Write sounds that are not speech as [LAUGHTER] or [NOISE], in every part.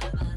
Bye-bye.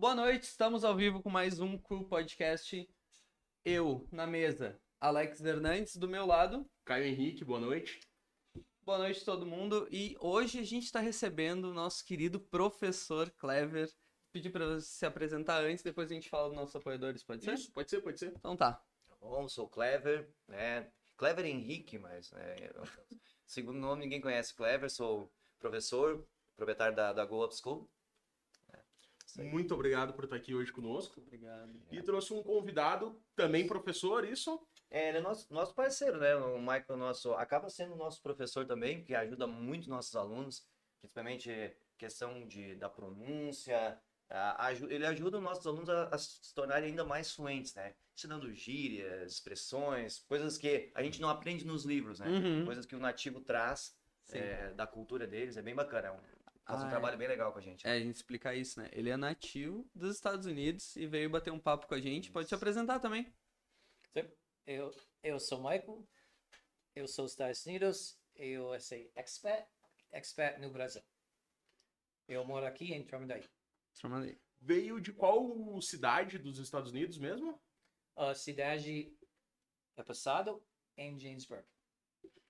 Boa noite, estamos ao vivo com mais um Crew Podcast. Eu, na mesa, Alex Hernandes, do meu lado. Caio Henrique, boa noite. Boa noite todo mundo. E hoje a gente está recebendo o nosso querido professor Clever. Pedir para você se apresentar antes, depois a gente fala dos nossos apoiadores, pode ser? Isso, pode ser, pode ser. Então tá. Bom, sou Clever, né? Clever Henrique, mas né, eu- segundo nome ninguém conhece Clever, sou professor, proprietário da, da Go Up School. Muito obrigado por estar aqui hoje conosco. Obrigado. E trouxe um convidado, também professor, isso? É, ele é nosso, nosso parceiro, né? O Michael nosso, acaba sendo nosso professor também, porque ajuda muito nossos alunos, principalmente questão de, da pronúncia. a- ele ajuda os nossos alunos a, a se tornarem ainda mais fluentes, né? Ensinando gírias, expressões, coisas que a gente não aprende nos livros, né? Uhum. Coisas que o nativo traz é, da cultura deles, é bem bacana. É um, faz Ah, um é. trabalho bem legal com a gente. É, a gente explicar isso, né? Ele é nativo dos Estados Unidos e veio bater um papo com a gente. Pode se apresentar também. Eu, eu sou Michael, eu sou dos Estados Unidos, eu sou expat, expat no Brasil. Eu moro aqui em Tramandaí. Trabalhei. Veio de qual cidade dos Estados Unidos mesmo? A cidade é passado em Jamesburg.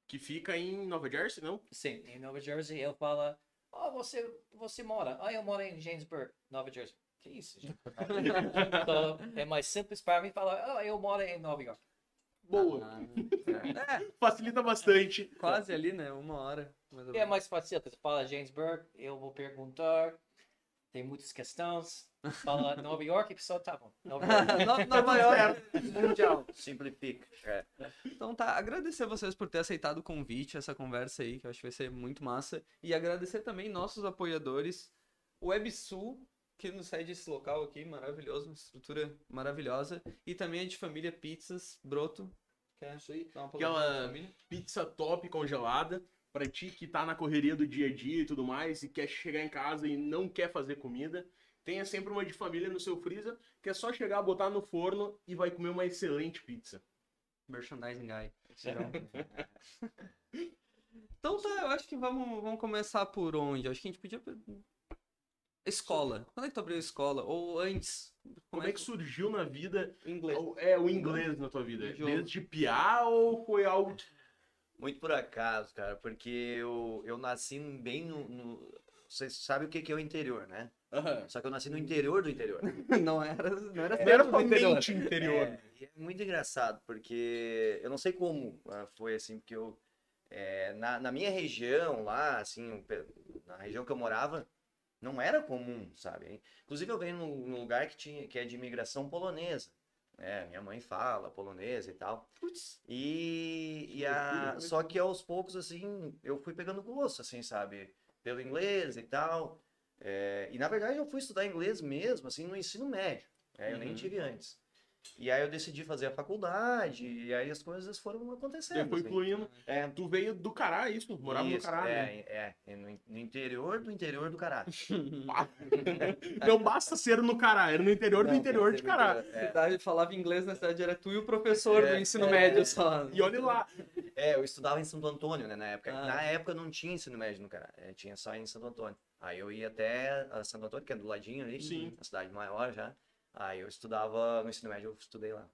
Que fica em Nova Jersey, não? Sim, em Nova Jersey ele fala, oh, você, você mora? Ah, eu moro em Jamesburg, Nova Jersey. Que isso, gente? [LAUGHS] Então, é mais simples para mim falar, oh, eu moro em Nova York. Boa. Ah, [LAUGHS] é, Facilita bastante. quase ali, né? Uma hora. É mais fácil, você fala Jamesburg, eu vou perguntar, tem muitas questões. Fala Nova York, a pessoa tá bom. Nova York. [LAUGHS] No- Nova York. Mundial, simplifica. É. Então tá, agradecer vocês por ter aceitado o convite, essa conversa aí, que eu acho que vai ser muito massa. E agradecer também nossos apoiadores, o WebSul, que nos cede esse local aqui, maravilhoso, uma estrutura maravilhosa. E também a de família Pizzas, Broto. Quer Isso aí. uma Aquela- pra família? Pizza top congelada. Pra ti que tá na correria do dia a dia e tudo mais, e quer chegar em casa e não quer fazer comida, tenha sempre uma de família no seu freezer, que é só chegar, botar no forno e vai comer uma excelente pizza. Merchandising Guy. Então tá, eu acho que vamos, vamos começar por onde? Eu acho que a gente podia. Escola. Quando é que tu abriu a escola? Ou antes? Como é que surgiu na vida Inglês. o- é, o inglês na tua vida? Desde piar ou foi algo Muito por acaso, cara, porque eu, eu nasci bem no, no- Você sabe o que que é o interior, né? Aham. Só que eu nasci no interior do interior. [LAUGHS] Não era, não era Não era do interior. interior. É, e é muito engraçado, porque eu não sei como ah, foi assim, porque eu. é, na, na minha região lá, assim, o na região que eu morava, não era comum, sabe? Inclusive eu venho num, num lugar que, tinha, que é de imigração polonesa. Né? minha mãe fala polonesa e tal. E, e a, só que aos poucos, assim, eu fui pegando gosto, assim, sabe? Pelo inglês e tal. É, e na verdade eu fui estudar inglês mesmo, assim, no ensino médio. né? Eu nem Uhum. tive antes. E aí eu decidi fazer a faculdade, e aí as coisas foram acontecendo. Depois assim. fluindo. É, Tu veio do Cará, isso? Morava no isso, Cará, né? é, é, é, no, no interior do interior do Cará. [LAUGHS] Não basta ser no Cará, era no interior do Não, interior de Cará. É, cidade falava inglês na cidade, era tu e o professor É, do ensino é. médio só. E olha lá. é, eu estudava em Santo Antônio, né, na época. Ah. Na época não tinha ensino médio no Cará, é, tinha só em Santo Antônio. Aí eu ia até a Santo Antônio, que é do ladinho ali, Sim. a cidade maior já. Aí eu estudava no ensino médio, eu estudei lá.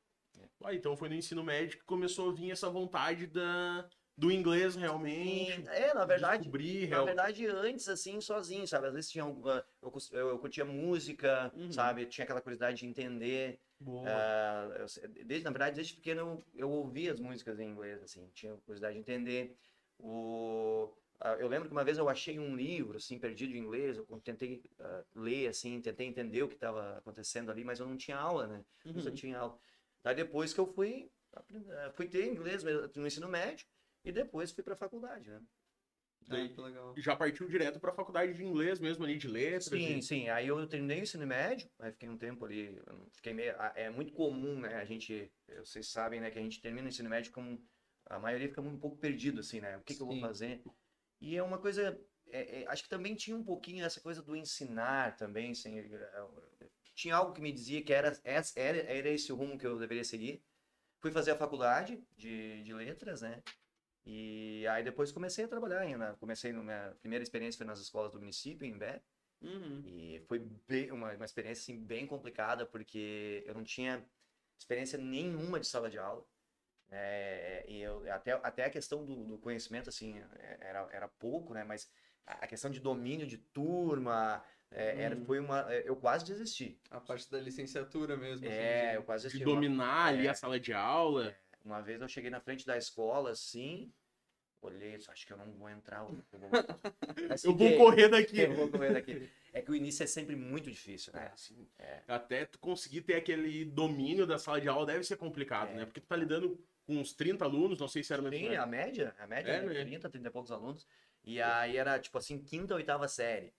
Ah, então foi no ensino médio que começou a vir essa vontade da, do inglês realmente. Sim, é, na verdade, Descobrir, Na real... verdade, antes, assim, sozinho, sabe? Às vezes tinha alguma. Eu, eu, eu curtia música, Uhum. sabe? Tinha aquela curiosidade de entender. Boa. ah, eu desde, na verdade, desde pequeno eu, eu ouvia as músicas em inglês, assim, tinha curiosidade de entender. O, ah, eu lembro que uma vez eu achei um livro, assim, perdido em inglês, eu tentei ah, ler, assim, tentei entender o que estava acontecendo ali, mas eu não tinha aula, né? Eu só Uhum. tinha aula. Daí depois que eu fui, eh, fui ter inglês no ensino médio e depois fui para a faculdade, né? Ah, que legal. Já partiu direto pra faculdade de inglês mesmo ali, de letras. Sim, e- sim. Aí eu terminei o ensino médio, aí fiquei um tempo ali, fiquei meio, ah, é muito comum, né, a gente, vocês sabem, né, que a gente termina o ensino médio com, a maioria fica um pouco perdido, assim, né, o que que eu vou fazer? E é uma coisa, é- é, acho que também tinha um pouquinho essa coisa do ensinar também, assim, é, tinha algo que me dizia que era, era, era esse o rumo que eu deveria seguir. Fui fazer a faculdade de, de letras, né, e aí depois comecei a trabalhar ainda. Comecei, na minha primeira experiência foi nas escolas do município, em Bé. Uhum. E foi bem, uma, uma experiência assim, bem complicada, porque eu não tinha experiência nenhuma de sala de aula. É, e eu, até, até a questão do, do conhecimento, assim, é, era, era pouco, né? Mas a questão de domínio de turma, é, era, Uhum. foi uma... Eu quase desisti. A parte da licenciatura mesmo. assim, É, de- eu quase De desisti. Uma- dominar ali é. a sala de aula. Uma vez eu cheguei na frente da escola, assim, olhei, acho que eu não vou entrar. Eu vou, [LAUGHS] Mas Eu vou correr daqui. Eu vou correr daqui. É que o início é sempre muito difícil, né? Assim, É. Até tu conseguir ter aquele domínio da sala de aula deve ser complicado, É. né? Porque tu tá lidando com uns 30 alunos, não sei se era mesmo. Sim, a média, a média É, é, né? 30, 30 e poucos alunos. E aí era, tipo assim, quinta, oitava série.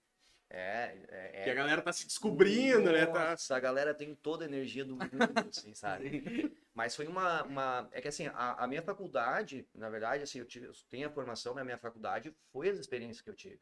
É, é, Que a é. galera tá se descobrindo, né? Tá... Nossa, a galera tem toda a energia do mundo, [LAUGHS] assim, sabe? Mas foi uma, uma... É que assim, a, a minha faculdade, na verdade, assim, eu, tive, eu tenho a formação na minha faculdade, foi as experiências que eu tive.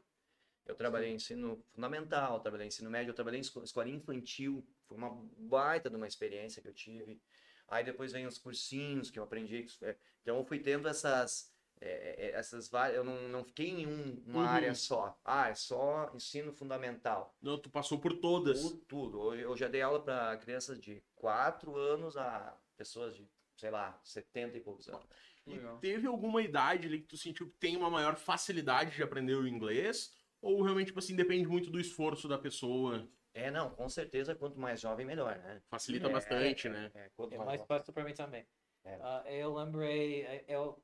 Eu trabalhei em ensino fundamental, trabalhei em ensino médio, eu trabalhei em esco- escolinha infantil. Foi uma baita de uma experiência que eu tive. Aí depois vem os cursinhos que eu aprendi. é, Então eu fui tendo essas... é, é, essas várias, eu não, não fiquei em um- uma Uhum. área só. Ah, é só ensino fundamental. Não, tu passou por todas. Por tudo. Hoje eu já dei aula para crianças de 4 anos a pessoas de, sei lá, 70 e poucos anos. E teve alguma idade ali que tu sentiu que tem uma maior facilidade de aprender o inglês? Ou realmente, tipo assim, depende muito do esforço da pessoa? É, não, com certeza, quanto mais jovem, melhor, né? Facilita É, bastante, né? É, quanto É mais fácil para mim também. É. Ah, eu lembrei, eh, eu,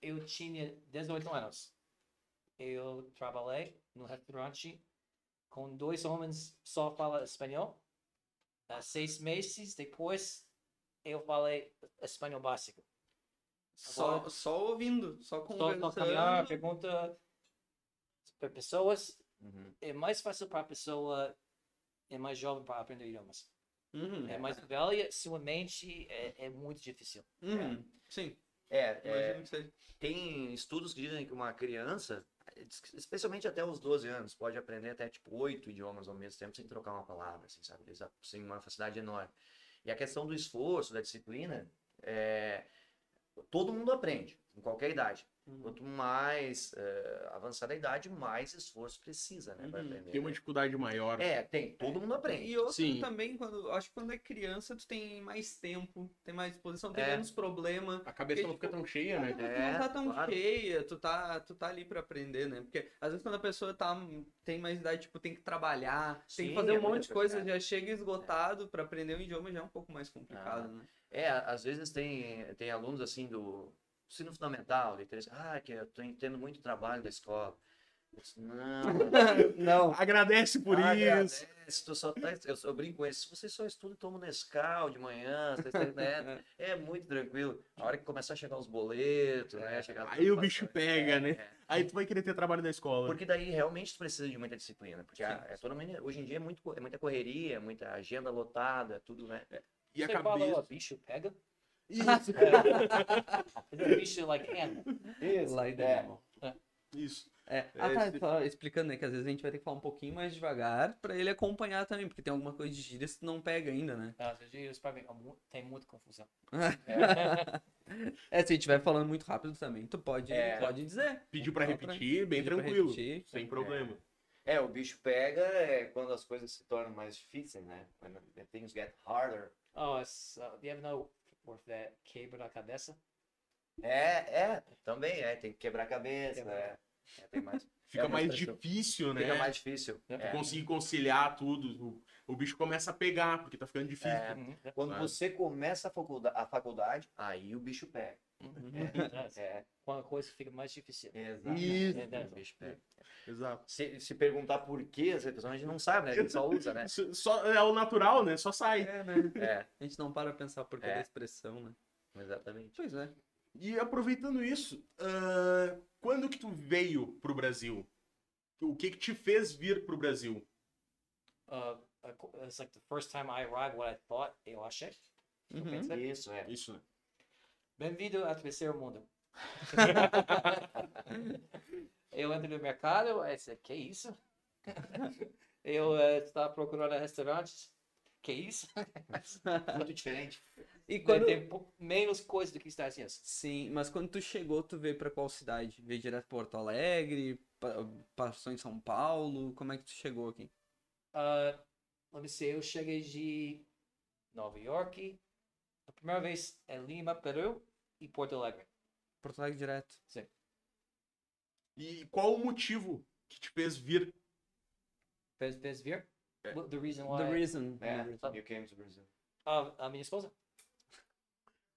eu tinha 18 anos. Eu trabalhei no restaurante com dois homens só falam espanhol. Ah, seis meses depois, eu falei espanhol básico. Só, Agora- só ouvindo, só Só, conversando. só caminhar, pergunta para pessoas. Uhum. É mais fácil para a pessoa é mais jovem para aprender idiomas. Uhum. É mais velha, sua mente é, é muito difícil. Uhum. Sim, É, é, imagino que seja. tem estudos que dizem que uma criança, especialmente até os 12 anos, pode aprender até tipo oito idiomas ao mesmo tempo sem trocar uma palavra, assim, sabe? Eles têm uma facilidade enorme. E a questão do esforço, da disciplina, é, todo mundo aprende, em qualquer idade. Uhum. Quanto mais eh, avançada a idade, mais esforço precisa, né? Uhum. aprender. Tem uma dificuldade maior. É, tem. Todo mundo aprende. E outra Sim. também, quando, acho que quando é criança, tu tem mais tempo, tem mais disposição, tem É. menos problema. A cabeça Porque, não fica tipo, tão cheia, né? Tu É, não tá tão claro. cheia, tu tá, tu tá ali pra aprender, né? Porque às vezes quando a pessoa tá, tem mais idade, tipo, tem que trabalhar, tem Sim, que fazer é um monte muita de coisa, já chega esgotado pra aprender um idioma já é um pouco mais complicado, né? É, às vezes tem, tem alunos assim do ensino fundamental, de três, ah, que eu tô tendo muito trabalho da escola. Disse, não, [LAUGHS] Não. Agradece por isso. agradece, tu só tá, eu, eu brinco com se você só estuda e toma um Nescau de manhã, você né, [LAUGHS] é muito tranquilo. A hora que começar a chegar os boletos, né? Chegar Aí o bicho é, pega, né? é. Aí tu vai querer ter trabalho da escola. Porque daí realmente tu precisa de muita disciplina. Porque a- Sim. é toda maneira, hoje em dia é, muito, é muita correria, é muita agenda lotada, tudo, né? E a Você fala, cabeça. ó, bicho, pega. Isso, É bicho like animal. Isso, Like é. animal. isso. É. Ah, tá, esse- só explicando, né? Que às vezes a gente vai ter que falar um pouquinho mais devagar pra ele acompanhar também, porque tem alguma coisa de gírias que tu não pega ainda, né? Às vezes, para mim, é mu- tem muita confusão. [LAUGHS] É, se estiver falando muito rápido também, tu pode, É. pode dizer. Pediu pra pra- repetir, bem Pedir pra tranquilo. repetir. Sem problema. É, o bicho pega é quando as coisas se tornam mais difíceis, né? When the things get harder. Oh, it's, uh, you ever know that quebra a cabeça? É, é, também é, tem que quebrar a cabeça, Quebrar. é. É, tem mais, [LAUGHS] Fica É mais difícil, né? fica mais difícil. É. é. Conseguir conciliar tudo. O, o bicho começa a pegar, porque tá ficando difícil. É. Uhum. Quando Claro. você começa a faculdade, a faculdade, aí o bicho pega. É. É, Quando a coisa fica mais difícil. exato. Isso. É, o bicho pega. Exato. Se, se perguntar por que essa pessoa a gente não sabe, né? A gente só usa, né? [LAUGHS] Isso Só, é o natural, né? Só sai. É, né? [LAUGHS] É, A gente não para pensar por que É. da expressão, né? exatamente. Pois é. E aproveitando isso, ah, quando que tu veio pro Brasil? O que que te fez vir pro Brasil? Uh, uh, it's like the first time I arrived, what I thought, eu achei. Uhum. Isso, é. Isso, né? Bem-vindo a terceiro mundo. [LAUGHS] eu entro no mercado, eu disse, que isso? [LAUGHS] eu eh, estava procurando restaurantes, que isso? [LAUGHS] Muito diferente. E Quando... Tem menos coisa do que está assim. Sim, mas quando tu chegou, tu veio pra qual cidade? Veio direto pra Porto Alegre? Pa- Passou em São Paulo? Como é que tu chegou aqui? Uh, let me see, eu cheguei de Nova York. A primeira vez é Lima, Peru e Porto Alegre. Porto Alegre direto. Sim. E qual o motivo que te fez vir? Fez, fez vir? É. The reason why. The reason. É, the reason. you came to Brazil. Ah, a minha esposa?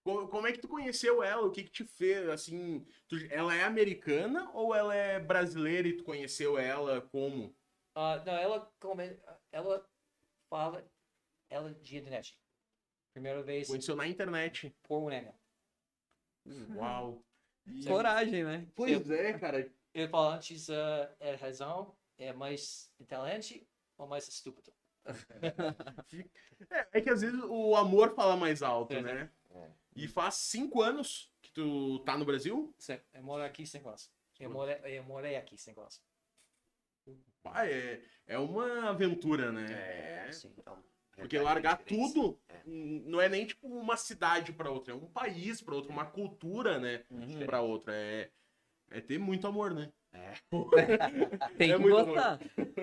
Co- Como é que tu conheceu ela? O que que te fez, assim... tu- ela é americana ou ela é brasileira e tu conheceu ela como? Ah, não, ela come, ela fala, ela é de internet. Primeira vez Conheceu na internet. por um. Uau. E- Coragem, né? Pois é, cara. Eu falo antes, ah, é razão, é mais inteligente ou mais estúpido? [LAUGHS] É, é que às vezes o amor fala mais alto, É, né? É. E faz cinco anos que tu tá no Brasil? Sim, eu moro aqui cinco anos. Eu morei, eu morei aqui cinco anos. Pá, é, é uma aventura, né? É, sim. Então, Porque realidade largar é tudo É. não é nem tipo uma cidade pra outra, é um país pra outra, uma cultura, né? Uhum. Pra outra. É, é ter muito amor, né? [LAUGHS] Tem É que muito gostar.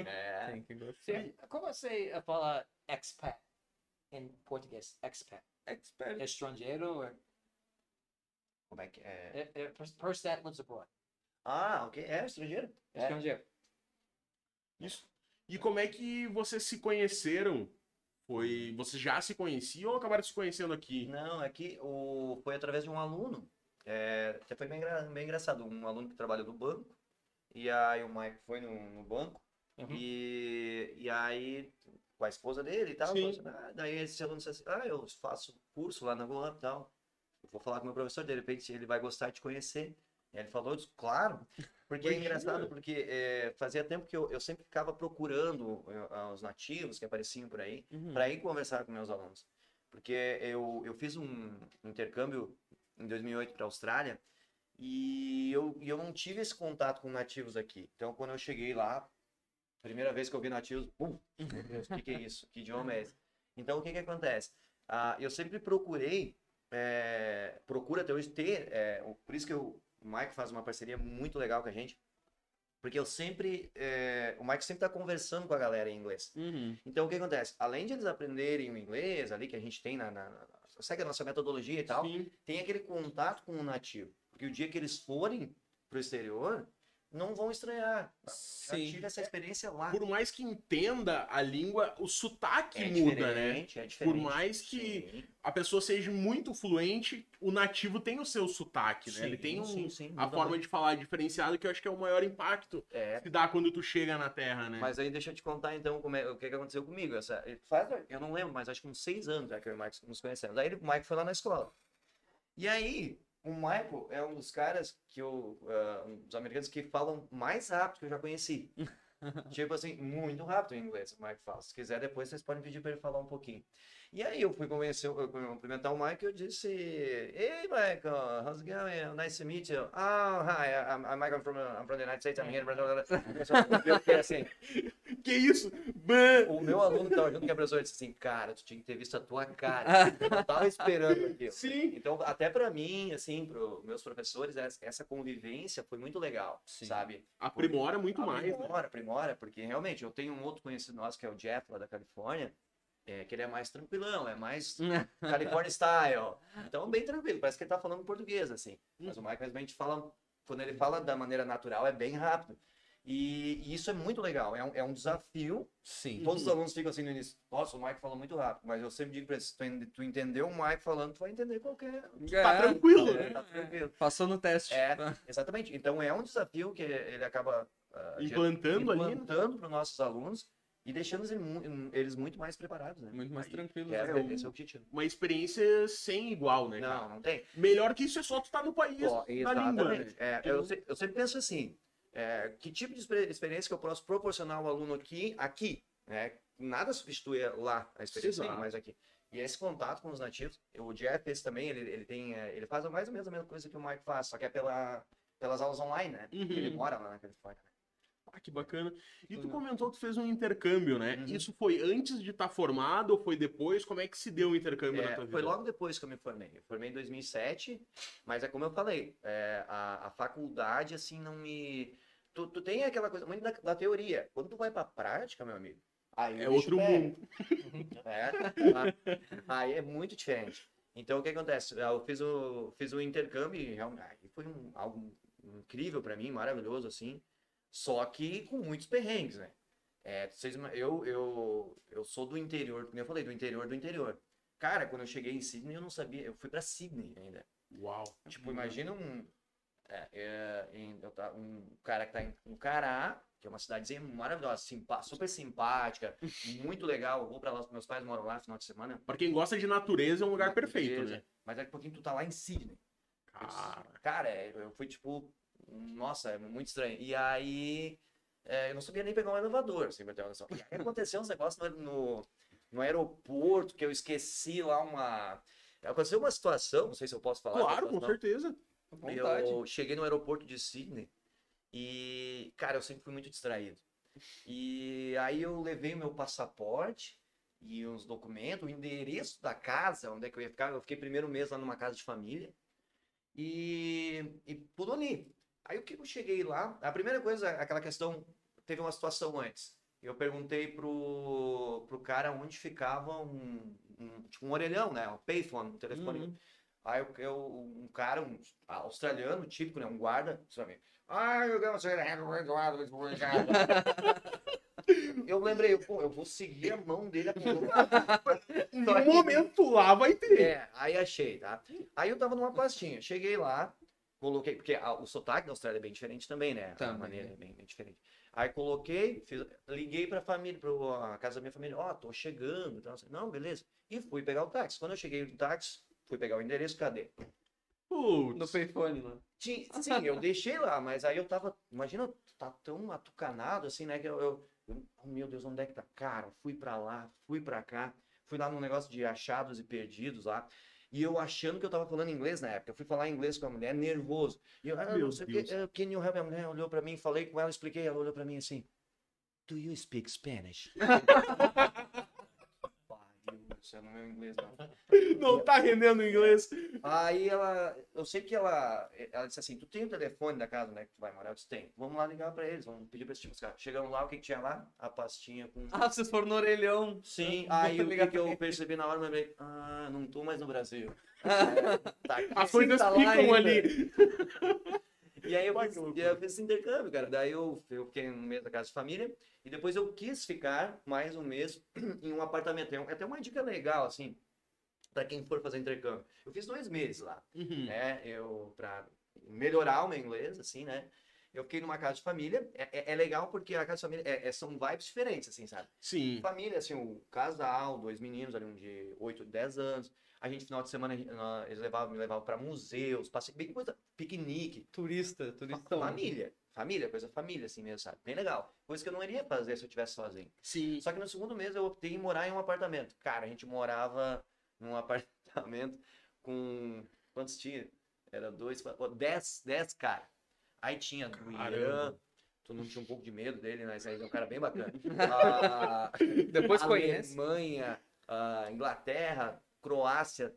É. Tem que gostar. Como você fala expat em português? Expat. Expert. É estrangeiro ou é, Como é que é? é, é person that lives abroad? Ah, ok. É estrangeiro? É. Estrangeiro. Isso. E como é que vocês se conheceram? Foi. Vocês já se conheciam ou acabaram se conhecendo aqui? Não, é que o... foi através de um aluno. É, até foi bem, bem engraçado. Um aluno que trabalha no banco. E aí o Mike foi no, no banco. Uhum. E, e aí, com a esposa dele e tal. Assim, "Ah", daí esse aluno disse assim: Ah, eu faço curso lá na Golan e tal. Eu vou falar com o meu professor, de repente ele vai gostar de conhecer. E ele falou, disse, claro, porque é engraçado, porque é, fazia tempo que eu, eu sempre ficava procurando eh, os nativos que apareciam por aí, Uhum. para ir conversar com meus alunos. Porque eu, eu fiz um intercâmbio em 2008 para a Austrália e eu, eu não tive esse contato com nativos aqui. Então, quando eu cheguei lá, primeira vez que eu vi nativos, pum, meu Deus, o que, é isso? Que idioma é esse? Então, o que, que acontece? Ah, eu sempre procurei, é, procuro até hoje ter, é, por isso que eu, o Mike faz uma parceria muito legal com a gente, porque eu sempre, é, o Mike sempre está conversando com a galera em inglês. Uhum. Então, o que acontece? Além de eles aprenderem o inglês ali, que a gente tem na, na, na- segue a nossa metodologia e tal, Sim. tem aquele contato com o nativo. Porque o dia que eles forem pro exterior, não vão estranhar. Já Sim. tive essa experiência lá. Por mais que entenda a língua, o sotaque É muda, né? é diferente. mais que- Sim, A pessoa seja muito fluente, o nativo tem o seu sotaque, né? Ele sim, tem um, sim, a forma muito. de falar diferenciada, que eu acho que é o maior impacto É, que dá quando tu chega na Terra, né? Mas aí deixa eu te contar então como é- o que, que aconteceu comigo. Essa, faz, eu não lembro, mas acho que uns seis anos já que eu e o Mike nos conhecemos. Aí ele- o Mike foi lá na escola. E aí, o Michael é um dos caras que eu. ah, um dos americanos que falam mais rápido que eu já conheci. [LAUGHS] tipo assim, muito rápido em inglês, o Mike fala. Se quiser, depois vocês podem pedir para ele falar um pouquinho. E aí eu fui convencer, eu cumprimentar o Mike e eu disse, Hey Michael, how's it going? Nice to meet you. Oh, hi, I'm, I'm Michael from, I'm from the United States, I'm here. Eu fiquei assim, Que isso? O meu aluno que tava junto com a professora disse assim, cara, tu tinha que ter visto a tua cara. [LAUGHS] Eu tava esperando aquilo. Sim. Então, até pra mim, assim, pros meus professores, essa convivência foi muito legal, Sim. sabe? Aprimora muito mais, né? Aprimora, aprimora, porque realmente eu tenho um outro conhecido nosso que é o Jeff, lá da Califórnia, é, que ele é mais tranquilão, é mais [LAUGHS] California style. Então, bem tranquilo, parece que ele tá falando português, assim. Mas o Mike, a gente fala, quando ele fala da maneira natural, é bem rápido. E, e isso é muito legal, é um, é um desafio Sim. Todos os alunos ficam assim no início. Nossa, o Mike fala muito rápido. Mas eu sempre digo pra eles: tu, tu entendeu o Mike falando, tu vai entender qualquer. Tá tranquilo, É, né? tá tranquilo. Passou no teste. É, exatamente. Então é um desafio que ele acaba ah, Implantando ali, né? implantando para os nossos alunos e deixando eles, mu- eles muito mais preparados, né? Muito mais tranquilo. É, né? esse é o objetivo. uma experiência sem igual, né, cara? Não, não tem. Melhor que isso é só tu estar no país, Ó, na língua, né? exatamente. É, eu, eu sempre penso assim: é, que tipo de exper- experiência que eu posso proporcionar ao aluno aqui, aqui, né? Nada substitui lá a experiência, Exato. mas aqui. E esse contato com os nativos, o Jeff, esse também, ele, ele tem, é, ele faz mais ou menos a mesma coisa que o Mike faz, só que é pela, pelas aulas online, né? Uhum. Ele mora lá na Califórnia. né? Ah, que bacana. E tu comentou que tu fez um intercâmbio, né? Uhum. Isso foi antes de estar formado ou foi depois? Como é que se deu o intercâmbio na É, tua vida? foi logo depois que eu me formei. Eu formei em 2007, mas é como eu falei, é, a, a faculdade, assim, não me... Tu, tu tem aquela coisa muito da, da teoria. Quando tu vai pra prática, meu amigo, Aí É outro pega. mundo. É, aí é muito diferente. Então, o que acontece? Eu fiz o, fiz o intercâmbio e foi um, algo incrível pra mim, maravilhoso, assim. Só que com muitos perrengues, né? É, vocês, eu, eu, eu sou do interior, como eu falei, do interior do interior. Cara, quando eu cheguei em Sydney, eu não sabia. Eu fui pra Sydney ainda. Uau. Tipo, imagina um, é, é, em- um cara que tá em, no Cará, que é uma cidadezinha maravilhosa, simpa- super simpática, [LAUGHS] muito legal. Eu vou pra lá, meus pais moram lá no final de semana. Pra quem gosta de natureza, é um lugar perfeito, Beleza. né? Mas daqui a pouquinho tu tá lá em Sydney. Cara. Cara, é, eu fui tipo, nossa, é muito estranho. E aí, é, eu não sabia nem pegar um elevador, assim, pra ter uma noção. E aí aconteceu uns negócios no, no, no aeroporto que eu esqueci lá uma. Aconteceu uma situação, não sei se eu posso falar. Claro, com certeza. Eu cheguei no aeroporto de Sydney e, cara, eu sempre fui muito distraído. E aí eu levei o meu passaporte e os documentos, o endereço da casa, onde é que eu ia ficar. Eu fiquei primeiro mês lá numa casa de família e, e tudo ali. Aí o que eu cheguei lá, a primeira coisa, aquela questão, teve uma situação antes. Eu perguntei pro, pro cara onde ficava um, um, tipo um orelhão, né? Um payphone, um telefone Uhum. Aí eu, eu- um cara, um australiano, típico, né? Um guarda, sabe? Ah, eu Eu lembrei, pô, eu vou seguir a mão dele. No [LAUGHS] momento lá vai ter. É, aí achei, tá? Aí eu tava numa pastinha, cheguei lá, coloquei, porque a- o sotaque da Austrália é bem diferente também, né? A Também, maneira né? é bem, bem diferente. Aí coloquei, fiz- liguei pra família, pra casa da minha família, ó, tô chegando, então, assim, não, beleza. E fui pegar o táxi. Quando eu cheguei no táxi, fui pegar o endereço, cadê? No Putz. payphone lá. Tinha- Sim, eu deixei lá, mas aí eu tava. Imagina, tá tão atucanado assim, né? Que eu. eu- eu- oh, meu Deus, onde é que tá? Cara, fui pra lá, fui pra cá, fui lá num negócio de achados e perdidos lá. E eu achando que eu tava falando inglês na época. Eu fui falar inglês com a mulher, nervoso. E eu, ah, Meu não sei o que, eh, can you help? A mulher olhou pra mim, falei com ela, expliquei. Ela olhou pra mim assim: Do you speak Spanish? [LAUGHS] É no meu inglês, não. [LAUGHS] Não tá rendendo inglês. Aí ela, eu sei que ela, ela disse assim, tu tem o telefone da casa, né, que tu vai morar? Eu disse, tem. Vamos lá ligar pra eles, vamos pedir pra eles te buscar. Chegamos lá, o que que tinha lá? A pastinha com... Ah, vocês foram no orelhão. Sim, [LAUGHS] aí o que, que eu percebi na hora, eu lembrei, ah, não tô mais no Brasil. É, [LAUGHS] tá. As coisas tá ficam ali. E aí eu Vai, fiz, eu fiz esse intercâmbio, cara. Daí eu, eu fiquei um mês na casa de família e depois eu quis ficar mais um mês [CLEARS THROAT] em um apartamento. É é até uma dica legal, assim, pra quem for fazer intercâmbio. Eu fiz dois meses lá. Uhum. né? Eu, pra melhorar o meu inglês, assim, né? Eu fiquei numa casa de família. É, é- é legal porque a casa de família é- é- são vibes diferentes, assim, sabe? Sim. Família, assim, um casal, dois meninos ali, um de 8, 10 anos. A gente, final de semana, eles levavam, me levavam pra museus, passei bem coisa, piquenique. Turista, turista. Família. Família, coisa família, assim mesmo, sabe? Bem legal. Coisa que eu não iria fazer se eu estivesse sozinho. Sim. Só que no segundo mês eu optei em morar em um apartamento. Cara, a gente morava num [LAUGHS] apartamento com. Quantos tinha? Era dois, dez, dez cara. Aí tinha do Irã. Tu não tinha um pouco de medo dele, mas aí é um cara bem bacana. [LAUGHS] Ah, Depois conhece. Alemanha, ah, Inglaterra, Croácia.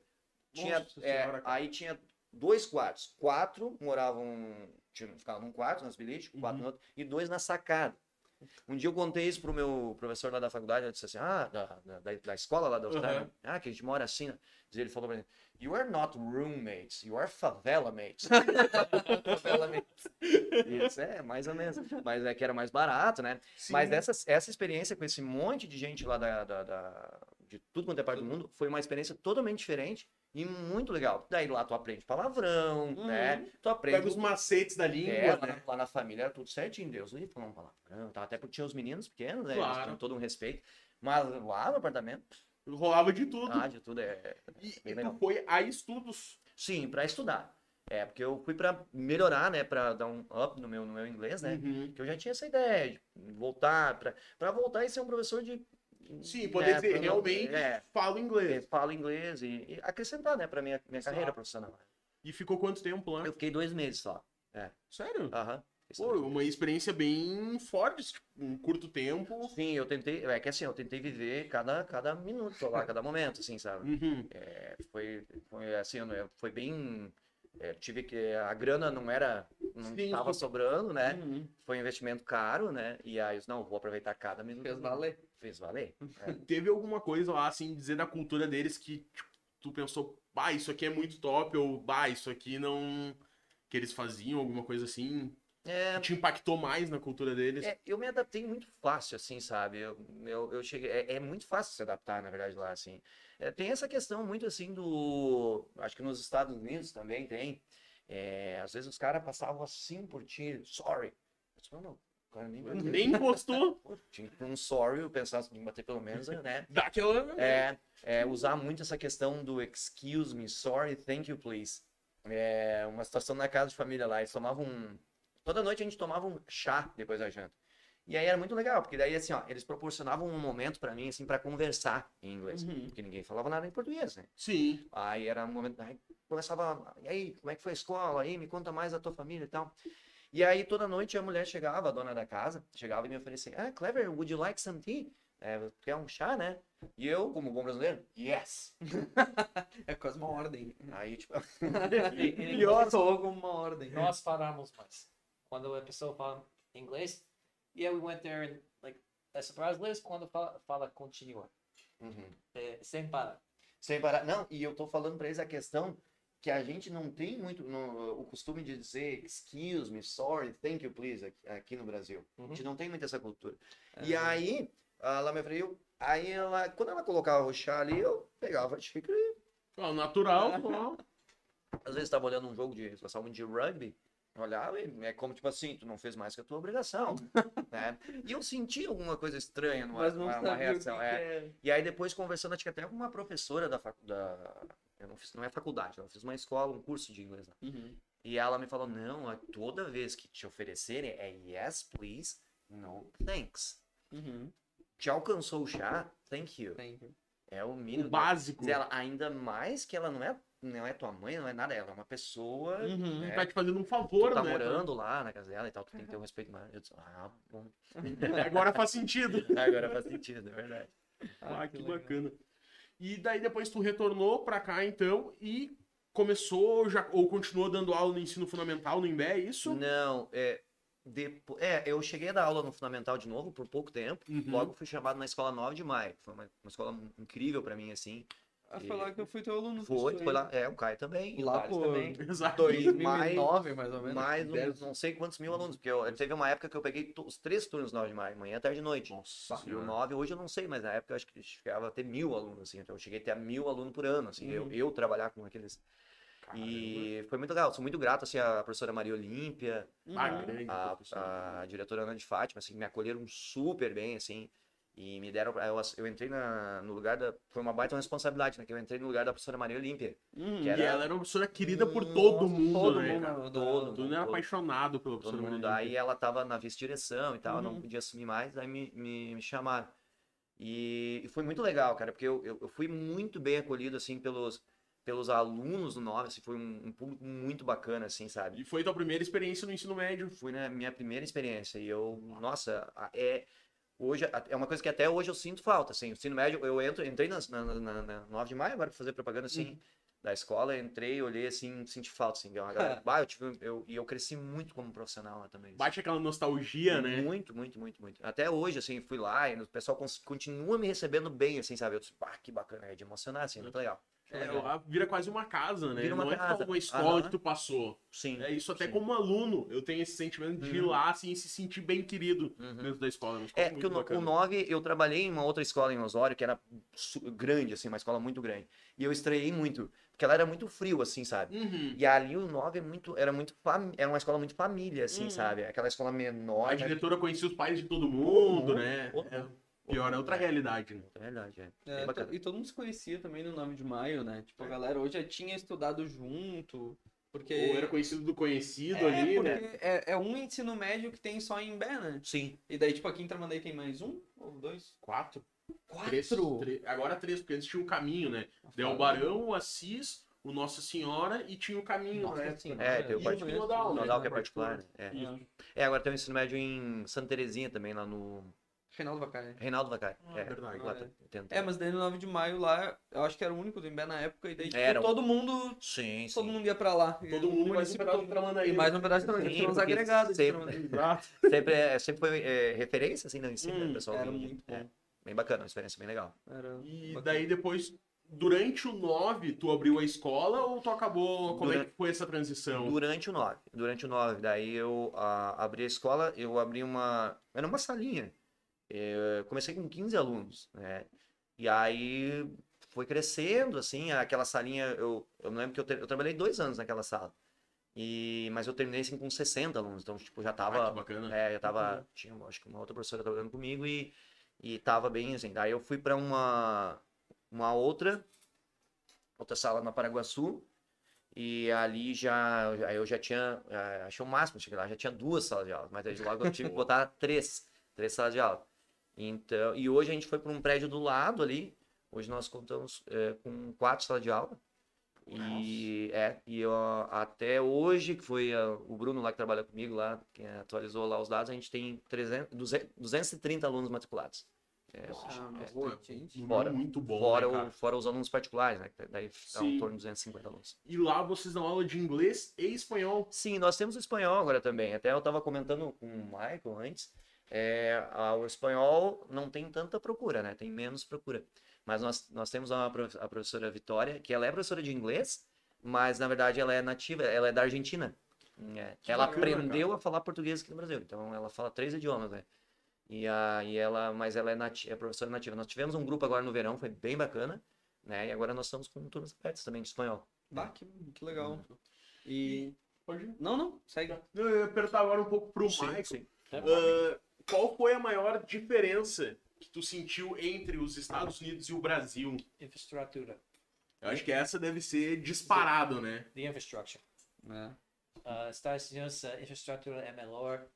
Tinha, Nossa é, Senhora, aí tinha dois quartos. Quatro moravam, tinham, ficavam num quarto, nas bilhetes, quatro Uhum. no outro, e dois na sacada. Um dia eu contei isso pro meu professor lá da faculdade, ele disse assim, ah, da, da, da- escola lá da Austrália, Uhum. ah, que a gente mora assim, né? Ele falou pra mim, you are not roommates, you are favela mates. favela mates. [LAUGHS] Isso, é, mais ou menos. Mas é que era mais barato, né? Sim. Mas essa, essa experiência com esse monte de gente lá da, da- da- de tudo quanto é parte do mundo foi uma experiência totalmente diferente e muito legal. Daí lá tu aprende palavrão, Uhum. né? Tu aprende. Pega os macetes da língua, É, lá, né? na, lá na família era tudo certinho, Deus livre, falar um palavrão. Tá? Até porque tinha os meninos pequenos, né? Eles Claro. tinham todo um respeito. Mas lá no apartamento, Rolava de tudo. ah, de tudo é. e bem legal. foi a estudos. Sim, pra estudar. É, porque eu fui pra melhorar, né? Pra dar um up no meu, no meu inglês, né? Uhum. Que eu já tinha essa ideia de voltar, pra, pra voltar e ser um professor de. Sim, poder né, dizer, realmente É, falo inglês. falo inglês e, e acrescentar, né, pra minha, minha Exato. carreira profissional. E ficou quanto tempo lá? Eu fiquei dois meses só. Sério? Aham. Pô, uma experiência bem forte, tipo, um curto tempo. Sim, eu tentei. É que assim, eu tentei viver cada, cada minuto lá, cada momento, assim, sabe? Uhum. É, foi, foi assim, foi bem. é, tive que. A grana não era. Não Sim, tava sim. sobrando, né? Uhum. Foi um investimento caro, né? E aí eu disse, não, vou aproveitar cada minuto. Fez valer. Fez valer. É. [LAUGHS] Teve alguma coisa lá, assim, dizer da cultura deles que tipo, tu pensou, bah, isso aqui é muito top, ou bah, isso aqui não. que eles faziam, alguma coisa assim, É, te impactou mais na cultura deles? É, eu me adaptei muito fácil, assim, sabe? Eu, eu, eu cheguei, é, é muito fácil se adaptar, na verdade, lá, assim. É, tem essa questão muito, assim, do... Acho que nos Estados Unidos também tem. É, às vezes os caras passavam assim por ti, sorry. Eu não, cara nem. Nem postou, [LAUGHS] Tinha que pra um sorry, eu pensasse em bater pelo menos, né? dá aquela. É, é, usar muito essa questão do excuse me, sorry, thank you, please. É, uma situação na casa de família lá, eles tomavam um... Toda noite a gente tomava um chá depois da janta. E aí era muito legal, porque daí assim, ó, eles proporcionavam um momento pra mim, assim, pra conversar em inglês. Uhum. Porque ninguém falava nada em português, né? Sim. Aí era um momento, aí começava, e aí, como é que foi a escola? Aí, me conta mais da tua família e tal. E aí toda noite a mulher chegava, a dona da casa, chegava e me oferecia, ah, Clever, would you like some tea? É, quer um chá, né? E eu, como bom brasileiro, yes! [LAUGHS] É quase uma ordem. Aí, tipo, [LAUGHS] Pior soa como uma ordem. Nós falamos mais. Quando a pessoa fala inglês, yeah, we went there and, like, as brasileiros, quando fala, fala continua. uhum. É, sem parar. Sem parar. Não, e eu tô falando pra eles a questão que a gente não tem muito no- o costume de dizer excuse me, sorry, thank you, please, aqui, aqui no Brasil. A gente não tem muito essa cultura. E aí, ela me veio, aí ela, quando ela colocava o chá ali, eu pegava a xícara e Ó, natural, [LAUGHS] ó. às vezes estava olhando um jogo de, muito de rugby, olhava e é como tipo assim, tu não fez mais que a tua obrigação, né? E eu senti alguma coisa estranha numa, Mas não uma, uma reação, o é. é. E aí depois conversando, acho que até com uma professora da faculdade, eu não fiz, não é faculdade, eu fiz uma escola, um curso de inglês lá. Uhum. E ela me falou, não, toda vez que te oferecerem é yes, please, no, thanks. Uhum. Te alcançou o chá, thank you. Thank you. É o O mínimo. básico. Diz ela, ainda mais que ela não é, não é tua mãe, não é nada, ela é uma pessoa Uhum. né, Tá te fazendo um tu favor, tá né? morando lá na casa dela e tal, tu tem que ter um respeito mais. Eu disse, ah, bom. [LAUGHS] Agora faz sentido. [LAUGHS] Agora faz sentido, é verdade. Ah, que, legal. bacana. E daí depois tu retornou pra cá, então, e começou já, ou continuou dando aula no ensino fundamental no Imbé, é isso? Não, é, depo... é, eu cheguei a dar aula no Fundamental de novo por pouco tempo. Uhum. Logo fui chamado na escola 9 de maio. Foi uma, uma escola incrível pra mim, assim. Foi lá que eu fui teu aluno. Foi, foi lá. É, o Caio também. e o Lá Thales por- também. [LAUGHS] Exato. Dois, 2009, mais ou menos. Mais uns, não sei quantos mil alunos, porque eu, teve uma época que eu peguei to- os três turnos 9 de maio, manhã, tarde e noite. Nossa E o. 9, hoje eu não sei, mas na época eu acho que chegava a ter mil alunos, assim. Então eu cheguei a ter mil alunos por ano, assim. Eu, Uhum. eu trabalhar com aqueles. Caramba. E foi muito legal. Sou muito grato, assim, à professora Maria Olímpia, Uhum. grande a, professora. a diretora Ana de Fátima, assim, me acolheram super bem, assim, e me deram, eu, eu entrei na, no lugar da, foi uma baita responsabilidade, né, que eu entrei no lugar da professora Maria Olímpia, Uhum. que E era- ela era uma professora querida por todo Nossa, mundo, todo né, mundo, cara? todo, Tu não era todo, apaixonado pela todo professora mundo, Maria aí ela tava na vice-direção e tal, não Uhum. podia assumir mais, aí me, me, me chamaram, e, e foi muito legal, cara, porque eu, eu, eu fui muito bem acolhido, assim, pelos, pelos alunos do Nova, assim, foi um, um público muito bacana, assim, sabe? E foi tua primeira experiência no ensino médio. Fui na minha primeira experiência e eu, nossa, é hoje é uma coisa que até hoje eu sinto falta, assim, o ensino médio, eu entro, entrei na, na, na, na 9 de maio agora pra fazer propaganda assim, da escola, entrei, olhei assim, senti falta assim, uma galera, [LAUGHS] bah, eu tive, eu, e eu cresci muito como profissional lá também. assim. Bate aquela nostalgia, né? Muito, muito, muito, muito. Até hoje, assim, fui lá e o pessoal continua me recebendo bem, assim, sabe? Eu disse, pá, que bacana, é de emocionar, assim, muito legal. É, ela vira quase uma casa, né? Vira uma não é casa. só uma escola Aham. que tu passou. Sim. É isso até Sim. como aluno, eu tenho esse sentimento de ir Uhum. lá assim, e se sentir bem querido Uhum. dentro da escola. Escola É, porque o, muito no- o bacana. 9, eu trabalhei em uma outra escola em Osório, que era grande, assim, uma escola muito grande. E eu estreiei muito, porque ela era muito frio, assim, sabe? Uhum. E ali o 9 é muito, era muito, era uma escola muito família, assim, Uhum. sabe? Aquela escola menor. A né? diretora conhecia os pais de todo mundo, mundo, né? todo É, mundo. Pior, é outra realidade, né? É verdade, é. É, e todo mundo se conhecia também no 9 de maio, né? Tipo, a galera hoje já tinha estudado junto. Porque. Ou era conhecido do conhecido é, ali, porque né? é, é um ensino médio que tem só em Bé, né? Sim. E daí, tipo, aqui em Tramandaí tem mais um ou dois? Quatro? Quatro? Três, três. Agora três, porque eles tinham o caminho, né? Deu o Barão, o Assis, o Nossa Senhora e tinha o caminho, Nossa né? Senhora. É, tem o E particular. Nodal, O né? Que é particular. né? É. Isso. é, agora tem o ensino médio em Santa Terezinha também, lá no. Reinaldo Vacai. Reinaldo Vacai. Ah, é, verdade. lá, É. tenta- É, mas daí no 9 de maio lá, eu acho que era o único do Imbé na época, e daí tipo, Era. todo mundo. Sim, sim. Todo mundo ia pra lá. Todo mundo um pedaço de todo- Tramandaí. E mais um pedaço de Sim, Tramandaí. Tinha uns agregados sempre-. [LAUGHS] Sempre, é, sempre foi é, referência, assim, no ensino, né? Hum, O pessoal Era vinha. muito É, bom. bem bacana, uma experiência bem legal. Era E bacana. daí depois, durante o 9, tu abriu a escola ou tu acabou. Como é Durante- que foi essa transição? Durante o 9. Durante o 9, daí eu ah, abri a escola, eu abri uma. Era uma salinha. Eu comecei com 15 alunos, né? E aí foi crescendo, assim, aquela salinha. Eu, eu lembro que eu, eu trabalhei dois anos naquela sala. E, mas eu terminei assim com 60 alunos, então, tipo, já Ah, tava. que bacana. É, eu tava. Tinha, acho que uma outra professora trabalhando comigo e, e tava bem assim. Daí eu fui pra uma, uma outra, outra sala na Paraguaçu. E ali já, aí eu já tinha, eh, achei o máximo, cheguei lá, já tinha duas salas de aula, mas aí logo eu tive que [LAUGHS] botar três, três salas de aula. Então, e hoje a gente foi para um prédio do lado ali, hoje nós contamos eh, com quatro salas de aula. E, é, e eu, até hoje, que foi o Bruno lá que trabalha comigo lá, que atualizou lá os dados, a gente tem 300, 200, 230 alunos matriculados. É, é, bastante Pô, gente. número Fora- muito bom. fora, né, o- cara? fora os alunos particulares, né? que Daí dá Sim. em torno de 250 alunos. E lá vocês dão aula de inglês e espanhol. Sim, nós temos o espanhol agora também. Até eu estava comentando com o Michael antes. É, a- o espanhol não tem tanta procura, né? Tem menos procura. Mas nós, nós temos uma, a professora Vitória, que ela é professora de inglês, mas na verdade ela é nativa, ela é da Argentina. É, ela bacana, aprendeu cara. a falar português aqui no Brasil, então ela fala três idiomas, né? E, a, e ela, mas ela é, nati é professora nativa. Nós tivemos um grupo agora no verão, foi bem bacana, né? E agora nós estamos com turmas abertas também de espanhol. Bah, que, que legal. E. Pode ir. Não, não, segue. Eu ia perguntar agora um pouco pro Sim, Michael. sim. Ah, qual foi a maior diferença que tu sentiu entre os Estados Unidos e o Brasil? Infraestrutura. Eu acho que essa deve ser disparado, né? The infrastructure. É. Uh, Estados Unidos, a infraestrutura é melhor,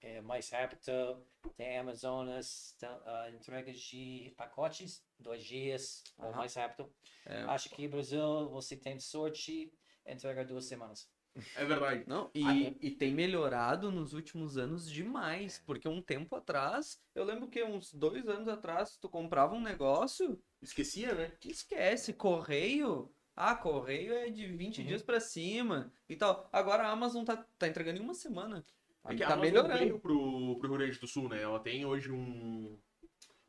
é mais rápido, tem Amazonas, tem, uh, entrega de pacotes, dois dias ou Aham. mais rápido. É. Acho que Brasil, você tem sorte, entrega duas semanas. É verdade. Não, e, e tem melhorado nos últimos anos demais, porque um tempo atrás, eu lembro que uns dois anos atrás, tu comprava um negócio, Esquecia, né? que esquece, correio, ah, correio é de 20 Uhum. dias pra cima e tal. Agora a Amazon tá, tá entregando em uma semana. É que a tá Amazon melhorando. veio pro, pro Rio Grande do Sul, né? Ela tem hoje um,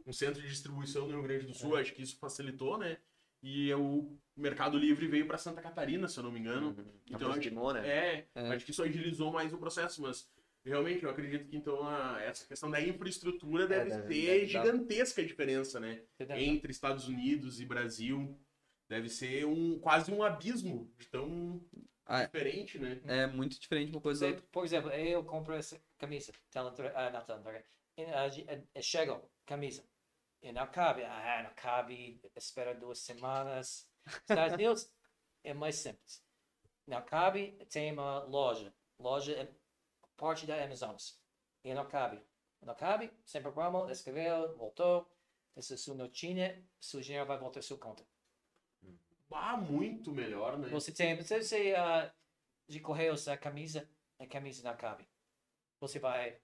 um centro de distribuição no Rio Grande do Sul, acho que isso facilitou, né? E o Mercado Livre veio para Santa Catarina, se eu não me engano. Uhum. Então, acho, Aproximou, né? é, É. acho que isso agilizou mais o processo, mas realmente eu acredito que então a- essa questão da infraestrutura deve deve- ser deve gigantesca a diferença, né? Entre Estados Unidos e Brasil. Deve ser um quase um abismo de tão Ah, é. diferente, né? É muito diferente uma coisa outra. por exemplo, eu compro essa camisa, ah, não teleentrega, e, ah, de- ah, chega, camisa, e não cabe, ah, não cabe, espera duas semanas. Estados [LAUGHS] Unidos é mais simples. Não cabe, tem uma loja, loja é parte da Amazonas, e não cabe. Não cabe, sem problema, escreveu, voltou, essa sua notinha, seu dinheiro vai voltar à sua conta. Ah, muito melhor, né? Você tem, você, você ah, de correios a camisa, a camisa não cabe. Você vai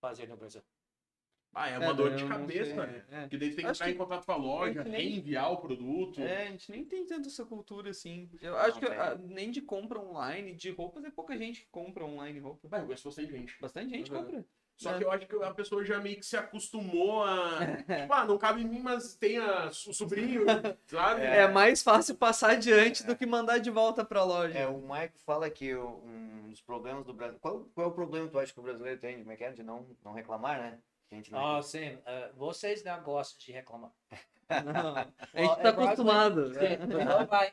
fazer no Brasil. Ah, é É, uma dor de cabeça, sei, né? é. Porque daí tem que Acho entrar em que contato com a loja, a nem- reenviar o produto. É, a gente nem tem tanto essa cultura assim. Eu acho que tem. ah, nem de compra online, de roupas é pouca gente que compra online roupa. Vai, eu conheço bastante gente. Bastante gente Uhum. compra. Só É. que eu acho que a pessoa já meio que se acostumou a. tipo, ah, não cabe em mim, mas tem a, o sobrinho, [LAUGHS] sabe? É mais fácil passar adiante do que mandar de volta pra loja. É, o Mike fala que um dos problemas do Brasil. Qual, qual é o problema que tu acha que o brasileiro tem? Como é que é? De não, não reclamar, né? Gente não Ah, sim. ah, vocês não gostam de reclamar. [LAUGHS] Não, a gente é tá acostumado. Sim, Brasil vai,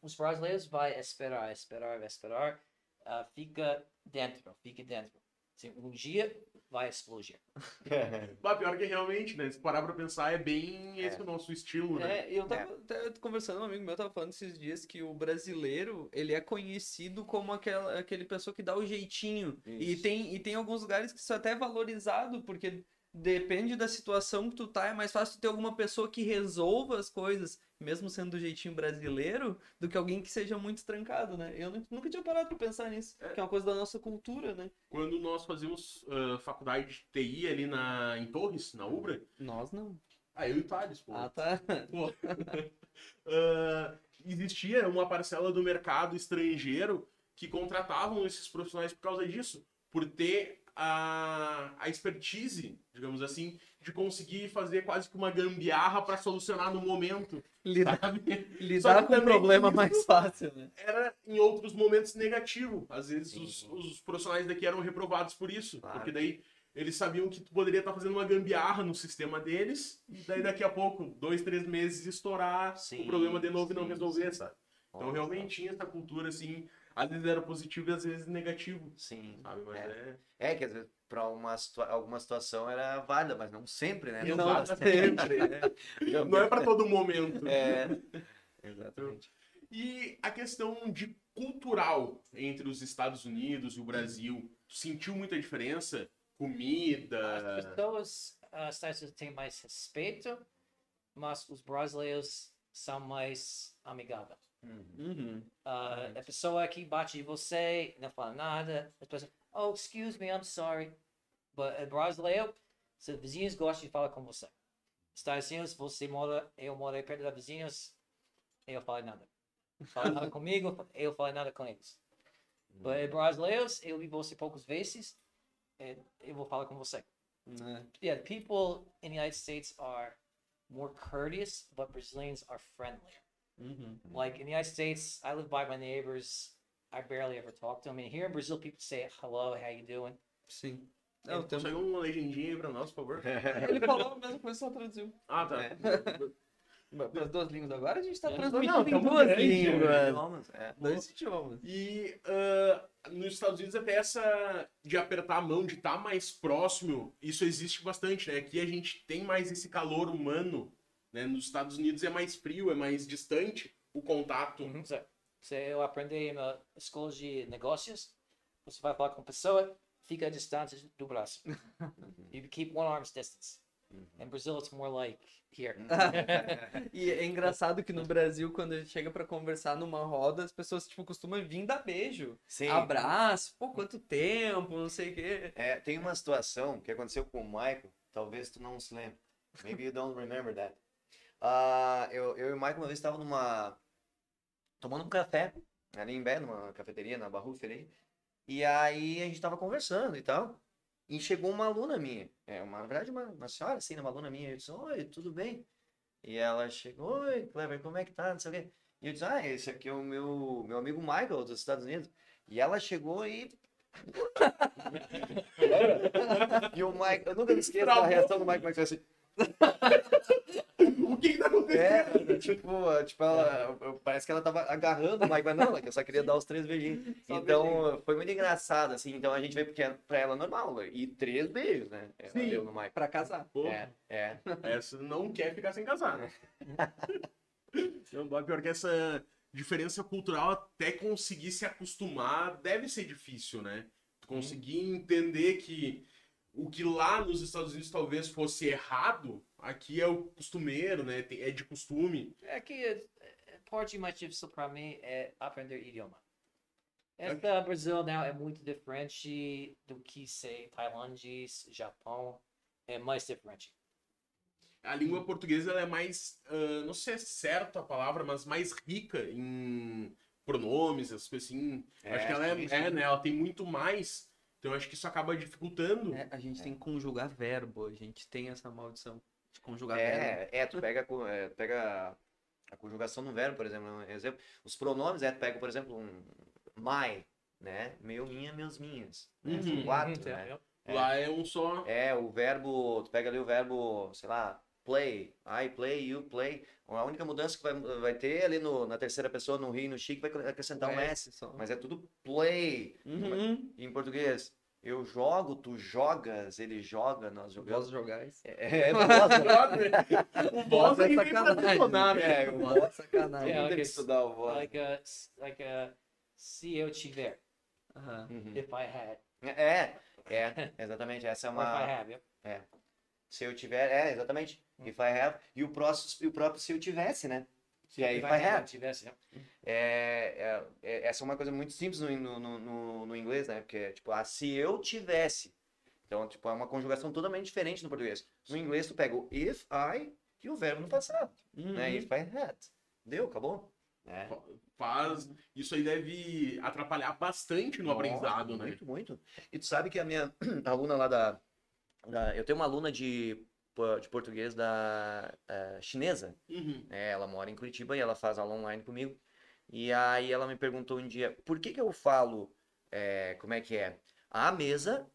os brasileiros vai esperar, esperar, esperar. ah, fica dentro, fica dentro. Sim, um dia vai explodir. [LAUGHS] Mas pior que realmente, né? Se parar pra pensar, é bem esse o nosso estilo, né? É, eu tava até conversando, um amigo meu tava falando esses dias que o brasileiro, ele é conhecido como aquela, aquele pessoa que dá o jeitinho. E tem, e tem alguns lugares que isso é até valorizado, porque depende da situação que tu tá, é mais fácil tu ter alguma pessoa que resolva as coisas. Mesmo sendo do jeitinho brasileiro, do que alguém que seja muito trancado, né? Eu nu- nunca tinha parado pra pensar nisso, É. que é uma coisa da nossa cultura, né? Quando nós fazíamos ah, faculdade de TI ali na, em Torres, na Ubra, Nós não. ah, eu e o Thales, pô. Ah, tá. [LAUGHS] Pô. [LAUGHS] Ah, existia uma parcela do mercado estrangeiro que contratavam esses profissionais por causa disso, por ter a, a expertise, digamos assim, de conseguir fazer quase que uma gambiarra para solucionar no momento, Lidar, lidar com o problema mais fácil, né? Era em outros momentos negativo. Às vezes Sim. os, os profissionais daqui eram reprovados por isso, Claro. porque daí eles sabiam que tu poderia estar fazendo uma gambiarra no sistema deles, e daí daqui a pouco, dois, três meses, estourar Sim, o problema de novo e não sim, resolver, sim. sabe? Então Nossa, realmente tinha essa cultura assim, às vezes era positivo e às vezes negativo, Sim. sabe? Mas é. É, que às vezes pra uma situa alguma situação era válida, mas não sempre, né? Não Não, sempre. né? [LAUGHS] Não é para todo momento. É, exatamente. E a questão de cultural entre os Estados Unidos e o Brasil, tu sentiu muita diferença? As Comida. pessoas ah, Estados Unidos têm mais respeito, mas os brasileiros são mais amigáveis. Uhum. Uhum. Ah, a pessoa aqui bate em você, não fala nada. A pessoa, oh, excuse me, I'm sorry. But brasileiro, se os vizinhos gostam de falar com você. Estados Unidos, você mora, eu moro perto da vizinhos, eu falo nada. Fala nada [LAUGHS] comigo, eu falo nada com eles. But brasileiros, eu vi você poucas vezes, eh, eu vou falar com você. Né? Yeah, people in the United States are more courteous, but Brazilians are friendlier. Uhum. Like in the United States, I live by my neighbors. I barely ever talk to them. And here in Brazil, people say hello, how you doing? Sim. Não, tem... Consegue uma legendinha aí pra nós, por favor? [LAUGHS] Ele falou mesmo, começou a traduzir. Ah, tá. É. As duas línguas agora, a gente tá É. transmitindo Não, em duas línguas. É. Dois idiomas. E ah, nos Estados Unidos até essa de apertar a mão, de estar mais próximo, isso existe bastante, né? Aqui a gente tem mais esse calor humano, né? Nos Estados Unidos é mais frio, é mais distante o contato. Se eu aprendi na escola de negócios, você vai falar com a pessoa, fica a distância do braço. you keep one arm's distance. In Brazil, it's more like here. [LAUGHS] E é engraçado que no Brasil, quando a gente chega pra conversar numa roda, as pessoas tipo, costumam vir dar beijo. Sim. Abraço, pô, quanto tempo, não sei o quê. É, tem uma situação que aconteceu com o Michael, talvez tu não se lembre. Maybe you don't remember that. Ah, eu, eu e o Michael uma vez estava numa. tomando um café, ali em Bé, numa cafeteria, na Barrufer aí. E aí a gente tava conversando e tal. E chegou uma aluna minha. É, uma, na verdade, uma, uma senhora, assim, né, uma aluna minha. Eu disse, oi, tudo bem? E ela chegou, oi, Clever, como é que tá? Não sei o quê. E eu disse, ah, esse aqui é o meu, meu amigo Michael, dos Estados Unidos. E ela chegou e [LAUGHS] e o Mike, eu nunca me esqueço da reação do Mike foi assim. [LAUGHS] O que que tá acontecendo? É, tipo, tipo ela, parece que ela tava agarrando o Mike, mas não, é que eu só queria dar os três beijinhos. Só então, foi muito engraçado, assim, então a gente veio porque pra ela normal, e três beijos, né? Ela Sim. deu no Mike. Pra casar. Pô, É, é. [LAUGHS] essa não quer ficar sem casar, né? [LAUGHS] Pior que essa diferença cultural até conseguir se acostumar deve ser difícil, né? Conseguir entender que o que lá nos Estados Unidos talvez fosse errado, aqui é o costumeiro, né? É de costume. Aqui, é- é- parte mais difícil para mim é aprender idioma. Esta Brasil now é muito diferente do que sei tailandês, Japão, é mais diferente. A língua portuguesa ela é mais, ah, não sei se é certa a palavra, mas mais rica em pronomes, essas coisas assim. É, acho que ela é, é, né? Ela tem muito mais. Então acho que isso acaba dificultando. É, a gente tem que conjugar verbo, a gente tem essa maldição de conjugar verbo. É, é, tu [LAUGHS] pega, é, pega a conjugação no verbo, por exemplo, um exemplo. Os pronomes, é, tu pega, por exemplo, um my, né? Meu, minha, meus, minhas. né? São Uhum. quatro, Uhum, né? é. Lá é um só. É, o verbo, tu pega ali o verbo, sei lá, play, I play, you play. A única mudança que vai, vai ter ali no, na terceira pessoa, no rio e no chique, vai acrescentar um S. só. Mas é tudo play. Uhum. Em português, eu jogo, tu jogas, ele joga, nós jogamos. Vozes jogais. É, é, voz, [LAUGHS] o voz é pra sacanagem. é, o Voz voz. é sacanagem. É, Tem que ok. estudar o voz. Like, uh, s- like uh, se eu tiver, Aham. Uhum. if I had, É, é, exatamente. Essa é or if I uma. have, yeah. Se eu tiver, é, exatamente. If I have. E o, próximo, e o próprio se eu tivesse, né? E aí vai vai quando have. tivesse, né? É, é- é- essa é uma coisa muito simples no, no, no- no, inglês, né? Porque, tipo, ah, se eu tivesse. Então, tipo, é uma conjugação totalmente diferente no português. No inglês, tu pega o if, I e o verbo no passado, né? Uhum. If I had. Deu, acabou. É. Faz. Isso aí deve atrapalhar bastante no Nossa, aprendizado, né? Muito, muito. E tu sabe que a minha [CLEARS THROAT] aluna lá da, da- Eu tenho uma aluna de, de português da eh, chinesa. Uhum. né? Ela mora em Curitiba e ela faz aula online comigo. E aí ela me perguntou um dia, por que que eu falo, eh, como é que é, a mesa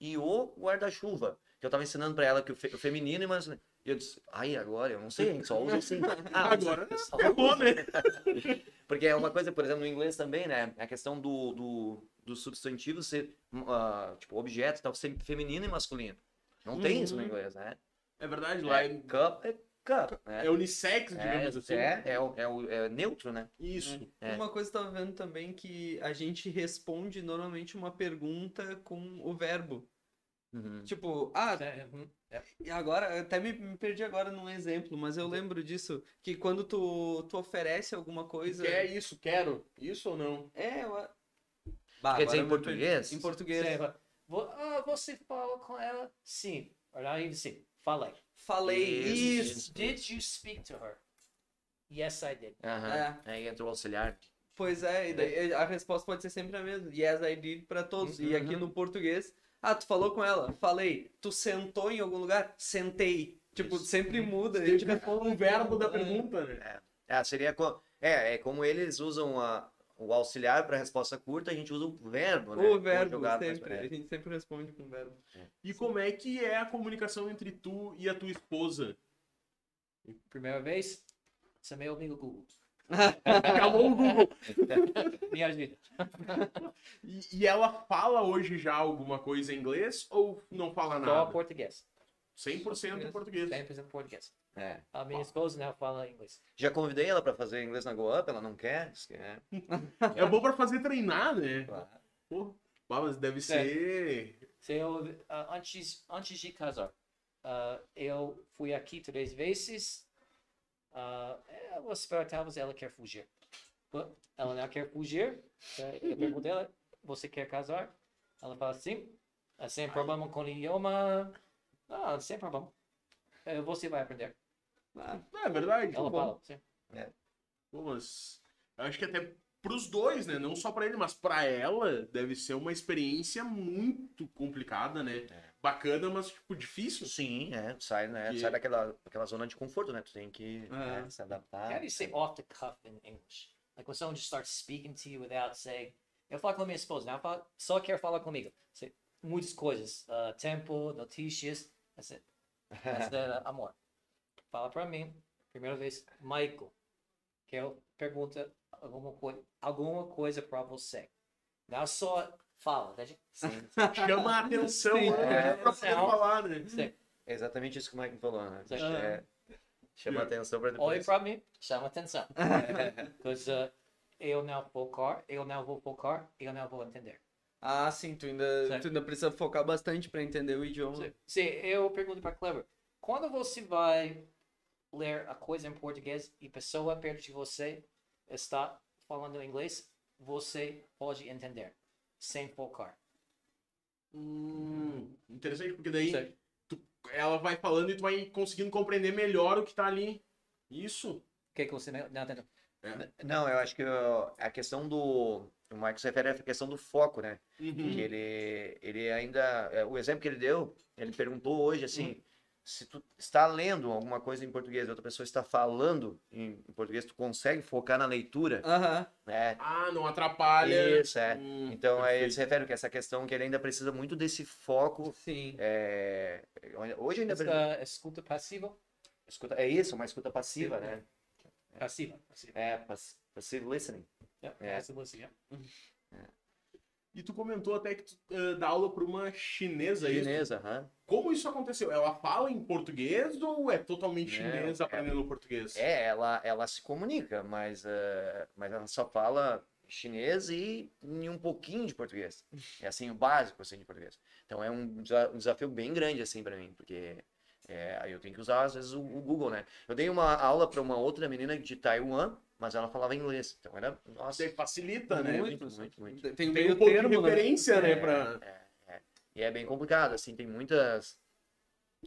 e o guarda-chuva? Que eu tava ensinando pra ela que o, fe- o feminino e. E eu disse, ai, agora, eu não sei, a gente só usa assim. [LAUGHS] Ah, Agora [LAUGHS] usa. né? [LAUGHS] Porque é uma coisa, por exemplo, no inglês também, né? A questão do, do, do substantivo ser, ah, tipo, objeto tal, ser feminino e masculino. Não tem isso no Uhum. inglês, né? É verdade, lá É, é, cup é cup, né? é unissex, É, digamos assim. é, é, o- é, o- é neutro, né? Isso. É. Uma coisa que eu tava vendo também que a gente responde normalmente uma pergunta com o verbo. Uhum. Tipo, ah, É, uhum. e agora, eu até me, me perdi agora num exemplo, mas eu lembro disso, que quando tu, tu oferece alguma coisa... Quer isso? Quero? Isso ou não? É, eu... Bah, Quer dizer em português? Em português. Vo- ah, você fala com ela? Sim. Not even sim. Falei. Falei Isso, isso. Did you speak to her? Yes, I did. Aham. É. Aí entra o auxiliar. Pois é, e daí a resposta pode ser sempre a mesma. Yes, I did pra todos. E aqui Uhum. no português, ah, tu falou com ela? Falei. Tu sentou em algum lugar? Sentei. Tipo, sempre muda. a gente Sempre responde o verbo da É. pergunta, né? É, seria co- é, é como eles usam a, o auxiliar para resposta curta, a gente usa o verbo, né? O verbo, sempre. é. A gente sempre responde com verbo. E como é que é a comunicação entre tu e a tua esposa? Primeira vez, chamei o amigo Google. Acabou o Google. [LAUGHS] Me ajuda. E, e ela fala hoje já alguma coisa em inglês ou não fala Só nada? português. 100% português. 100% português. É. A minha esposa não fala inglês. Já convidei ela para fazer inglês na Go Up, ela não quer. diz que é. [LAUGHS] É bom pra fazer treinar, né? Claro. Pô, mas deve ser. Se eu, ah, antes, antes de casar, ah, eu fui aqui três vezes. ah, ela esperava ela quer fugir. Ela não quer fugir. eh, Eu perguntei ela, você quer casar? Ela fala sim. Sem problema com o idioma. Ah, sem problema. Você vai aprender. Ah, É verdade. Ela pô. fala, sim. Pô, mas eu acho que até pros dois, né? Não só pra ele, mas pra ela deve ser uma experiência muito complicada, né? É. Bacana, mas tipo difícil. Sim, é. Sai, né? Que- Sai daquela, daquela zona de conforto, né? Tu tem que É. né, se adaptar. How do you say off the cuff in English? Like when someone just starts speaking to you without saying. Eu falo com a minha esposa, né? Eu falo- só quer falar comigo. Muitas coisas. Uh, tempo, notícias. That's it. That's the amor. Fala pra mim, primeira vez, Michael. Que eu pergunta alguma, coi alguma coisa pra você. Não só fala, entende? Sim. [LAUGHS] Chama a atenção Sim. né? É. pra poder falar, né? Sim. É exatamente isso que o Mike falou, né? É, chama a atenção para Olhe depois. pra mim, chama atenção. [LAUGHS] Because uh, eu não focar, eu não vou focar, eu não vou entender. Ah, sim, tu ainda, Certo. tu ainda precisa focar bastante pra entender o idioma. Sim, sim, eu pergunto para Clever, quando você vai ler a coisa em português e a pessoa perto de você está falando inglês, você pode entender, sem focar. Hum, interessante, porque daí Sim. ela vai falando e tu vai conseguindo compreender melhor o que tá ali. Isso. O que, que você não entendeu? Não, eu acho que a questão do. O se refere à questão do foco, né? Uhum. Que ele, ele ainda. é, O exemplo que ele deu, ele perguntou hoje assim: se tu está lendo alguma coisa em português e outra pessoa está falando em português, tu consegue focar na leitura, Aham. né? Ah, não atrapalha. Isso, é. Hum, Então, aí ele se perfeito. refere que essa questão que ele ainda precisa muito desse foco. Sim. é, Hoje ainda. Essa escuta passiva? Escuta, é isso, uma escuta passiva, né? Passiva. passiva. É, pass- passive listening. Yeah, É. passive listening, yeah. E tu comentou até que tu ah, dá aula pra uma chinesa. é? Chinesa, aham. Como isso aconteceu? Ela fala em português ou é totalmente chinesa é- aprendendo português? É, ela, ela se comunica, mas, eh, mas ela só fala chinês e, um pouquinho de português. É assim, o básico assim, de português. Então é um, um desafio bem grande assim para mim, porque É, aí eu tenho que usar, às vezes, o, o Google, né? Eu dei uma aula para uma outra menina de Taiwan, mas ela falava inglês. Então era. Nossa, Você facilita, né? muito, muito, muito. Tem um Tem meio um pouco termo, de né? referência, né? É, pra... E é bem complicado, assim, tem muitas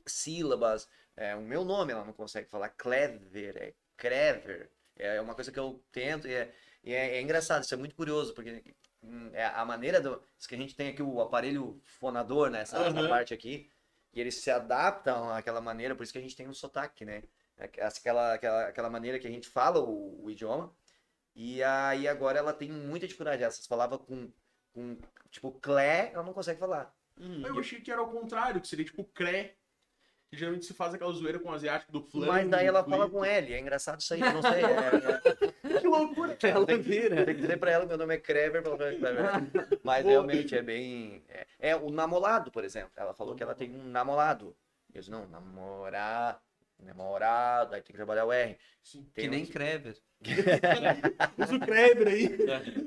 sílabas. É, o meu nome ela não consegue falar clever, é clever. É uma coisa que eu tento e é, e é, é engraçado, isso é muito curioso, porque hum, é a maneira do. Isso que a gente tem aqui o aparelho fonador, né? Essa, essa Aham. parte aqui, e eles se adaptam àquela maneira, por isso que a gente tem um sotaque, né? Aquela, aquela, aquela maneira que a gente fala o, o idioma. E aí agora ela tem muita dificuldade. Essas palavras com, com tipo, clé, ela não consegue falar. Uhum. Eu achei que era o contrário, que seria tipo cré. Que geralmente se faz aquela zoeira com o asiático do flango. Mas daí ela fala com L, é engraçado isso aí, eu não [LAUGHS] sei. É, Que loucura! é, Ela tem, que- vira. tem que dizer pra ela, meu nome é Krever, ela. Mas realmente é bem. É, é o namorado, por exemplo. Ela falou que ela tem um namorado. Eu disse, não, namorar, namorado, aí tem que trabalhar o R. Sim. Tem Que nem uns- Krever. [LAUGHS] Usa o Kreber aí.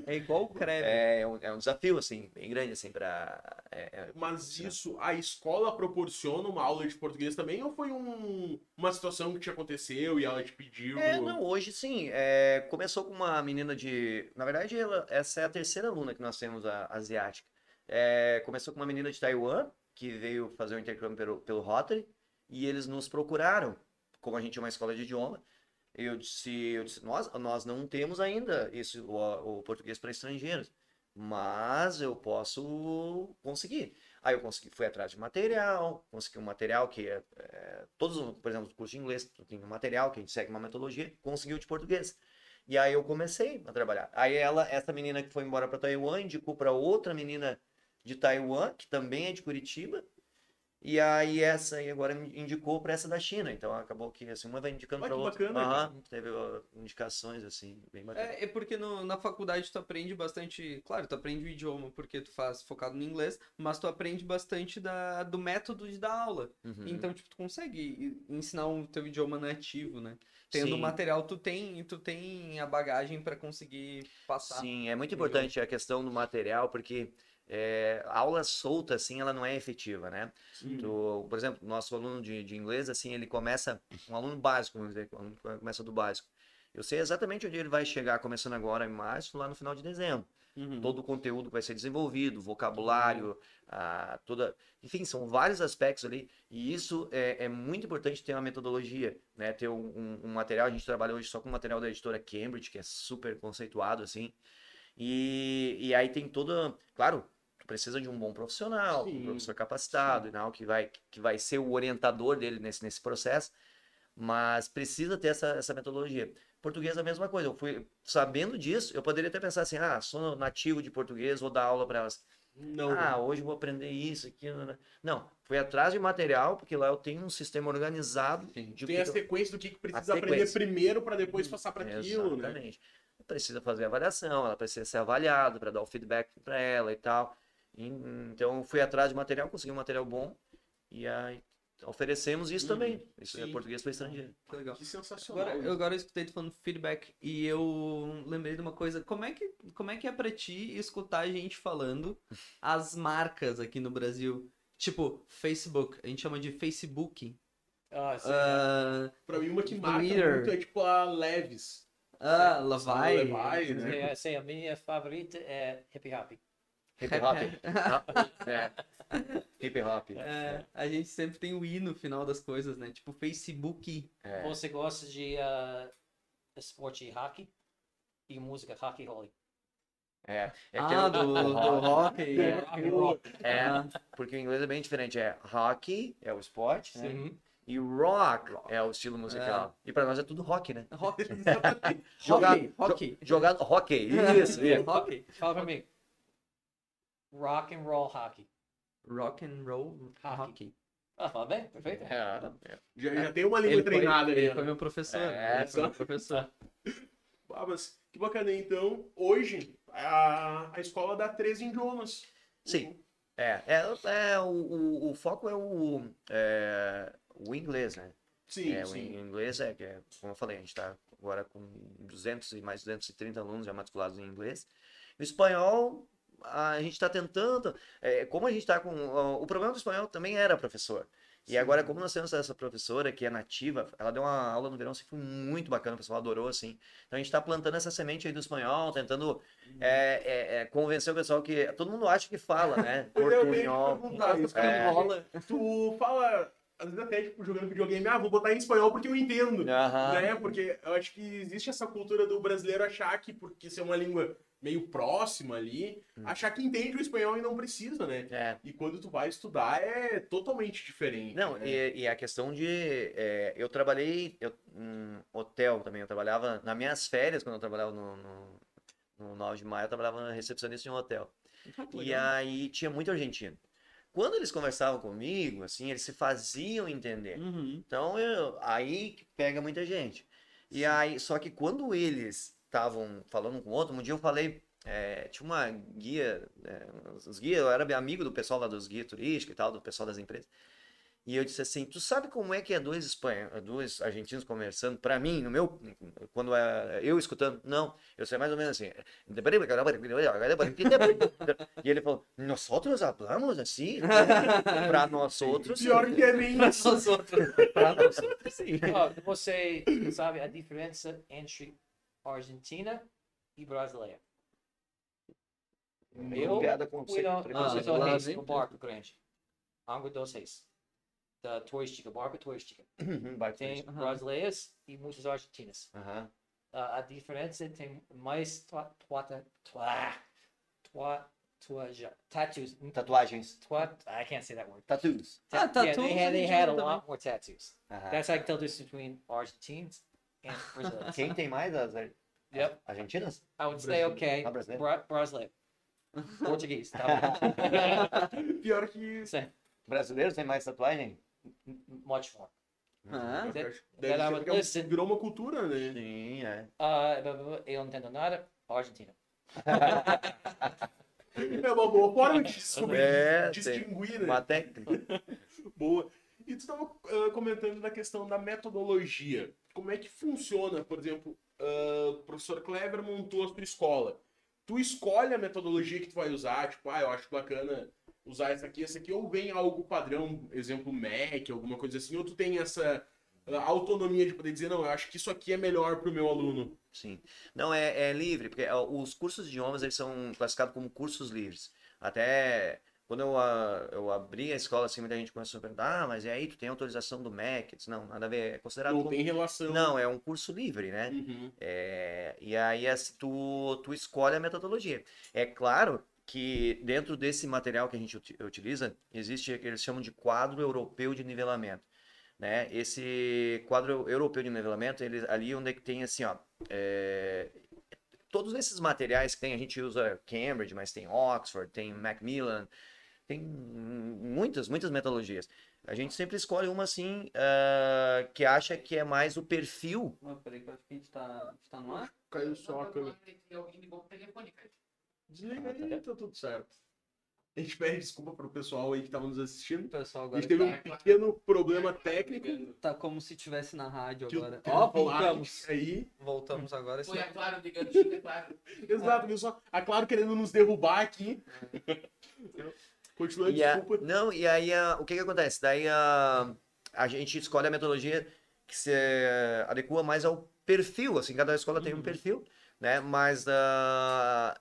É igual o Krever. é, um, é um desafio, assim, bem grande, assim, pra. é, é, Mas isso, a escola proporciona uma aula de português também? Ou foi um- uma situação que te aconteceu e ela te pediu? É, não, hoje sim. É, começou com uma menina de. Na verdade, ela- essa é a terceira aluna que nós temos, a asiática. É, começou com uma menina de Taiwan, que veio fazer o intercâmbio pelo, pelo Rotary, e eles nos procuraram, como a gente é uma escola de idioma. Eu disse, eu disse nós, nós não temos ainda esse, o, o português para estrangeiros, mas eu posso conseguir. Aí eu consegui, fui atrás de material, consegui um material que é, é, todos, por exemplo, o curso de inglês tem um material que a gente segue uma metodologia, conseguiu de português. E aí eu comecei a trabalhar. Aí ela, essa menina que foi embora para Taiwan, indicou para outra menina de Taiwan, que também é de Curitiba. E aí essa aí agora me indicou para essa da China. Então acabou que assim, uma vai indicando para outra. bacana, Aham, teve indicações assim, bem bacana. É, é porque no- na faculdade tu aprende bastante. Claro, tu aprende o idioma porque tu faz focado no inglês, mas tu aprende bastante da, do método de dar aula. Uhum. Então, tipo, tu consegue ensinar o teu idioma nativo, né? Tendo Sim. material, tu tem, tu tem a bagagem pra conseguir passar. Sim, é muito importante a questão do material, porque é, aula solta, assim, ela não é efetiva, né? Tu, por exemplo, nosso aluno de, de inglês, assim, ele começa, um aluno básico, vamos dizer, um aluno começa do básico. Eu sei exatamente onde ele vai chegar, começando agora em março, lá no final de dezembro. Uhum. Todo o conteúdo vai ser desenvolvido, vocabulário, a, toda... Enfim, são vários aspectos ali, e isso é, é muito importante ter uma metodologia, né? Ter um, um- material, a gente trabalha hoje só com material da editora Cambridge, que é super conceituado, assim, e, e aí tem toda... Claro, precisa de um bom profissional, Sim, um professor capacitado, e não, que vai, que vai ser o orientador dele nesse, nesse processo, mas precisa ter essa, essa metodologia. Português é a mesma coisa. Eu fui sabendo disso, eu poderia até pensar assim: ah, sou nativo de português, vou dar aula para elas. Não. Ah, hoje eu vou aprender isso, aquilo. né? Não, fui atrás de material, porque lá eu tenho um sistema organizado. Sim. Tem a eu- sequência do que que precisa aprender primeiro para depois passar para aquilo, né? Exatamente. Precisa fazer avaliação, ela precisa ser avaliada para dar o feedback para ela e tal. Então, eu fui atrás de material, consegui um material bom e aí oferecemos isso Hum, também. Isso é sim. português para estrangeiro. Que legal. Que sensacional. Agora, eu agora escutei tu falando feedback e eu lembrei de uma coisa. Como é que, como é, que é pra ti escutar a gente falando as marcas aqui no Brasil? Tipo, Facebook. A gente chama de Facebook. Ah, sim. Ah, Pra mim, uma que marca Twitter. muito é tipo a Leves. ah, Levi, Levi. né? Sim, sim, a minha favorita é Hippie Happy. [LAUGHS] Hip hop. é. Hip hop. É, a gente sempre tem o i no final das coisas, né? Tipo, Facebook. É. Você gosta de uh, esporte e hockey? E música Hockey Holly. É, é que ah, eu- do, do [LAUGHS] rock. hockey. É, rock and. É, Ah, porque o inglês é bem diferente. É hockey, é o esporte, né? Sim. E rock é o estilo musical. E pra nós é tudo rock, né? Rock. [LAUGHS] Jogar- Hockey. Hockey. Jogado hockey, isso. É, isso. hockey. Fala pra mim. Rock and roll hockey. Rock and roll Hockey. hockey. Ah, fala bem, perfeito. É, é. Já, já tem uma língua Ele foi, treinada ali. ele né? foi meu professor. É, foi meu professor. [LAUGHS] Ah, mas que bacana. Então, hoje, a, a escola dá três idiomas. Sim. É, é, é o, o, o foco é o, é o inglês, né? Sim, É, o sim. in- inglês é, que é, como eu falei, a gente está agora com 200 e mais 230 alunos já matriculados em inglês. O espanhol, a gente está tentando, é, como a gente está com, o problema do espanhol também era professor. E agora, como nós temos essa professora que é nativa, ela deu uma aula no verão, assim, foi muito bacana, o pessoal adorou, assim. Então a gente tá plantando essa semente aí do espanhol, tentando é, é, é, convencer o pessoal que todo mundo acha que fala, né? [LAUGHS] Portunhol. É. rola. Tu fala, às vezes até, tipo, jogando videogame, ah, vou botar em espanhol porque eu entendo. Né? Porque eu acho que existe essa cultura do brasileiro achar que, porque ser uma língua meio próxima ali, achar que entende o espanhol e não precisa, né? É. E quando tu vai estudar é totalmente diferente. Não, né? e, e a questão de. é, eu trabalhei eu, em hotel também. Eu trabalhava. Nas minhas férias, quando eu trabalhava no, no, no 9 de maio, eu trabalhava recepcionista em um hotel. E aí tinha muito argentino. Quando eles conversavam comigo, assim, eles se faziam entender. Uhum. Então, eu, aí pega muita gente. E aí, só que quando eles estavam falando com outro, um dia eu falei, é, tinha uma guia, é, os guias, eu era amigo do pessoal lá dos guias turísticos e tal, do pessoal das empresas. E eu disse assim, tu sabe como é que é dois espanhóis, dois argentinos conversando? Pra mim, no meu, quando é eu escutando, não, eu sei mais ou menos assim. E ele falou, nós outros falamos assim? [LAUGHS] Pra nós outros, sim." Pior que é Pra isso. nós outros. Pra nós outros, sim. Você sabe a diferença entre Argentina e brasileira? Eu fui no, Reis, vem no barco grande. Água dos Reis. Da turística, barco [CLEARS THROAT] turística. Tem isso. Aham. brasileiras e muitas argentinas. Aham. Ah, a diferença tem mais tua, tua, tua, tua, tua, tattoos. Tatuagens. Tua, I can't say that word. Tattoos. Ah, yeah, tattoos they had, a they had a lot more tattoos. That's how I can tell the difference between Argentines and [LAUGHS] Brazilians. Quem tem mais as Yep. argentinas? I would say okay, Ah, brasileiro. Bra brasileiro. [LAUGHS] Português. tá bom. [LAUGHS] Pior que. Say, Brasileiros têm mais tatuagem? much more. Ah, Deve ser would porque listen. virou uma cultura, né? Sim, é. Uh, eu não entendo nada. Argentina. [LAUGHS] É uma boa forma de descobrir, É, tem distinguir, né? uma técnica. Boa. E tu estava comentando da questão da metodologia. Como é que funciona, por exemplo, o professor Kleber montou a escola. Tu escolhe a metodologia que tu vai usar, tipo, ah, eu acho bacana usar essa aqui, essa aqui, ou vem algo padrão, exemplo MEC, alguma coisa assim, ou tu tem essa ah, autonomia de poder dizer, não, eu acho que isso aqui é melhor pro meu aluno. Sim. Não, é, é livre, porque os cursos de idiomas eles são classificados como cursos livres. Até quando eu, eu abri a escola, assim, muita gente começou a perguntar, ah, mas e aí, tu tem autorização do MEC? Disse, Não, nada a ver, é considerado Não como... tem relação. Não, é um curso livre, né? Uhum. É, e aí assim, tu, tu escolhe a metodologia. É claro que dentro desse material que a gente uti- utiliza, existe o que eles chamam de quadro europeu de nivelamento. Né? Esse quadro europeu de nivelamento, ele, ali onde é que tem assim, ó, é, todos esses materiais que tem, a gente usa Cambridge, mas tem Oxford, tem Macmillan, tem muitas, muitas metodologias. A gente sempre escolhe uma assim, ah, que acha que é mais o perfil Ah, peraí, que eu acho que a gente tá, a gente tá no ar. Caiu só a câmera. Pro telefone, cara. Desliga aí, tá tudo certo. A gente pede desculpa pro pessoal aí que tava nos assistindo. O pessoal A agora gente teve um tá, pequeno problema técnico. tá como se estivesse na rádio agora. Ó, um voltamos. Aí. Voltamos agora. Foi a Claro ligando, Chico, é claro. [LAUGHS] Exato, viu só? A Claro querendo nos derrubar aqui. [LAUGHS] Continuando, E a- desculpa. não, e aí a- o que que acontece? Daí a, a gente escolhe a metodologia que se adequa mais ao perfil, assim, cada escola tem um perfil, né? Mas a,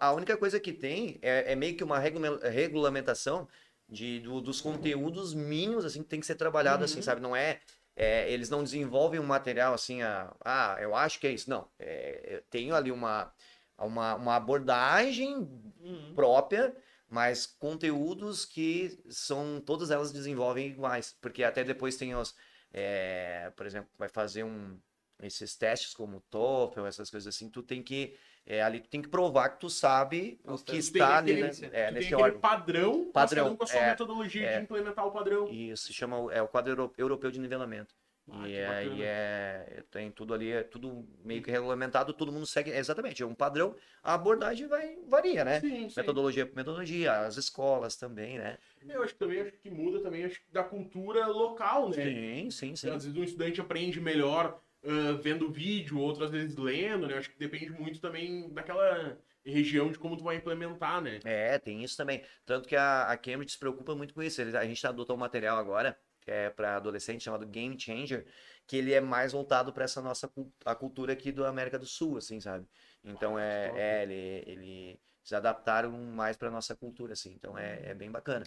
a única coisa que tem é, é meio que uma regula- regulamentação de, do- dos conteúdos mínimos, assim, que tem que ser trabalhado, assim, sabe? Não é, é, eles não desenvolvem um material assim, a, ah, eu acho que é isso. Não, é, eu tenho ali uma, uma, uma abordagem Uhum. própria, mas conteúdos que são todas elas desenvolvem iguais, porque até depois tem os, é, por exemplo, vai fazer um esses testes como o TOEFL, essas coisas assim, tu tem que é, ali tu tem que provar que tu sabe o que Tu está ali, né? tu É, tem nesse órgão. padrão, Padrão, com a sua é, metodologia é. de implementar o padrão. Isso se chama o- é o quadro euro- europeu de nivelamento. Ah, e aí bacana. é, tem tudo ali, é tudo meio que regulamentado, todo mundo segue exatamente, é um padrão, a abordagem vai varia, né? Sim, sim. Metodologia por metodologia, as escolas também, né? Eu acho que também acho que muda também acho da cultura local, né? Sim, sim, sim. Às vezes um estudante aprende melhor ah, vendo vídeo, outras vezes lendo, né? Acho que depende muito também daquela região de como tu vai implementar, né? É, tem isso também. Tanto que a, a Cambridge se preocupa muito com isso. A gente adotou um material agora, que é para adolescente, chamado Game Changer, que ele é mais voltado para essa nossa a cultura aqui do América do Sul, assim, sabe? Então é, top. é ele, ele se adaptaram mais para nossa cultura, assim. Então é, é bem bacana.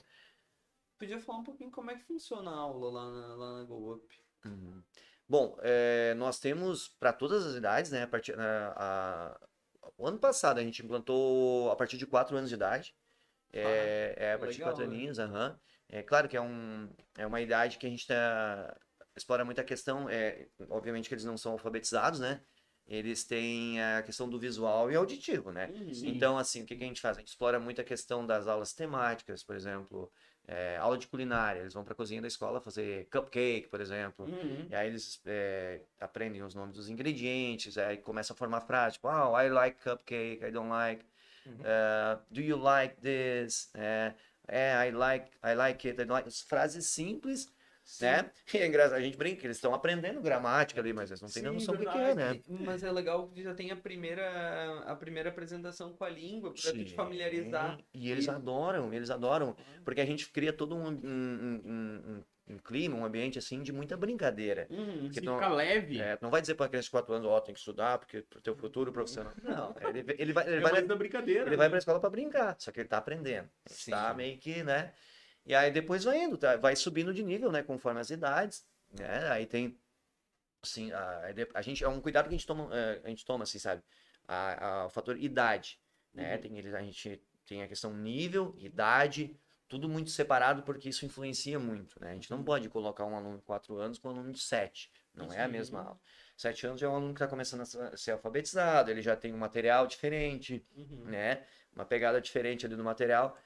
Podia falar um pouquinho como é que funciona a aula lá na, lá na Go Up. Uhum. Bom, é, nós temos para todas as idades, né? A partir, a- a- o ano passado a gente implantou a partir de 4 anos de idade. É, é a partir de legal, 4 né? aninhos, aham. É claro que é, um, é uma idade que a gente tá, explora muita questão. É, obviamente que eles não são alfabetizados, né? Eles têm a questão do visual e auditivo, né? Sim. Então, assim, o que que a gente faz? A gente explora muito a questão das aulas temáticas, por exemplo, é, aula de culinária. Eles vão para a cozinha da escola fazer cupcake, por exemplo. Uhum. E aí eles é, aprendem os nomes dos ingredientes, aí começa a formar frases, tipo, oh, I like cupcake, I don't like. Uhum. Uh, do you like this? É, é, I like, I like it, I like. As Frases simples, né? [LAUGHS] E é engraçado, a gente brinca, eles estão aprendendo gramática ali, mas eles não têm Sim, noção do que é, né? Mas é legal que já tem a primeira, a primeira apresentação com a língua, pra tu te Sim, familiarizar. E eles E- adoram, eles adoram, porque a gente cria todo um, um, um, um- um clima, um ambiente assim de muita brincadeira. Uhum. Porque não- fica leve. É, não vai dizer para criança de 4 anos, ó, tem que estudar, porque pro teu futuro profissional. [LAUGHS] Não, ele, ele vai, ele É vai, da brincadeira. ele vai né? pra escola para brincar, só que ele tá aprendendo. Ele Sim. tá meio que, né? E aí depois vai indo, tá? vai subindo de nível, né? Conforme as idades, né? Aí tem, assim, a, a gente, é um cuidado que a gente toma, é, a gente toma assim, sabe? A, a- o fator idade, né? Uhum. Tem, a gente tem a questão nível, idade, tudo muito separado porque isso influencia muito, né? A gente não pode colocar um aluno de 4 anos com um aluno de 7, não é a mesma aula. 7 anos já é um aluno que está começando a se- ser alfabetizado, ele já tem um material diferente, Uhum. né? Uma pegada diferente ali do material.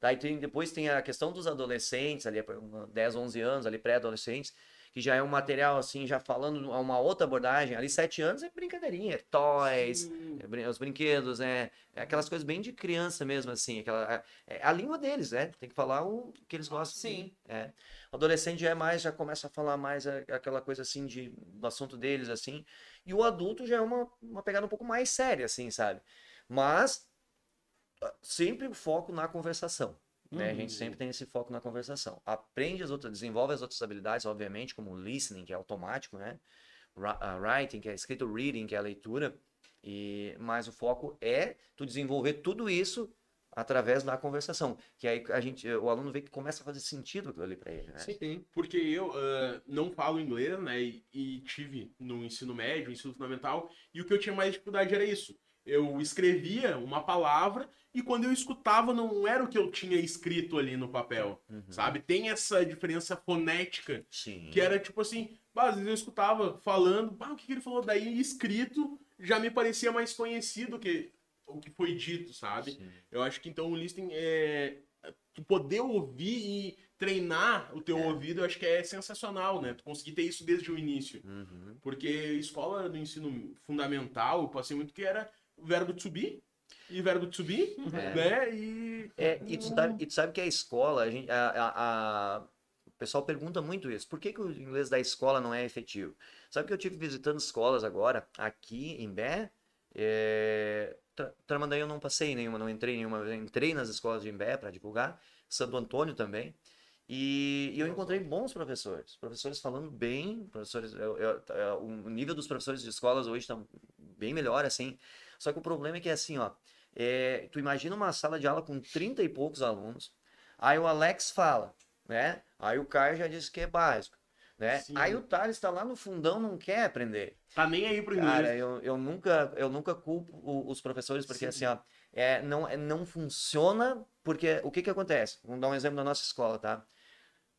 Daí tem, depois tem a questão dos adolescentes, ali, uma- 10, 11 anos, ali pré-adolescentes, que já é um material, assim, já falando a uma outra abordagem. Ali, 7 anos é brincadeirinha, é toys, é brin- os brinquedos, é, é aquelas coisas bem de criança mesmo, assim. Aquela, é, é a língua deles, né? Tem que falar o que eles gostam. Sim. É. O adolescente já é mais, já começa a falar mais aquela coisa assim de, do assunto deles, assim. E o adulto já é uma, uma pegada um pouco mais séria, assim, sabe? Mas ah, sempre o foco na conversação. Né? A gente Uhum. sempre tem esse foco na conversação. Aprende as outras, desenvolve as outras habilidades, obviamente, como listening, que é automático, né? Ah, Writing, que é escrito, reading, que é a leitura. E, mas o foco é tu desenvolver tudo isso através da conversação. Que aí a gente, o aluno vê que começa a fazer sentido aquilo ali para ele, né? Sim. Porque eu ah, não falo inglês, né? E, e tive no ensino médio, ensino fundamental, e o que eu tinha mais dificuldade era isso. Eu escrevia uma palavra e quando eu escutava não era o que eu tinha escrito ali no papel, Uhum. sabe? Tem essa diferença fonética Sim. que era tipo assim, às vezes eu escutava falando, bah, o que, que ele falou daí escrito já me parecia mais conhecido que o que foi dito, sabe? Sim. Eu acho que então o listening é tu poder ouvir e treinar o teu É. ouvido, eu acho que é sensacional, né? Tu conseguir ter isso desde o início. Uhum. Porque escola do ensino fundamental, eu passei muito que era o verbo to be e verbo to be, É. né? E É, e tu sabe, e tu sabe que a escola, a gente, a, a- a- o pessoal pergunta muito isso. Por que, que o inglês da escola não é efetivo? Sabe que eu tive visitando escolas agora, aqui em Bé, é, Tra- Tramandaí eu não passei nenhuma, não entrei nenhuma, eu entrei nas escolas de Imbé para divulgar, Santo Antônio também, e, e eu encontrei bons professores, professores falando bem, professores, eu- eu- eu- o nível dos professores de escolas hoje está bem melhor, assim, só que o problema é que, assim, ó, é, tu imagina uma sala de aula com 30 e poucos alunos, aí o Alex fala, né, aí o Caio já disse que é básico, né, Sim. aí o Thales está lá no fundão, não quer aprender, tá nem aí pro inglês. Cara, eu, eu nunca, eu nunca culpo os professores, porque assim, ó, é, não, é, não funciona, porque o que que acontece? Vamos dar um exemplo da nossa escola, tá?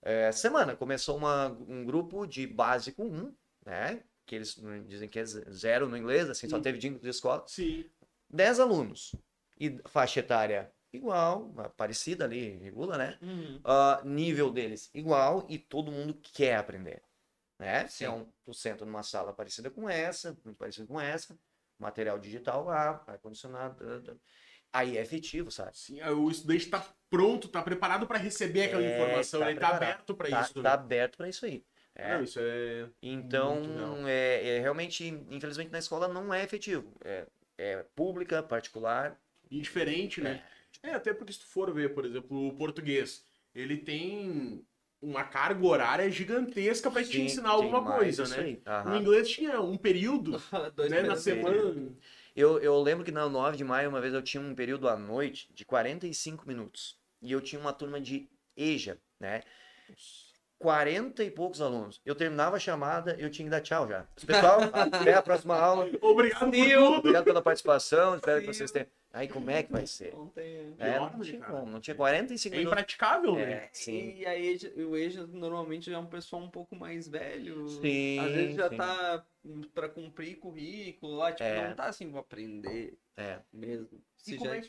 É, semana, começou uma, um grupo de básico 1, né? Que eles dizem que é ze- zero no inglês, assim, só Sim. teve de escola. Sim. 10 alunos. E faixa etária igual, parecida ali, regula, né? Uhum. Ah, nível deles igual e todo mundo quer aprender, né? Sim. Então, tu senta numa sala parecida com essa, muito parecida com essa, material digital lá, ar-condicionado, aí é efetivo, sabe? Sim, aí o estudante tá pronto, tá preparado para receber aquela É, informação, tá ele tá preparado. aberto para Tá, isso. tá né? aberto para isso aí. É, Não, isso é então, é, é realmente, infelizmente na escola não é efetivo. É, é pública, particular, indiferente, né? É, até porque se tu for ver, por exemplo, o português, ele tem uma carga horária gigantesca pra te ensinar alguma coisa, né? Aham. inglês tinha um período, [LAUGHS] Dois né, na semana. Eu, eu lembro que na 9 de maio, uma vez eu tinha um período à noite de 45 minutos. E eu tinha uma turma de EJA, né? 40 e poucos alunos. Eu terminava a chamada, eu tinha que dar tchau já. Pessoal, até a próxima aula. [LAUGHS] Obrigado tudo. Obrigado pela participação. Espero que vocês tenham. Aí como é que vai ser? Não tem- É, hora, não tinha cara. como, não tinha 45 É minutos. impraticável, né? É, sim. E a EJA, o EJA normalmente já é um pessoal um pouco mais velho. Sim, Às vezes já sim. tá pra cumprir currículo lá, tipo, É. não tá assim, vou aprender É. mesmo. Se como já é é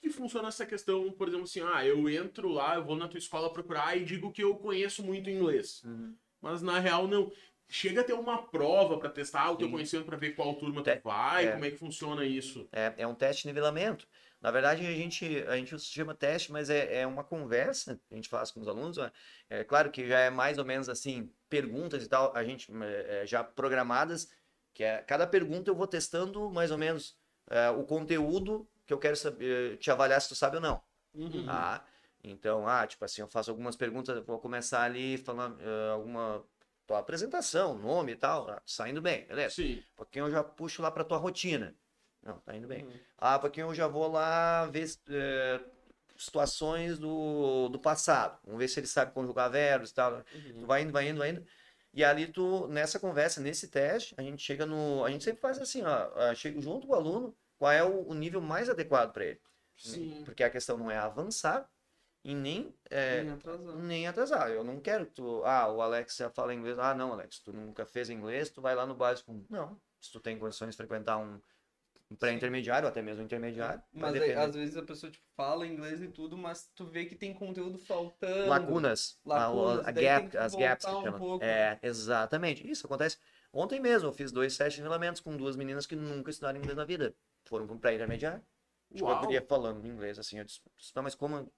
que funciona essa questão, por exemplo, assim, ah, eu entro lá, eu vou na tua escola procurar e digo que eu conheço muito inglês. Uhum. Mas na real não. Chega a ter uma prova pra testar o teu Sim. conhecimento pra ver qual turma Te- tu vai, é. como é que funciona isso. É, é um teste de nivelamento. Na verdade, a gente, a gente chama teste, mas é, é uma conversa que a gente faz com os alunos. né? É claro que já é mais ou menos assim, perguntas e tal, a gente é, é, já programadas, que é cada pergunta eu vou testando mais ou menos é, o conteúdo que eu quero saber, te avaliar se tu sabe ou não. Uhum. Tá? Então, ah, tipo assim, eu faço algumas perguntas, vou começar ali falando eh, alguma tua apresentação, nome e tal, ah, saindo bem, beleza? Sim. Um pouquinho eu já puxo lá pra tua rotina. Não, tá indo bem. Uhum. Ah, um pouquinho eu já vou lá ver eh, situações do, do passado. Vamos ver se ele sabe conjugar verbos e tal. Uhum. Tu vai indo, vai indo, vai indo. E ali tu, nessa conversa, nesse teste, a gente chega no. A gente sempre faz assim, ó. ah, Chega junto com o aluno, qual é o, o nível mais adequado para ele. Sim. Porque a questão não é avançar e nem, é, Nem atrasar. nem atrasar. Eu não quero que tu. Ah, o Alex já fala inglês. Ah, não, Alex, tu nunca fez inglês, tu vai lá no básico. Não. Se tu tem condições de frequentar um, um pré-intermediário, ou até mesmo um intermediário. Mas aí, às vezes a pessoa tipo, fala inglês e tudo, mas tu vê que tem conteúdo faltando. Lacunas. a- o- Lacunas, a, daí gap, as gaps que um chama. pouco. É, exatamente. Isso acontece. Ontem mesmo eu fiz dois testes de nivelamentos com duas meninas que nunca estudaram inglês na vida. Foram para um pré-intermediário. Tipo, Uau. eu falando inglês, assim, eu disse, mas como,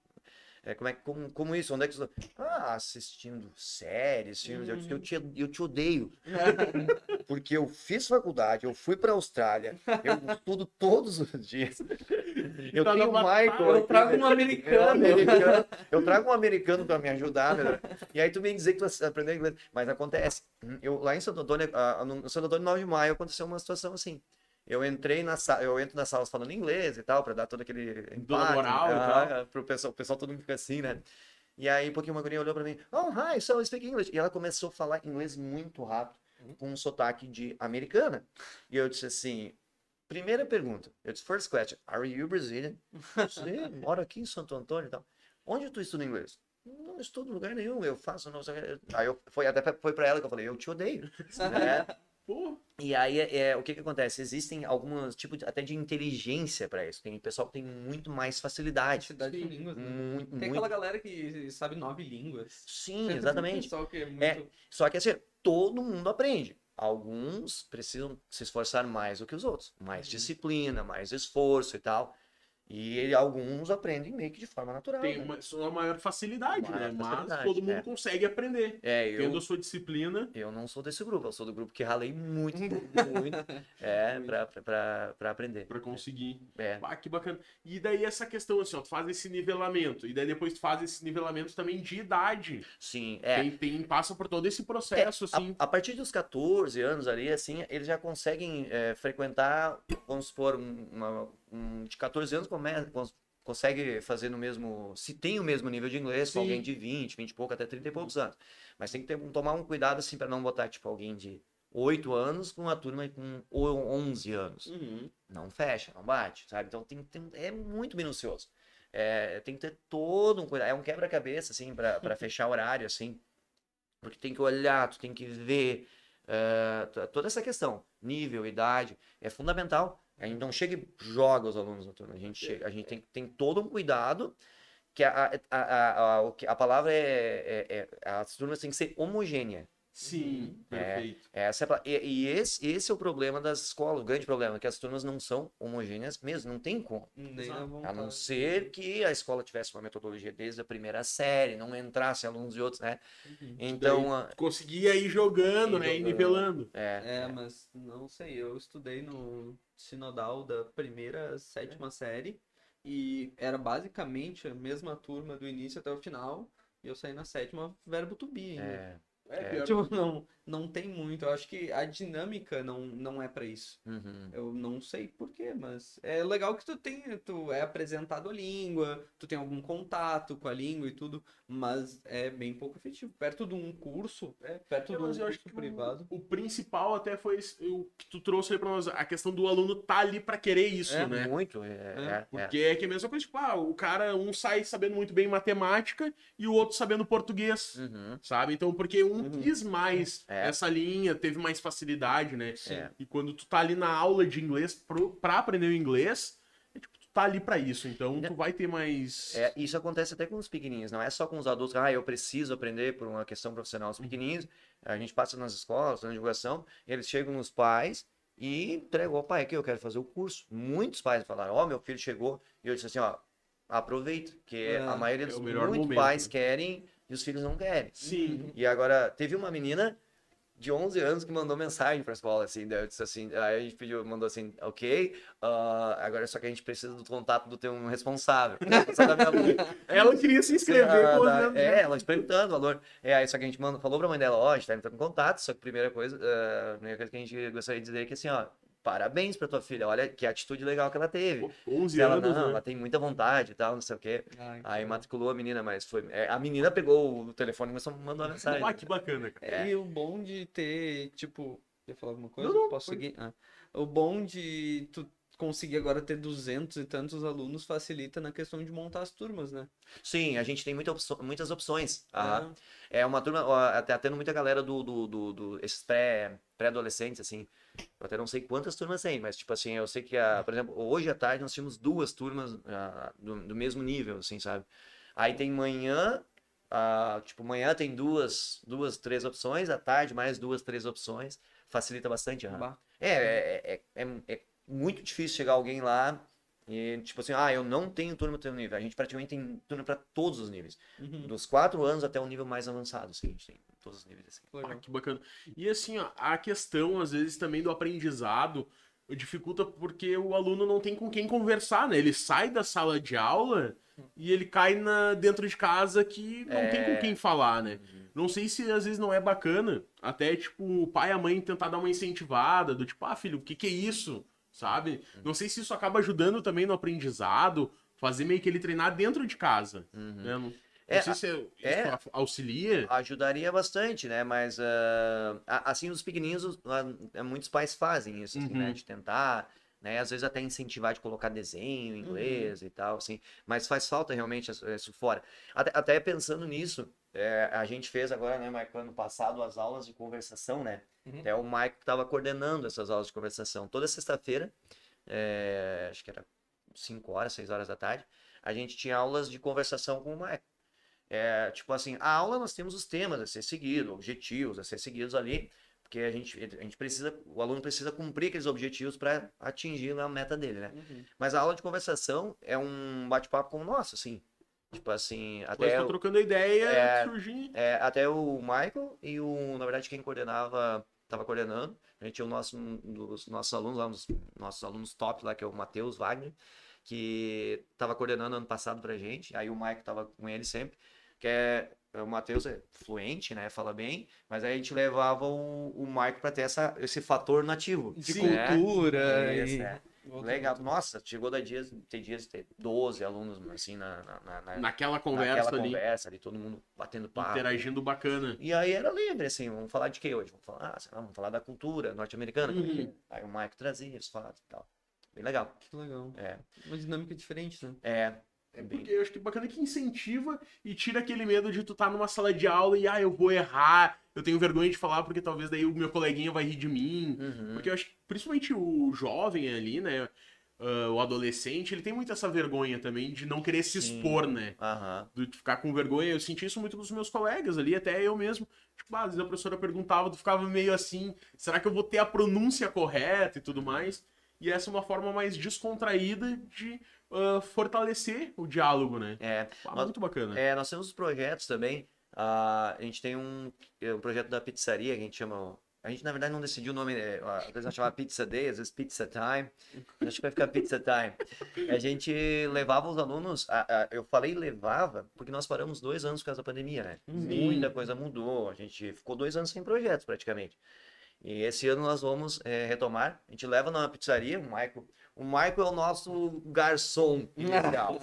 é, como, é, como, como isso? Onde é que você... Ah, assistindo séries, filmes, eu, disse, eu, te, eu te odeio, [LAUGHS] porque eu fiz faculdade, eu fui pra Austrália, eu estudo todos os dias, [LAUGHS] eu Tá tenho Michael batalha. Eu trago né? um Eu, americano. americano, eu trago um americano para me ajudar, né? e aí tu vem dizer que tu aprendeu inglês. Mas acontece. Eu, lá em Santo Antônio, ah, no Santo Antônio 9 de maio, aconteceu uma situação assim. Eu entrei na sala, eu entro nas salas falando inglês e tal, para dar todo aquele impacto, moral ah, pro pessoal, o pessoal todo mundo fica assim, né? E aí, pouquinho uma guria olhou para mim, oh, hi, so I speak English. E ela começou a falar inglês muito rápido, com um sotaque de americana. E eu disse assim, primeira pergunta, eu disse, first question, are you Brazilian? Você mora aqui em Santo Antônio e tal. Onde tu estuda inglês? Não estudo em lugar nenhum, eu faço não. Aí eu, foi até foi para ela que eu falei, eu te odeio. [LAUGHS] né? Pô, E aí, é, o que que acontece? Existem alguns tipos de- até de inteligência para isso. Tem pessoal que tem muito mais facilidade. Quantidade de línguas, né? Muito, Tem muito. aquela galera que sabe nove línguas. Sim, [LAUGHS] exatamente. que é muito... É. Só que assim, todo mundo aprende. Alguns precisam se esforçar mais do que os outros. Mais Uhum. disciplina, mais esforço e tal. E ele- alguns aprendem meio que de forma natural. tem né? uma, uma maior facilidade, Maior né? Mas facilidade, todo mundo é. consegue aprender. É, eu, Tendo a sua disciplina. Eu não sou desse grupo, eu sou do grupo que ralei muito, [LAUGHS] muito, é, pra, pra, pra, pra aprender. Pra conseguir. É, Ah, que bacana. E daí essa questão assim, ó, tu faz esse nivelamento. E daí depois tu faz esse nivelamento também de idade. sim, é. Tem, tem- passa por todo esse processo, A- assim. A, partir dos 14 anos ali, assim, eles já conseguem é, frequentar, vamos supor, um, uma- um de 14 anos come, cons- consegue fazer no mesmo, se tem o mesmo nível de inglês Sim. com alguém de 20, 20 e pouco, até 30 e poucos anos. Mas tem que ter, tomar um cuidado, assim, para não botar, tipo, alguém de 8 anos com uma turma com o- 11 anos. Uhum. Não fecha, não bate, sabe? Então tem, tem- é muito minucioso. É, tem que ter todo um cuidado. É um quebra-cabeça, assim, para [LAUGHS] fechar horário, assim. Porque tem que olhar, tu tem que ver t- toda essa questão. Nível, idade, é fundamental. A gente não chega e joga os alunos na turma. A gente, chega, a gente tem, tem todo um cuidado. Que a, a, a, a, a palavra é, é, é- As turmas têm que ser homogênea. Sim, É. perfeito. Essa é a pa- e, e esse, esse é o problema das escolas, o grande problema, que as turmas não são homogêneas mesmo, não tem como. Nem A não ser que a escola tivesse uma metodologia desde a primeira série, não entrasse alunos de outros, né? Uhum. Então, a- Conseguia ir jogando, Ir né? E jogando. nivelando. é, É, é, mas não sei, eu estudei no sinodal da primeira, sétima série e era basicamente a mesma turma do início até o final, E eu saí na sétima, verbo to be ainda. É. É, É. pior. [LAUGHS] Não, tem muito. Eu acho que a dinâmica não, não é pra isso. Uhum. Eu não sei porquê, mas é legal que tu tem, tu é apresentado a língua, tu tem algum contato com a língua e tudo, mas é bem pouco efetivo. Perto de um curso, É. perto É, de um mas eu curso acho que privado. o, o principal até foi o que tu trouxe aí pra nós, a questão do aluno tá ali pra querer isso, É, né? Muito, é, é, é. Porque é que é a mesma coisa, tipo, ah, o cara, um sai sabendo muito bem matemática e o outro sabendo português, Uhum. sabe? Então, porque um Uhum. quis mais É. essa linha, teve mais facilidade, né? É. E quando tu tá ali na aula de inglês pro, pra aprender o inglês, é, tipo, tu tá ali pra isso, então tu vai ter mais... É, isso acontece até com os pequenininhos, não é só com os adultos, ah, eu preciso aprender por uma questão profissional. Os pequenininhos, a gente passa nas escolas, na divulgação, eles chegam nos pais e entregam, ó, pai, aqui eu quero fazer o curso. Muitos pais falaram, ó, meu filho chegou, e eu disse assim, ó, aproveita, porque É, a maioria é dos melhor muitos momento, pais né? querem e os filhos não querem. Sim. E agora, teve uma menina de 11 anos que mandou mensagem pra escola, assim, daí eu disse assim, aí a gente pediu, mandou assim, ok, ah, agora só que a gente precisa do contato do teu responsável. [LAUGHS] Ela queria se inscrever Ah, da- os- É, ela te perguntando o valor. É, aí só que a gente mandou, falou pra mãe dela, ó, a gente tá entrando em contato, só que primeira coisa, ah, a primeira coisa que a gente gostaria de dizer é que assim, ó, parabéns pra tua filha, olha que atitude legal que ela teve. 11 ela, anos, não, né? ela tem muita vontade e tal, não sei o quê. Ai, Aí matriculou a menina, mas foi. é, a menina pegou o telefone e começou a mandar uma [LAUGHS] mensagem. Ah, que bacana, cara. É. E o bom de ter, tipo, quer falar alguma coisa? Não, não, Posso pode. seguir? Ah. O bom de tu conseguir agora ter 200 e tantos alunos facilita na questão de montar as turmas, né? Sim, a gente tem muita opção- muitas opções. Aham. É. É uma turma, ó, tá tendo muita galera do, do, do, do- esses pré, pré-adolescentes, assim. Eu até não sei quantas turmas tem, mas, tipo assim, eu sei que, a, por exemplo, hoje à tarde nós tínhamos duas turmas ah, do, do mesmo nível, assim, sabe? Aí tem manhã, ah, tipo, manhã tem duas, duas, três opções, à tarde mais duas, três opções. Facilita bastante. Bah. É, é, é, é, muito difícil chegar alguém lá e, tipo assim, ah, eu não tenho turma do teu nível. A gente praticamente tem turma para todos os níveis. Uhum. Dos quatro anos até o nível mais avançado, assim, a gente tem todos os níveis, assim. Ah, Legal. que bacana. E assim, ó, a questão, às vezes, também do aprendizado dificulta porque o aluno não tem com quem conversar, né? Ele sai da sala de aula e ele cai na, dentro de casa que não tem com É. quem falar, né? Não sei se às vezes não é bacana, até tipo, o pai e a mãe tentar dar uma incentivada, do tipo, ah, filho, o que que é isso? Sabe? Não sei se isso acaba ajudando também no aprendizado, fazer meio que ele treinar dentro de casa. Né? Não, não É, sei se isso é. auxilia. Ajudaria bastante, né? Mas, a- assim, os pequenininhos, os- ah, muitos pais fazem isso, assim, Uhum. né? De tentar, né? Às vezes até incentivar de colocar desenho em inglês e tal, assim. Mas faz falta realmente isso- isso fora. Até, até pensando nisso, é, a gente fez agora, né, Maico, ano passado, as aulas de conversação, né? Uhum. Até o Maico estava coordenando essas aulas de conversação. Toda sexta-feira, é, acho que era 5 horas, 6 horas da tarde, a gente tinha aulas de conversação com o Maico. É, tipo assim, a aula nós temos os temas a ser seguidos, objetivos a ser seguidos ali, porque a gente, a gente precisa, o aluno precisa cumprir aqueles objetivos para atingir a meta dele, né? Uhum. Mas a aula de conversação é um bate-papo como o nosso, assim. Tipo assim, até, o- trocando ideia, É, surgir. é, até o Michael e o, na verdade, quem coordenava, estava coordenando. A gente tinha o nosso, um dos nossos alunos lá, um dos nossos alunos top lá, que é o Matheus Wagner, que estava coordenando ano passado pra gente. Aí o Michael estava com ele sempre, que é o Matheus é fluente, né? Fala bem, mas aí a gente levava o, o Michael para ter essa, esse fator nativo. De Sim, né? cultura Isso, e... é. Legal. Nossa, chegou da dias, tem dias de ter 12 alunos assim na, na, na- na- Naquela conversa naquela ali, conversa ali, todo mundo batendo papo. interagindo bacana. E aí era livre, assim, vamos falar de que hoje? Vamos falar, ah, sei lá, vamos falar da cultura norte-americana. Uhum. Aí o Mike trazia os fatos e tal. Bem legal. Que legal. É, Uma dinâmica diferente, né? é, É bem- porque eu acho que bacana que incentiva e tira aquele medo de tu estar numa sala de aula e, ah, eu vou errar, eu tenho vergonha de falar porque talvez daí o meu coleguinha vai rir de mim. Uhum. Porque eu acho que principalmente o jovem ali, né, ah, o adolescente, ele tem muito essa vergonha também de não querer se Sim. expor, né? Aham. de ficar com vergonha. Eu senti isso muito dos meus colegas ali, até eu mesmo. Tipo, às vezes a professora perguntava, tu ficava meio assim, será que eu vou ter a pronúncia correta e tudo mais? E essa é uma forma mais descontraída de ah, fortalecer o diálogo, né? É, Ah, Nós- muito bacana. é, nós temos projetos também. ah, a gente tem um, é um projeto da pizzaria que a gente chama A gente, na verdade, não decidiu o nome. é, Às vezes nós chamava Pizza Day, às vezes Pizza Time. Acho que vai ficar Pizza Time. A gente levava os alunos. a- a- eu falei levava, porque nós paramos dois anos por causa da pandemia, né? Muita coisa mudou. A gente ficou dois anos sem projetos, praticamente. E esse ano nós vamos é, retomar. A gente leva numa pizzaria, o Michael. O Michael é o nosso garçom [LAUGHS] inicial.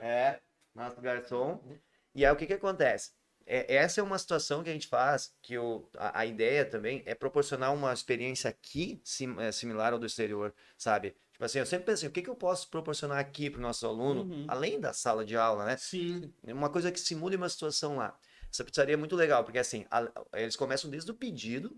É, nosso garçom. E aí o que que acontece? É, essa é uma situação que a gente faz, que eu, a, a ideia também é proporcionar uma experiência aqui sim, é, similar ao do exterior, sabe? Tipo assim, eu sempre pensei, o que que eu posso proporcionar aqui para o nosso aluno, Uhum. além da sala de aula, né? Sim. Uma coisa que simule uma situação lá. Essa pizzaria é muito legal, porque assim, a- eles começam desde o pedido,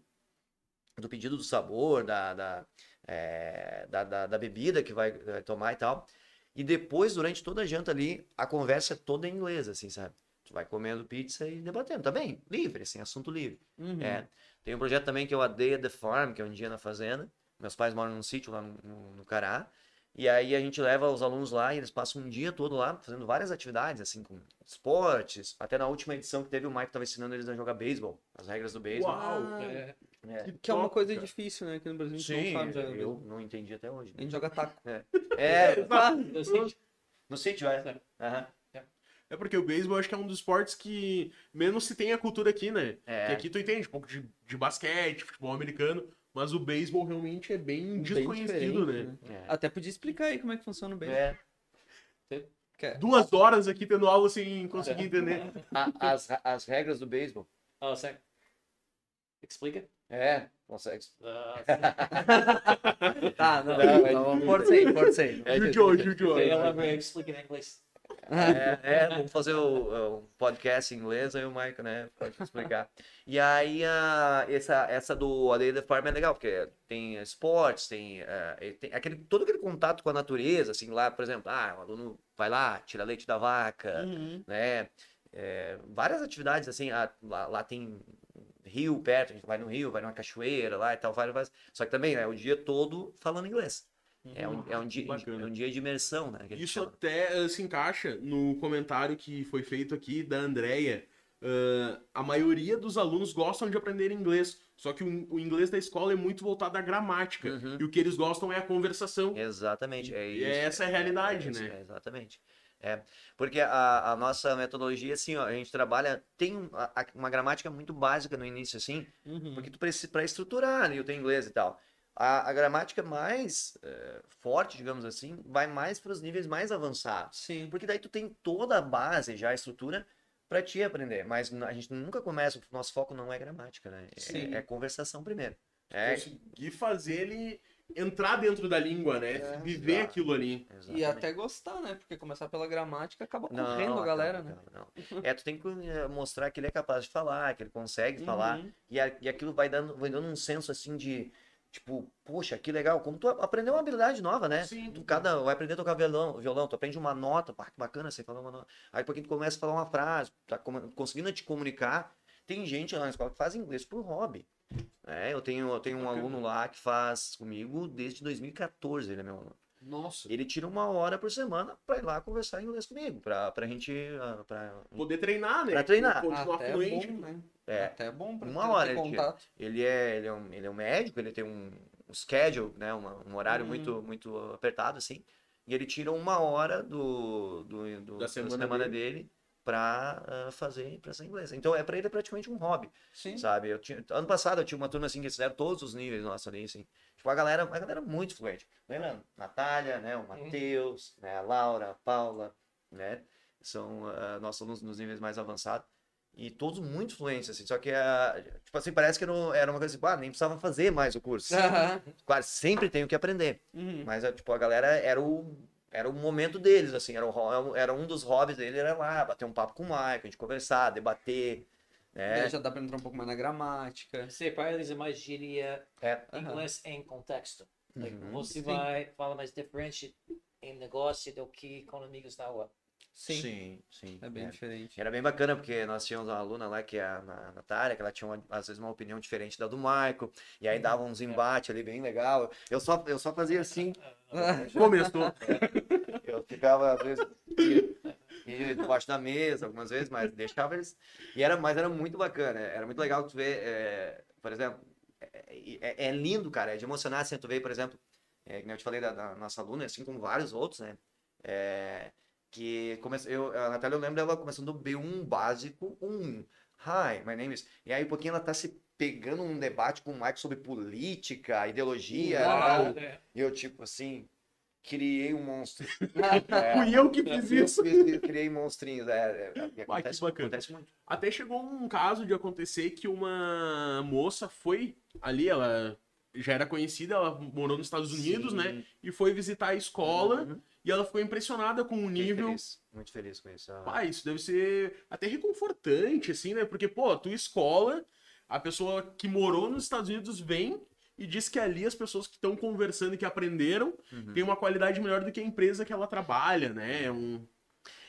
do pedido do sabor, da, da, é, da, da- da bebida que vai eh, tomar e tal. E depois, durante toda a janta ali, a conversa é toda em inglês, assim, sabe? Tu vai comendo pizza e debatendo. Tá bem, livre, assim, assunto livre. Uhum. É. Tem um projeto também que é o A Day at the Farm, que é um dia na fazenda. Meus pais moram num sítio lá no, no, no Cará. E aí a gente leva os alunos lá e eles passam um dia todo lá fazendo várias atividades, assim, com esportes. Até na última edição que teve, o Mike estava ensinando eles a jogar beisebol, as regras do beisebol. Uau. Ah, É, É. Que é uma coisa difícil, né? Aqui no Brasil a gente Sim, não sabe jogar. eu não entendi até hoje. A gente joga taco. É, [LAUGHS] eu sei. no sítio, é. Aham. É porque o beisebol acho que é um dos esportes que menos se tem a cultura aqui, né? É. Porque aqui tu entende um pouco de, de basquete, futebol americano, mas o beisebol realmente é bem Bem desconhecido, né? diferente, É. Até podia explicar aí como é que funciona o beisebol. É. Quer? Duas horas aqui tendo aula sem conseguir entender. A- as, as regras do beisebol. Oh, sério? Explica? É, consegue. Ah, [LAUGHS] Tá, não, Não, não, forcei, forcei. É, Judiou, judiou. ela explica em inglês. É, é, vamos fazer o, o podcast em inglês, aí o Michael, né, pode explicar. E aí, a, essa, essa do A Day the Farm é legal, porque tem esportes, tem, eh, tem aquele, todo aquele contato com a natureza, assim, lá, por exemplo, ah, o aluno vai lá, tira leite da vaca, Uhum. né, é, várias atividades, assim, ah, lá, lá tem rio perto, a gente vai no rio, vai numa cachoeira lá e tal, várias, só que também, é o dia todo falando inglês. É um, é um, dia, Bacana. é um dia de imersão, né, Isso chama. até eh, se encaixa no comentário que foi feito aqui da Andrea. Ah, a maioria dos alunos gostam de aprender inglês, só que o, o inglês da escola é muito voltado à gramática. Uhum. E o que eles gostam é a conversação. Exatamente, é E isso. essa é a realidade, É isso, né? é, exatamente. É, porque a, a nossa metodologia, assim, ó, a gente trabalha, tem um- a- a- uma gramática muito básica no início, assim, Uhum. porque tu precisa, para estruturar ali o teu inglês e tal. A, a gramática mais eh, forte, digamos assim, vai mais para os níveis mais avançados. Sim. Porque daí tu tem toda a base, já a estrutura, para te aprender. Mas a gente nunca começa, o nosso foco não é gramática, né? É- Sim. É, conversação primeiro. É, Conseguir fazer ele entrar dentro da língua, né? É, Viver exato. aquilo ali. E exatamente. até gostar, né? Porque começar pela gramática acaba Não, correndo a acaba, galera, né? acaba, não. É, tu tem que eh, mostrar que ele é capaz de falar, que ele consegue falar. Uhum. E, a- e aquilo vai dando, vai dando um senso assim de, tipo, poxa, que legal. Como tu a- aprendeu uma habilidade nova, né? Sim. Tu cada, vai aprender a tocar violão, violão, tu aprende uma nota, pá, que bacana você falar uma nota. Aí porque tu começa a falar uma frase, tá conseguindo te comunicar. Tem gente lá na escola que faz inglês por hobby. É, eu tenho, eu tenho um aluno lá que faz comigo desde 2014, ele é meu aluno. Nossa. Ele tira uma hora por semana pra ir lá conversar inglês comigo, pra, pra gente. ah, Pra, Poder treinar, né? Pra treinar. Continuar Até é fluente. bom, né? é, Até é bom pra Uma ter, hora ele ele, é, ele, é um, ele é um médico, ele tem um, um schedule, né? uma- um horário Uhum. muito, muito apertado, assim. E ele tira uma hora do, do, do- Da da semana semana, dele pra ah, fazer pra ser inglês. Então é pra ele é praticamente um hobby, Sim. sabe? Eu tinha, ano passado eu tinha uma turma assim que eles fizeram todos os níveis nossos ali, assim. Tipo, a galera, a galera muito fluente. Lembra? Natália, né? O Matheus, né? a Laura, a Paula, né? São ah, nossos alunos nos níveis mais avançados. E todos muito fluentes, assim. Só que, ah, tipo assim, parece que era um- era uma coisa assim, ah, nem precisava fazer mais o curso. Claro, sempre tenho que aprender. Uhum. Mas, tipo, a galera era o, era o momento deles, assim. Era, o, ho- era um dos hobbies dele, era lá, bater um papo com o Michael, a gente conversar, debater, né? Já dá pra entrar um pouco mais na gramática. Sim, para eles é mais gíria É. inglês em contexto. Like, Uhum. Você Sim. vai falar mais diferente em negócio do que com amigos na rua. Sim. sim. sim, É bem diferente. Era bem bacana, porque nós tínhamos uma aluna lá, que é a Na- Natália, que ela tinha, uma- às vezes, uma opinião diferente da do Michael, e aí dava uns embates ali bem legal. Eu só, eu só fazia assim, [LAUGHS] Começou. eu ficava, às vezes, e- debaixo da mesa, algumas vezes, mas deixava eles... E era, mas era muito bacana, era muito legal tu ver, é, por exemplo, é, é- é lindo, cara, é de emocionar, assim, tu vê, por exemplo, é, que nem eu te falei da, da nossa aluna, assim como vários outros, né, é, que começou, eu, a Natália, eu lembro dela começando do B1 básico 1, hi, my name is, e aí um pouquinho ela tá se pegando num debate com o Mike sobre política, ideologia, Uau. É. e eu, tipo, assim, criei um monstro. [LAUGHS] Fui eu que fiz isso. Eu, eu criei monstrinhos, é, é, é, que acontece, bacana. acontece muito. Até chegou um caso de acontecer que uma moça foi ali, ela já era conhecida, ela morou nos Estados Unidos, né? Sim. E foi visitar a escola Uhum. e ela ficou impressionada com o Muito nível. feliz, muito feliz com isso. ah. Pá, isso deve ser até reconfortante, assim, né? Porque, pô, a tua escola, a pessoa que morou nos Estados Unidos vem e diz que ali as pessoas que estão conversando e que aprenderam Uhum. têm uma qualidade melhor do que a empresa que ela trabalha, né? É um...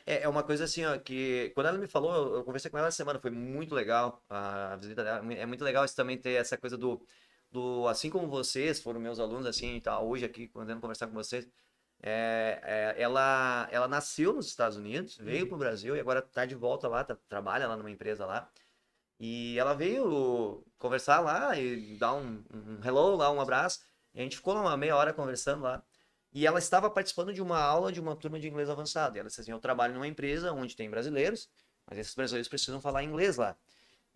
É, é uma coisa assim, ó, que quando ela me falou, eu- eu conversei com ela essa semana, foi muito legal a visita dela. É muito legal isso também ter essa coisa do, do assim como vocês foram meus alunos, assim, tá, hoje aqui, podendo conversar com vocês. é, é, ela, ela nasceu nos Estados Unidos, veio pro Brasil e agora tá de volta lá, tá- trabalha lá numa empresa lá. E ela veio conversar lá e dar um, um hello lá, um abraço. E a gente ficou lá uma meia hora conversando lá. E ela estava participando de uma aula de uma turma de inglês avançado. E ela disse assim: Eu trabalho numa empresa onde tem brasileiros, mas esses brasileiros precisam falar inglês lá.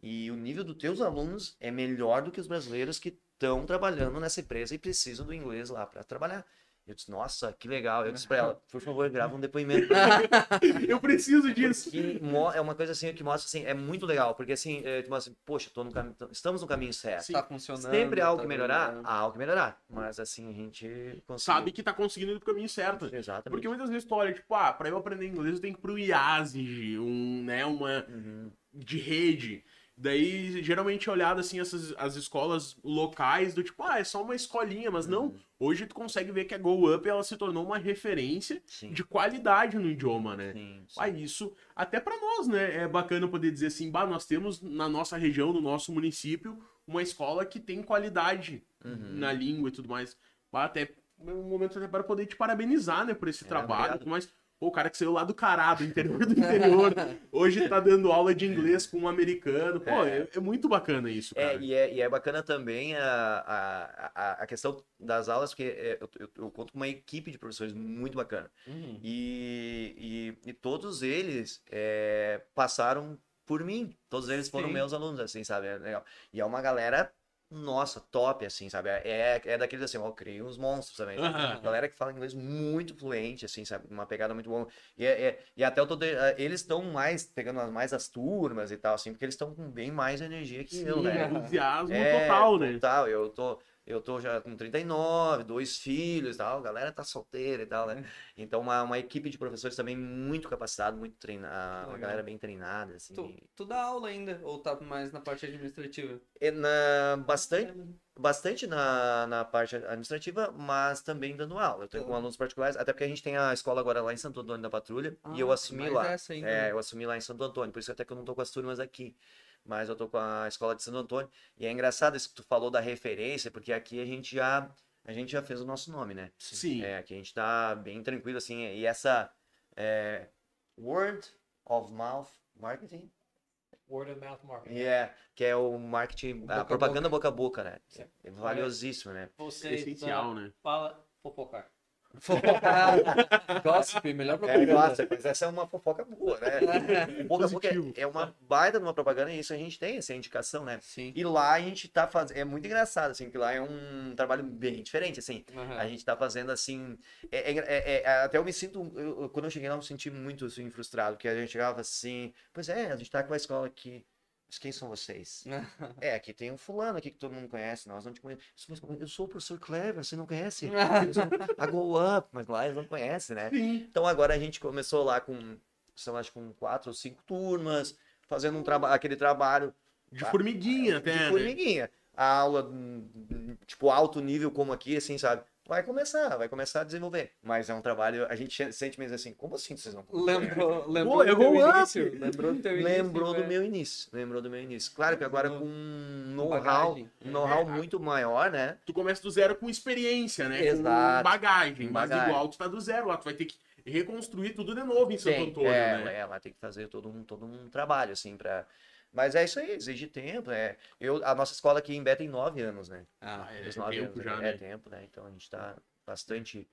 E o nível dos teus alunos é melhor do que os brasileiros que estão trabalhando nessa empresa e precisam do inglês lá para trabalhar. Eu disse: Nossa, que legal. Eu disse para ela: Por favor, grava um depoimento. [LAUGHS] Eu preciso disso. Que mo- é uma coisa assim que mostra assim, é muito legal, porque assim, é, tipo assim, poxa, tô no caminho, estamos no caminho certo. Sim. Tá funcionando. Sempre há algo tá que melhorar, há algo que melhorar. Mas assim, a gente consegue. Sabe que tá conseguindo ir pro caminho certo. Exatamente. Porque muitas vezes tu olha, tipo, ah, pra eu aprender inglês eu tenho que ir pro IASIG, um, né, uma Uhum. de rede. Daí, geralmente é olhado assim, essas, as escolas locais do tipo, ah, é só uma escolinha, mas não. Uhum. Hoje tu consegue ver que a Go Up ela se tornou uma referência Sim. de qualidade no idioma, né? Sim, sim. Ah, isso até pra nós, né? É bacana poder dizer assim, bah, nós temos na nossa região, no nosso município, uma escola que tem qualidade Uhum. na língua e tudo mais. Bah, até é um momento até para poder te parabenizar, né, por esse É, trabalho, obrigado. tudo mais. Pô, o cara que saiu lá do Cará, do interior do interior, hoje tá dando aula de inglês com um americano. Pô, é, é muito bacana isso, É, cara. e é, e é bacana também a, a, a, a questão das aulas, porque é, eu, eu, eu conto com uma equipe de professores muito bacana. Uhum. E, e, e todos eles é, passaram por mim. Todos eles foram Sim. meus alunos, assim, sabe? É legal. E é uma galera, nossa, top, assim, sabe? É, é daqueles assim, ó, eu criei uns monstros também. sabe? Aham. Galera que fala inglês muito fluente, assim, sabe? Uma pegada muito boa. E, é- é- e até eu tô. de- eh, Eles estão mais, pegando mais as turmas e tal, assim, porque eles estão com bem mais energia que eu, Sim, né? entusiasmo É, total, né? Total, eu tô, eu tô já com 39, dois filhos e tal, a galera tá solteira e tal, né? [LAUGHS] Então, uma, uma equipe de professores também muito capacitada, muito treinada, uma galera bem treinada, assim. Tu, tu dá aula ainda? Ou tá mais na parte administrativa? É na, bastante, bastante na, na parte administrativa, mas também dando aula. Eu tenho com Tá. alunos particulares, até porque a gente tem a escola agora lá em Santo Antônio da Patrulha, e eu Ah, assumi lá. ainda, É, né? eu assumi lá em Santo Antônio, por isso até que eu não tô com as turmas aqui. Mas eu tô com a escola de Santo Antônio. E é engraçado isso que tu falou da referência, porque aqui a gente já, a gente já fez o nosso nome, né? Sim. É, aqui a gente tá bem tranquilo, assim. E essa é, word of mouth marketing, Word of mouth marketing. é, que é o marketing, Boca a a propaganda boca a boca, né? Sim. É valiosíssimo, né? Você Essencial, ah, né? fala fofocar. [LAUGHS] Gossip, melhor É, propaganda. nossa, mas essa é uma fofoca boa, né? Boca a boca Positivo. é, é uma baita de uma propaganda e isso a gente tem, essa indicação, né? Sim. E lá a gente tá fazendo. É muito engraçado, assim, que lá é um trabalho bem diferente, assim. Aham. A gente tá fazendo assim. é- é- é- é- até eu me sinto. eu- quando eu cheguei lá, eu me senti muito assim, frustrado, porque a gente chegava assim. Pois é, a gente tá com a escola aqui. Mas quem são vocês? [LAUGHS] É, aqui tem um fulano aqui que todo mundo conhece, nós não te conhecemos. Mas Eu sou o professor Clever, você não conhece? Sou A Go Up, mas lá eles não conhecem, né? Sim. Então agora a gente começou lá com, sei lá, acho que com quatro ou cinco turmas, fazendo um traba aquele trabalho De formiguinha até, de né? formiguinha. A aula, hum, tipo, alto nível como aqui, assim, sabe? Vai começar, vai começar a desenvolver. Mas é um trabalho, a gente sente mesmo assim, como assim vocês não Lembrou, [LAUGHS] lembrou Pô, do teu up. início. Lembrou do teu início. Lembrou do velho. meu início, lembrou do meu início. Claro que agora com um know-how, know-how É. muito maior, né? Tu começa do zero com experiência, né? Exato. Com bagagem. Mas bagagem. igual tu tá do zero lá, tu vai ter que reconstruir tudo de novo em Santo Tem, Antônio, é, né? é, lá tem que fazer todo um, todo um trabalho, assim, pra, Mas é isso aí, exige tempo. É. Eu, a nossa escola aqui em Bé tem nove anos, né? Ah, É, Os nove tempo anos, já, é, né? é tempo, né? Então a gente tá bastante.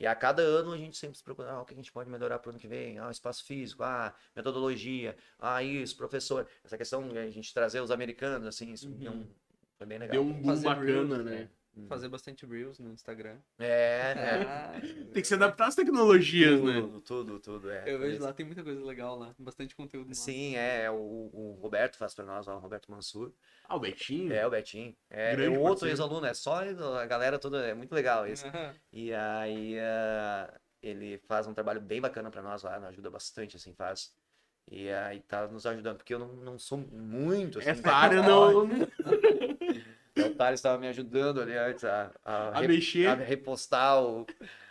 E a cada ano a gente sempre se preocupa, ah, o que a gente pode melhorar pro ano que vem? Ah, espaço físico, ah, metodologia, ah, isso, professor. Essa questão de a gente trazer os americanos, assim, isso deu um- foi bem legal. Deu um boom Fazer bacana, reels, né? Fazer bastante reels no Instagram. É, [LAUGHS] é. Ah, Tem que se adaptar às tecnologias, né? Tudo, tudo, tudo, é. Eu vejo isso. lá, tem muita coisa legal lá. Bastante conteúdo lá. Sim, é, o, o Roberto faz pra nós, ó, o Roberto Mansur. Ah, o Betinho. É, o Betinho. É, Grande é outro parceiro. ex-aluno, é só a galera toda, é muito legal isso. E aí ah, ele faz um trabalho bem bacana pra nós lá, nos ajuda bastante, assim, faz. E aí tá nos ajudando, porque eu não, não sou muito, assim. Essa área [LAUGHS] não. Então, O Thales estava me ajudando ali antes a, a, A mexer. a repostar o,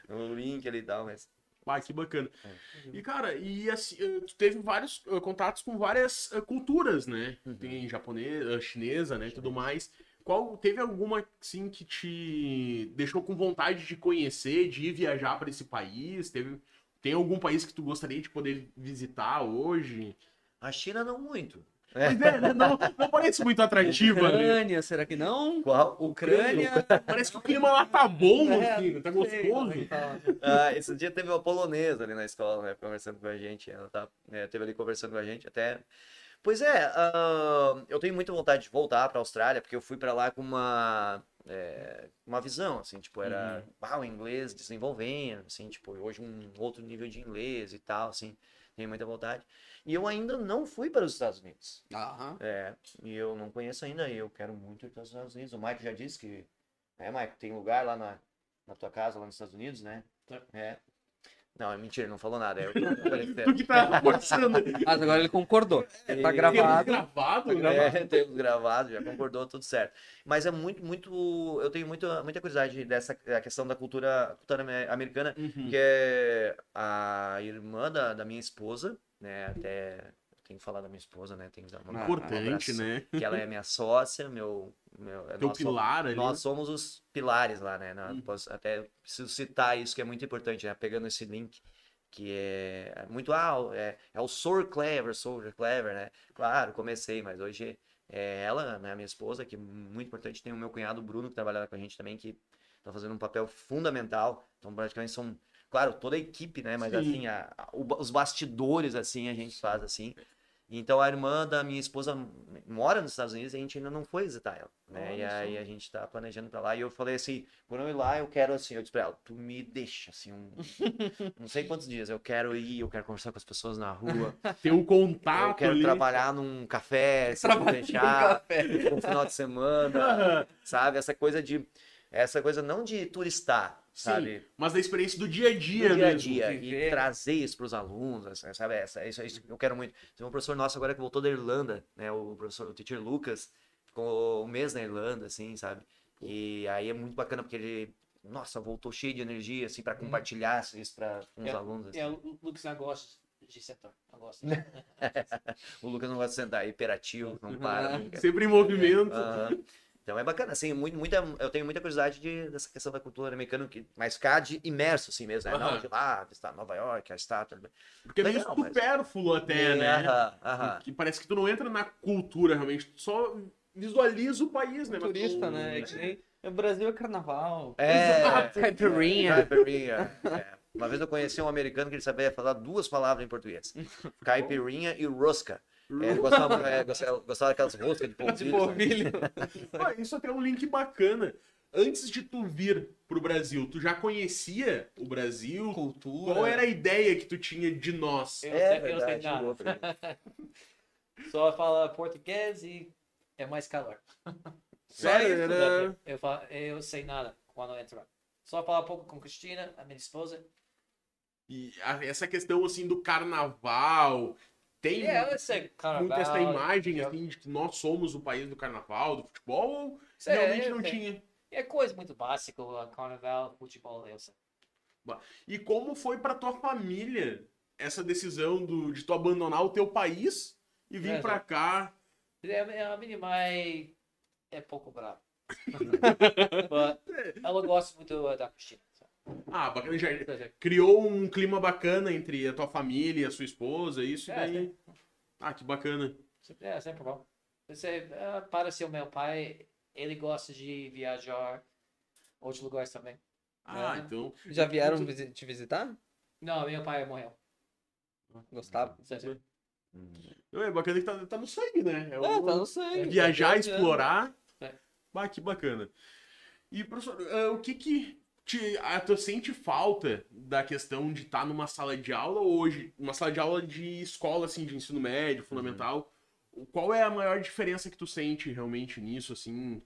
o link ali e tal, mas... Ah, que bacana. É. E, cara, e assim, eh, tu teve vários eh, contatos com várias eh, culturas, né? Uhum. Tem japonesa, chinesa, né? Tudo mais. Qual teve alguma assim que te deixou com vontade de conhecer, de ir viajar para esse país? Teve tem algum país que tu gostaria de poder visitar hoje? A China não muito. Pois é, né? não, não parece muito atrativa, né? Ucrânia, será que não? Qual? Ucrânia. Parece que o clima lá tá bom, É, assim, tá sei gostoso. é que tá. Ah, esse dia teve uma polonesa ali na escola, né, conversando com a gente. Ela tá, né, teve ali conversando com a gente até. Pois é, ah, eu tenho muita vontade de voltar para a Austrália, porque eu fui para lá com uma é, uma visão, assim, tipo, era ah, o inglês desenvolvendo, assim, tipo, hoje um outro nível de inglês e tal, assim, tenho muita vontade. E eu ainda não fui para os Estados Unidos. Aham. É, e eu não conheço ainda, e eu quero muito ir para os Estados Unidos. O Mike já disse que, é, Mike, tem lugar lá na, na tua casa, lá nos Estados Unidos, né? É. Não, é mentira, não falou nada. É. [LAUGHS] Tu que tá forçando. Ah, agora ele concordou. Tá E- gravado. gravado, né? É, temos gravado, já concordou, tudo certo. Mas é muito, muito. Eu tenho muita, muita curiosidade dessa a questão da cultura, cultura ame- americana, Uhum. que é a irmã da, da minha esposa, né? Até. Tenho que falar da minha esposa, né? Tenho que dar uma, um Importante, né? Que ela é minha sócia, meu. meu é Teu nós somos- pilar ali. Nós somos os pilares lá, né? Na- Hum. posso- até preciso citar isso que é muito importante, né? Pegando esse link, que é é muito, ah, é, é o Sor Clever, Sor Clever, né? Claro, comecei, mas hoje é ela, né, minha esposa, que é muito importante. Tem o meu cunhado Bruno, que trabalha lá com a gente também, que tá fazendo um papel fundamental. Então, praticamente são, claro, toda a equipe, né? Mas Sim. assim, a- a- os bastidores, assim, a gente faz assim. Então a irmã da minha esposa mora nos Estados Unidos e a gente ainda não foi visitar ela, né? E aí só. a gente tá planejando pra lá e eu falei assim, quando eu ir lá eu quero assim, eu disse pra ela, tu me deixa assim um [LAUGHS] não sei quantos dias, eu quero ir, eu quero conversar com as pessoas na rua, [LAUGHS] Tem um eu contato quero ali. trabalhar num café, [LAUGHS] se fechar, café. um final de semana, sabe? Essa coisa de essa coisa não de turistar, Sim, sabe? Mas da experiência do dia a dia, do dia a mesmo. dia e trazer isso para os alunos, essa- sabe? Essa, isso, isso eu quero muito. Tem um professor nosso agora que voltou da Irlanda, né? O professor, o teacher Lucas, ficou um mês na Irlanda, assim, sabe? E aí é muito bacana porque ele, nossa, voltou cheio de energia, assim, para compartilhar isso para os É, alunos. assim. É, o Lucas não gosta de sentar. Não gosta. [LAUGHS] O Lucas não gosta de sentar, é hiperativo, não [LAUGHS] para. nunca. Sempre em movimento. Então é bacana, assim, muito, muita, eu tenho muita curiosidade de, dessa questão da cultura americana, que, mas ficar de imerso, assim mesmo, né? Não de lá, visitar Nova York, a estátua. Porque é meio Legal, mas- supérfluo até, né? Aham, aham. Que parece que tu não entra na cultura realmente, tu só visualiza o país, né? Turista, tu- né? É que nem- O Brasil é carnaval. É, Caipirinha. Caipirinha. é. Uma vez eu conheci um americano que ele sabia falar duas palavras em português. [LAUGHS] Caipirinha e rosca. É, ele gostava, [LAUGHS] é, gostava, gostava daquelas roscas de polvilho. De polvilho. [LAUGHS] Ah, isso até é um link bacana. Antes de tu vir pro Brasil, tu já conhecia o Brasil? Cultura. Qual era a ideia que tu tinha de nós? Eu, É sei, eu não sei nada. [LAUGHS] Só fala português e é mais calor. Sério? Só isso, Era- né? eu, falo, eu sei nada quando entrar. Só falar um pouco com Cristina, a minha esposa. E essa questão assim do carnaval, tem É, sei carnaval. muito essa imagem eu- assim de que nós somos o país do carnaval, do futebol, ou sei, realmente eu não sei. tinha? É coisa muito básica, carnaval, futebol, sei. E como foi pra tua família essa decisão do, de tu abandonar o teu país e vir É, pra cá? É, A minha mãe é pouco brava. [LAUGHS] Ela gosta muito da Cristina. Ah, bacana, já dizer, criou um clima bacana entre a tua família e a sua esposa, isso e É, daí. Ah, que bacana. É, sempre bom. Você, ah, para ser o meu pai, ele gosta de viajar outros lugares também. Ah, É. então. Já vieram visi- te visitar? Não, meu pai morreu. Gostava? Sim, sim. Não, É bacana que tá, tá no sangue, né? É É, o- tá no sangue. viajar, tá explorar. É. Bah, que bacana. E, professor, ah, o que que te, ah, tu sente falta da questão de estar numa sala de aula hoje, uma sala de aula de escola, assim, de ensino médio, fundamental? Qual é a maior diferença que tu sente realmente nisso, assim? O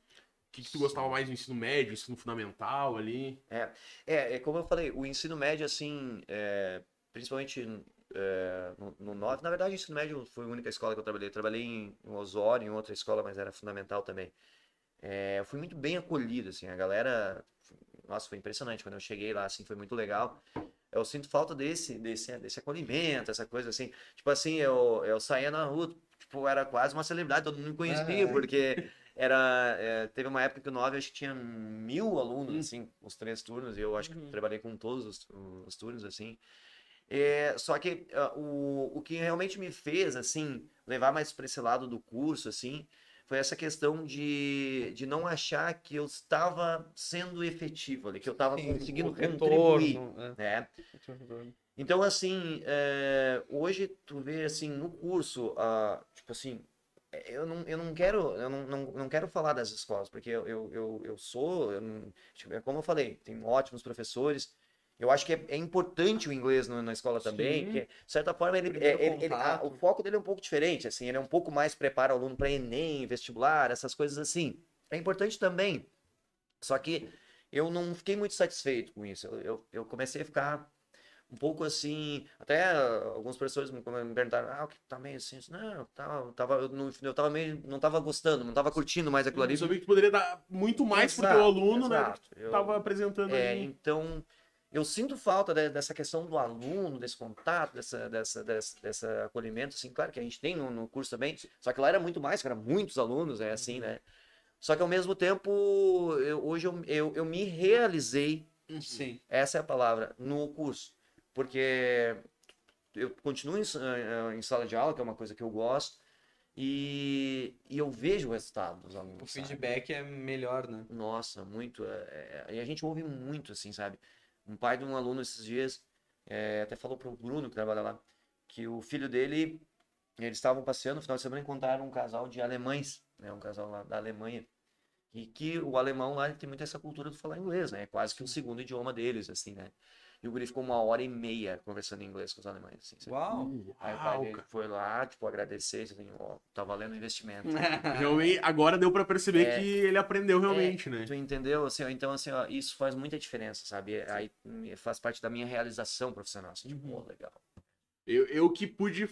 que, que tu gostava mais do ensino médio, ensino fundamental ali? É, é como eu falei, o ensino médio, assim, é, principalmente é, no, no 9, na verdade, o ensino médio foi a única escola que eu trabalhei. Eu trabalhei em, em Osório, em outra escola, mas era fundamental também. É, eu fui muito bem acolhido, assim, a galera, nossa, foi impressionante. Quando eu cheguei lá, assim, foi muito legal. Eu sinto falta desse, desse, desse acolhimento, essa coisa assim. Tipo assim, eu, eu saía na rua, tipo, era quase uma celebridade, todo mundo me conhecia, Ah. porque era, é, teve uma época que o 9 acho que tinha mil alunos, assim, os três turnos, e eu acho que Uhum. trabalhei com todos os, os turnos, assim. É, só que ah, o, o que realmente me fez, assim, levar mais para esse lado do curso, assim, foi essa questão de, de não achar que eu estava sendo efetivo ali, que eu estava conseguindo contribuir, retorno, é. né? Retorno. Então, assim, é, hoje tu vê, assim, no curso, ah, tipo assim, é, eu não, eu não quero, eu não, não, não quero falar das escolas, porque eu, eu, eu, eu sou, eu não- tipo, é como eu falei, tem ótimos professores, eu acho que é, é importante o inglês no- na escola também, que, de certa forma, ele, ele- ele- a- o foco dele é um pouco diferente, assim, ele é um pouco mais prepara o aluno para Enem, vestibular, essas coisas assim. É importante também, só que eu não fiquei muito satisfeito com isso, eu, eu, eu comecei a ficar um pouco assim, até alguns professores me perguntaram, ah, o que tá meio assim, não, eu tava, eu não, eu tava meio, não tava gostando, não tava curtindo mais aquilo ali. Eu sabia que poderia dar muito mais pro teu Exato, aluno, né? exato. Tu Eu- tava apresentando É, ali. então, eu sinto falta de- dessa questão do aluno, desse contato, dessa, dessa, dessa, dessa acolhimento, assim, claro que a gente tem no, no curso também, só que lá era muito mais, era muitos alunos, é assim, né? Só que ao mesmo tempo, eu- hoje eu, eu, eu me realizei Sim. essa é a palavra, no curso. Porque eu continuo em, eh, em sala de aula, que é uma coisa que eu gosto, e, e eu vejo o resultado dos alunos. O sabe? feedback é melhor, né? Nossa, muito. é, é, e a gente ouve muito, assim, sabe? Um pai de um aluno esses dias é, até falou pro Bruno, que trabalha lá, que o filho dele, eles estavam passeando no final de semana encontraram um casal de alemães, né? Um casal lá da Alemanha. E que o alemão lá tem muito essa cultura de falar inglês, né? É quase que o segundo idioma deles, assim, né? E o guri ficou uma hora e meia conversando em inglês com os alemães, assim? Uau! Aí o pai dele foi lá, tipo, agradecer, assim, ó, tá valendo o investimento. [LAUGHS] Realmente, agora deu pra perceber É. que ele aprendeu realmente, né? Tu entendeu? Assim, ó, então, assim, ó, isso faz muita diferença, sabe? Aí me- faz parte da minha realização profissional. Assim, tipo, Uhum. pô, legal. Eu, eu que pude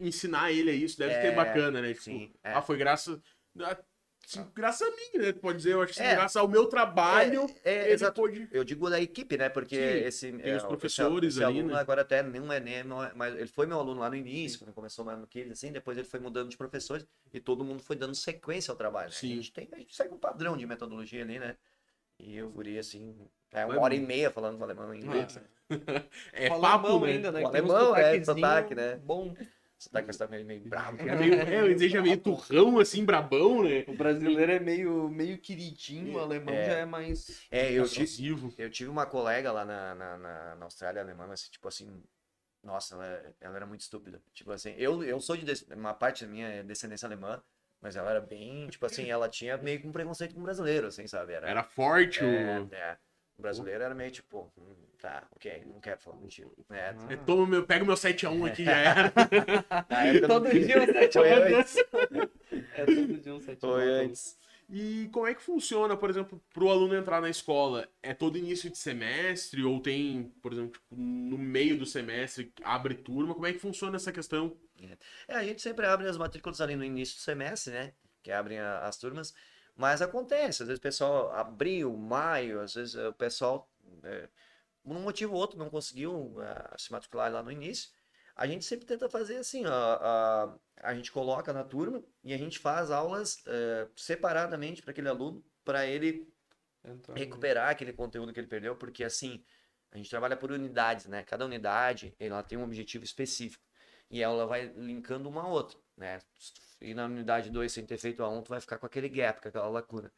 ensinar ele a isso, deve É, ser bacana, né? Tipo, sim, é. ah, foi graças. Ah, sim, graças a mim, né? Pode dizer, eu acho que É. graças ao meu trabalho, É, é, ele exato. pôde. Eu digo da equipe, né? Porque Sim, esse. tem os o- professores esse, esse ali, aluno né? agora até não é nem. não é- Mas ele foi meu aluno lá no início, quando começou mais no Kids, assim, depois ele foi mudando de professores e todo mundo foi dando sequência ao trabalho. né? Sim. A, gente tem, a gente segue um padrão de metodologia ali, né? E eu guri, assim, é uma hora e meia falando alemão e inglês. [LAUGHS] É O papo, alemão né? ainda, né? O alemão, é, sotaque, né? Bom. Sotaque tá meio, meio bravo. É meio, é, eu desejo meio turrão, assim, brabão, né? O brasileiro é meio, meio queridinho, o alemão É. já é mais. É, eu tive. Eu tive uma colega lá na, na, na, na Austrália alemã, mas tipo assim, nossa, ela, ela era muito estúpida. Tipo assim, eu, eu sou de uma parte da minha é descendência alemã, mas ela era bem, tipo assim, ela tinha meio que um preconceito com o brasileiro, assim, sabe? Era, Era forte é, o. é. O brasileiro era meio tipo, hum, tá, ok, não quero falar contigo. É, É, toma meu, pega meu 7x1 aqui, já era. [LAUGHS] época [LAUGHS] Todo não- dia um sete Foi a um. antes. É todo dia um sete a um. Foi antes. E como é que funciona, por exemplo, pro aluno entrar na escola? É todo início de semestre ou tem, por exemplo, tipo, no meio do semestre abre turma? Como é que funciona essa questão? É, a gente sempre abre as matrículas ali no início do semestre, né? Que abrem a- as turmas. Mas acontece, às vezes o pessoal abril, maio, às vezes o pessoal, por um motivo ou outro, não conseguiu ah, se matricular lá no início. A gente sempre tenta fazer assim, ó, a, a gente coloca na turma e a gente faz aulas eh, separadamente para aquele aluno, para ele Então, recuperar aquele conteúdo que ele perdeu, porque assim, a gente trabalha por unidades, né? Cada unidade, ela tem um objetivo específico e ela vai linkando uma a outra. né? E na unidade 2, sem ter feito a 1, tu vai ficar com aquele gap, com aquela lacuna.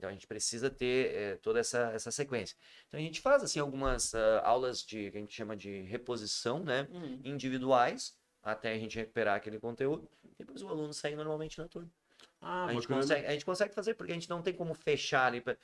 Então a gente precisa ter eh, toda essa, essa sequência. Então a gente faz assim algumas ah, aulas de que a gente chama de reposição, né? Hum. Individuais, até a gente recuperar aquele conteúdo. Depois o aluno sai normalmente na turma. Ah, a, gente consegue, a gente consegue fazer porque a gente não tem como fechar ali. pra-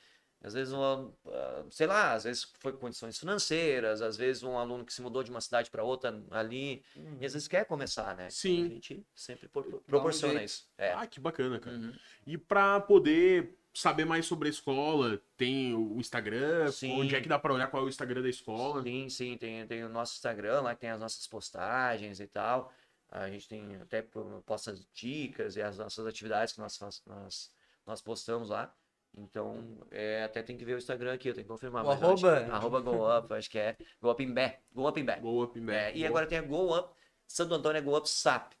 Às vezes, um, aluno, ah, sei lá, às vezes foi condições financeiras, às vezes um aluno que se mudou de uma cidade para outra ali, e às vezes quer começar, né? Sim. Então, a gente sempre por- proporciona isso. É. Ah, que bacana, cara. Uhum. E pra poder saber mais sobre a escola, tem o Instagram, Sim. onde é que dá pra olhar qual é o Instagram da escola? Sim, sim, tem, tem o nosso Instagram lá que tem as nossas postagens e tal. A gente tem até po- posta dicas e as nossas atividades que nós, nós, nós postamos lá. Então, é, até tem que ver o Instagram aqui, eu tenho que confirmar. O eu acho que- arroba? arroba Go Up, acho que é Go Up Imbé. Go Up Imbé. Go Up in É, Back. e Go agora tem a Go Up, Santo Antônio é Go Up SAP.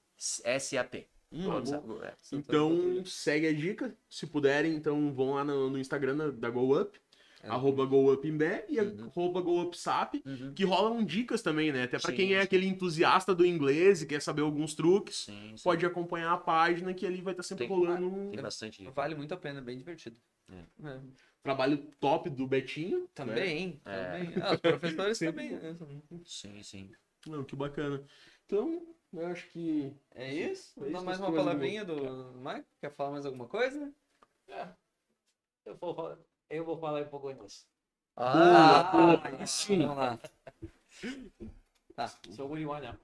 S-A-P. Hum, Go é. Então, segue a dica. Se puderem, então vão lá no, no Instagram da- da Go Up, É. arroba Go Up Imbé e Uhum. arroba Go Up Sap, Uhum. que rolam dicas também, né? Até pra Sim, quem é aquele entusiasta do inglês e quer saber alguns truques, Sim, sim. pode acompanhar a página que ali vai estar sempre Tem- rolando um Tem bastante dica. Vale muito a pena, bem divertido. É. trabalho top do Betinho. né? Também, É. também. Ah, os professores [LAUGHS] Sempre também. né? Sim, sim. Não, que bacana. Então, eu acho que É isso? É Dá isso, mais uma palavrinha do Mike? Quer falar mais alguma coisa? Eu vou, falar- eu vou falar um pouco inglês. Ah, aí sim. Vamos lá. Tá. So what do you want now?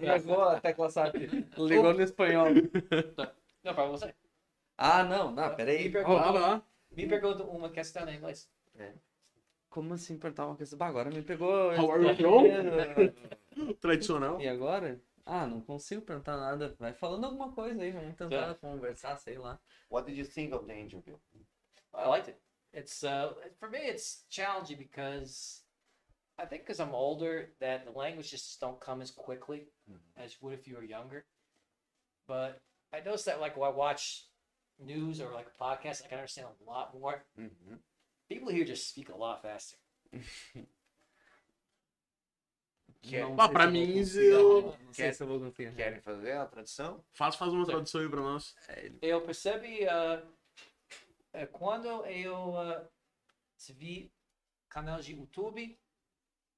Ligou a tecla SAP. Ligou no espanhol. [LAUGHS] Não, pra você. Ah, não. Não, Me peraí. pergunta, Vai lá. me pergunta uma questão em inglês. Como assim apertar uma questão? Bah, Agora me pegou. How are you from? [LAUGHS] Tradicional. E agora? Ah, não consigo perguntar nada. Vai falando alguma coisa aí, vamos tentar Tá. conversar, sei lá. What did you think of the interview? I liked it. It's uh for me it's challenging because I think because I'm older that the language just don't come as quickly as would if you were younger. But I noticed that like when I watch news or like a podcast, I can understand a lot more. Uhum. People here just speak a lot faster. [LAUGHS] Não Ah, pra se eu vou mim, eu- Não sei se eu vou conseguir. Querem fazer a tradução? Faz, faz uma tradução aí pra nós. Eu percebi uh, quando eu uh, vi canal de YouTube,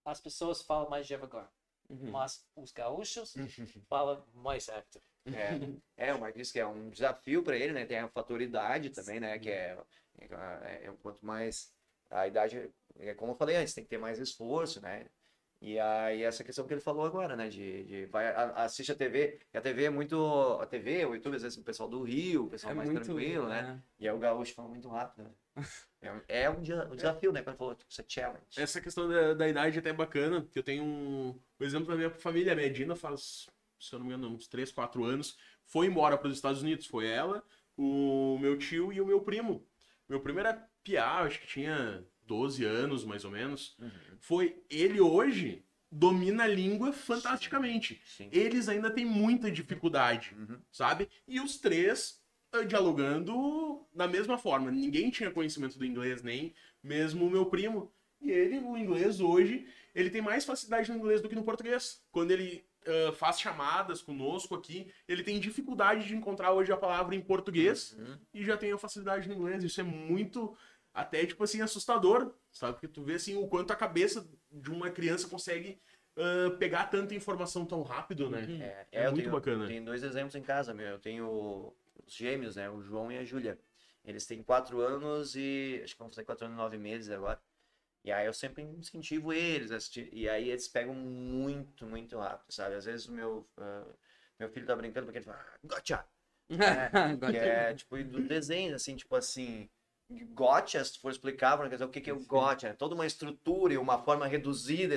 as pessoas falam mais devagar. Uhum. Mas os gaúchos [LAUGHS] falam mais rápido. É, é, o Mark disse que é um desafio para ele, né? Tem a fator idade também, né? Que é, é, é quanto mais a idade, é como eu falei antes, tem que ter mais esforço, né? E aí essa questão que ele falou agora, né? De, de vai a- assiste a TV, e a TV é muito a TV, o YouTube às vezes o pessoal do Rio, o pessoal É mais muito, tranquilo, né? E aí o gaúcho fala muito rápido. Né? [LAUGHS] É, um- é um, dia- um desafio, né? Quando falou, tipo, isso é challenge. Essa questão da, da idade é até bacana, que eu tenho um, um exemplo da minha família. A minha Dina faz, se eu não me engano, uns 3, 4 anos, foi embora para os Estados Unidos. Foi ela, o meu tio e o meu primo. Meu primo era piá, acho que tinha 12 anos, mais ou menos. Uhum. Foi ele hoje domina a língua fantasticamente. Sim. Eles ainda têm muita dificuldade, Uhum. sabe? E os três ah, dialogando da mesma forma. Ninguém tinha conhecimento do inglês, nem mesmo o meu primo. E ele, o inglês hoje, ele tem mais facilidade no inglês do que no português. Quando ele ah, faz chamadas conosco aqui, ele tem dificuldade de encontrar hoje a palavra em português Uhum. e já tem a facilidade no inglês. Isso é muito, até tipo assim, assustador, sabe? Porque tu vê assim o quanto a cabeça de uma criança consegue ah, pegar tanta informação tão rápido, né? É, É eu muito tenho, bacana. Tenho dois exemplos em casa, meu. Eu tenho os gêmeos, né? O João e a Júlia. Eles têm quatro anos e. Acho que vão fazer quatro anos e nove meses agora. E aí eu sempre incentivo eles a assistir. E aí eles pegam muito, muito rápido, sabe? Às vezes o meu, ah, meu filho tá brincando porque ele fala, "Ah, gotcha! [LAUGHS] Que é tipo do desenho, assim, tipo assim. Gotcha, se for explicar dizer o que, que é o gotcha, é toda uma estrutura e uma forma reduzida.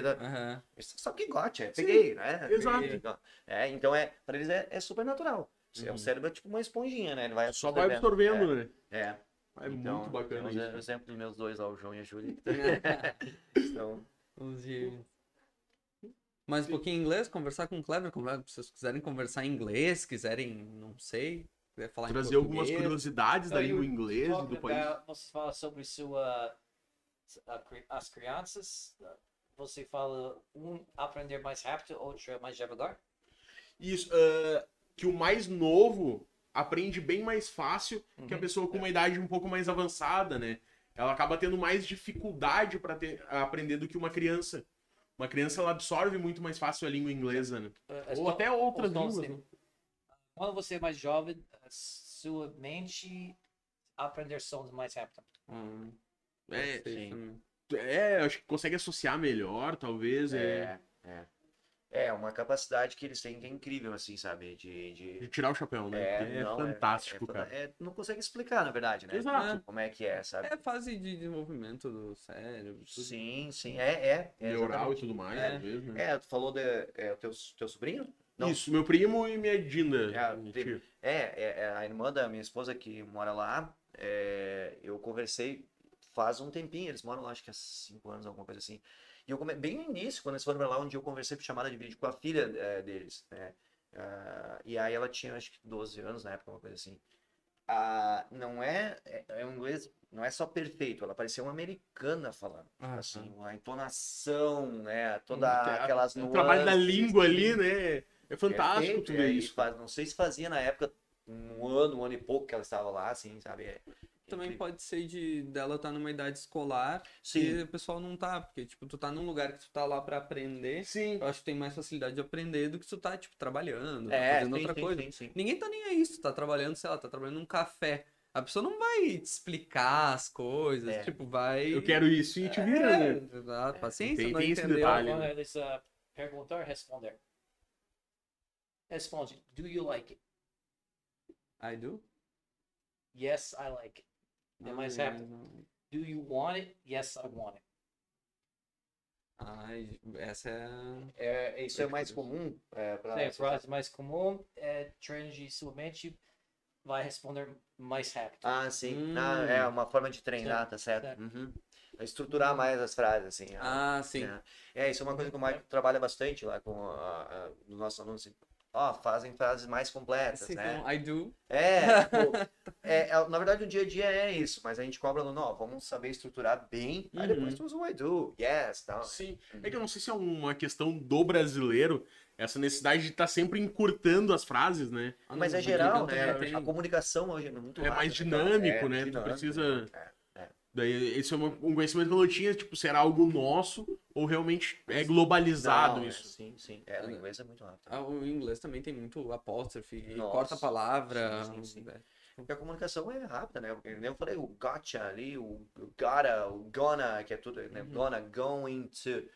Eles sabem que gotcha, é peguei, né? exato. Peguei, é, então é, pra eles é, é super natural. É Uhum. um cérebro é tipo uma esponjinha, né? Ele vai Só vai absorvendo, né? É, é. É Então, muito bacana isso. um exemplo dos meus dois lá, o João e a Júlia. [LAUGHS] [LAUGHS] então, Os gêmeos. Mais um pouquinho em inglês, conversar com o Clever. Se vocês quiserem conversar em inglês, quiserem, não sei, quiser falar Trazer algumas curiosidades da língua inglesa e do país. você fala sobre sua as crianças. Você fala um aprender mais rápido, outro mais devagar. Isso. ah, que o mais novo aprende bem mais fácil que a Uhum. pessoa com uma idade um pouco mais avançada, né? Ela acaba tendo mais dificuldade para aprender do que uma criança. Uma criança ela absorve muito mais fácil a língua inglesa, né? Eh, Ou até outras línguas. né? Quando você é mais jovem, a sua mente aprender sons mais rápido. Ah, É, sei sim. É, acho que consegue associar melhor, talvez. É, É, é. É, uma capacidade que eles têm que é incrível, assim, sabe? De. de... de tirar o chapéu, né? É, É, não, fantástico, é, é, cara. é, não consegue explicar, na verdade, né? Exato. Como é que é, sabe? É fase de desenvolvimento do cérebro. tudo. Sim, sim, é, é. é Neural e tudo mais, É. talvez, né? É, tu falou de é, o teu, teu sobrinho? Não. Isso, meu primo e minha Dinda. É, minha. É, é, é, a irmã da minha esposa que mora lá, é, eu conversei faz um tempinho, eles moram lá acho que há cinco anos, alguma coisa assim. E eu come... bem no início, quando eles foram pra lá, um dia eu conversei por chamada de vídeo com a filha é, deles, né? Ah, e aí ela tinha acho que 12 anos na época, uma coisa assim. Ah, não é, é, é um inglês, não é só perfeito, ela parecia uma americana falando. Ah, assim, a entonação, né? Toda Hum, aquelas O trabalho da nuances, língua ali, né? É fantástico Perfeito, tu ver é, e isso. faz- não sei se fazia na época, um ano, um ano e pouco que ela estava lá, assim, sabe? É Também incrível. pode ser de dela estar numa idade escolar Sim, e o pessoal não tá, porque tipo, tu tá num lugar que tu tá lá pra aprender. Sim. Eu acho que tem mais facilidade de aprender do que tu tá, tipo, trabalhando, tá é, fazendo sim, outra sim, coisa. sim. Ninguém tá nem aí, se tu tá trabalhando, sei lá, tá trabalhando num café. A pessoa não vai te explicar as coisas, É. tipo, vai. Eu quero isso e te vira, É, né? exato, paciência, Tem- não tem esse entendeu. detalhe. Quando né? perguntar, responder. Responde. Do you like it? I do? Yes, I like it. É mais Ai, rápido. não. Do you want it? Yes, I want it. Ai, essa é. É, isso é mais comum é, para Sim, a frase mais comum é treino de sua mente vai responder mais rápido. Ah, sim. Hum. Ah, é uma forma de treinar, tá certo? certo. Uhum. Estruturar mais as frases, assim. Ah, sim. É. É, isso é uma coisa que o Michael trabalha bastante lá com a, a, os nossos alunos. Ó, fazem frases mais completas, Assim, né? I do. É, tipo, [LAUGHS] é, é, na verdade o dia a dia é isso, mas a gente cobra aluno, ó, vamos saber estruturar bem, aí Uhum. depois tu usa o I do, yes, tal. Sim. É que eu não sei se é uma questão do brasileiro, essa necessidade de estar sempre encurtando as frases, né? Mas não, é no geral, Booking né? A comunicação hoje é muito É mais né? dinâmico, É, né? Tu dinâmico, precisa- é. Daí, esse é uma- um conhecimento que eu não tinha, tipo, será algo nosso ou realmente é globalizado Não, é, isso? sim, sim. É, o inglês é muito rápido. Ah, o inglês também tem muito apóstrofe, Nossa. corta a palavra. Sim, sim, sim. é. Porque a comunicação é rápida, né? Eu falei o gotcha ali, o gotta, o gonna, que é tudo, né? Uhum. Gonna, going to.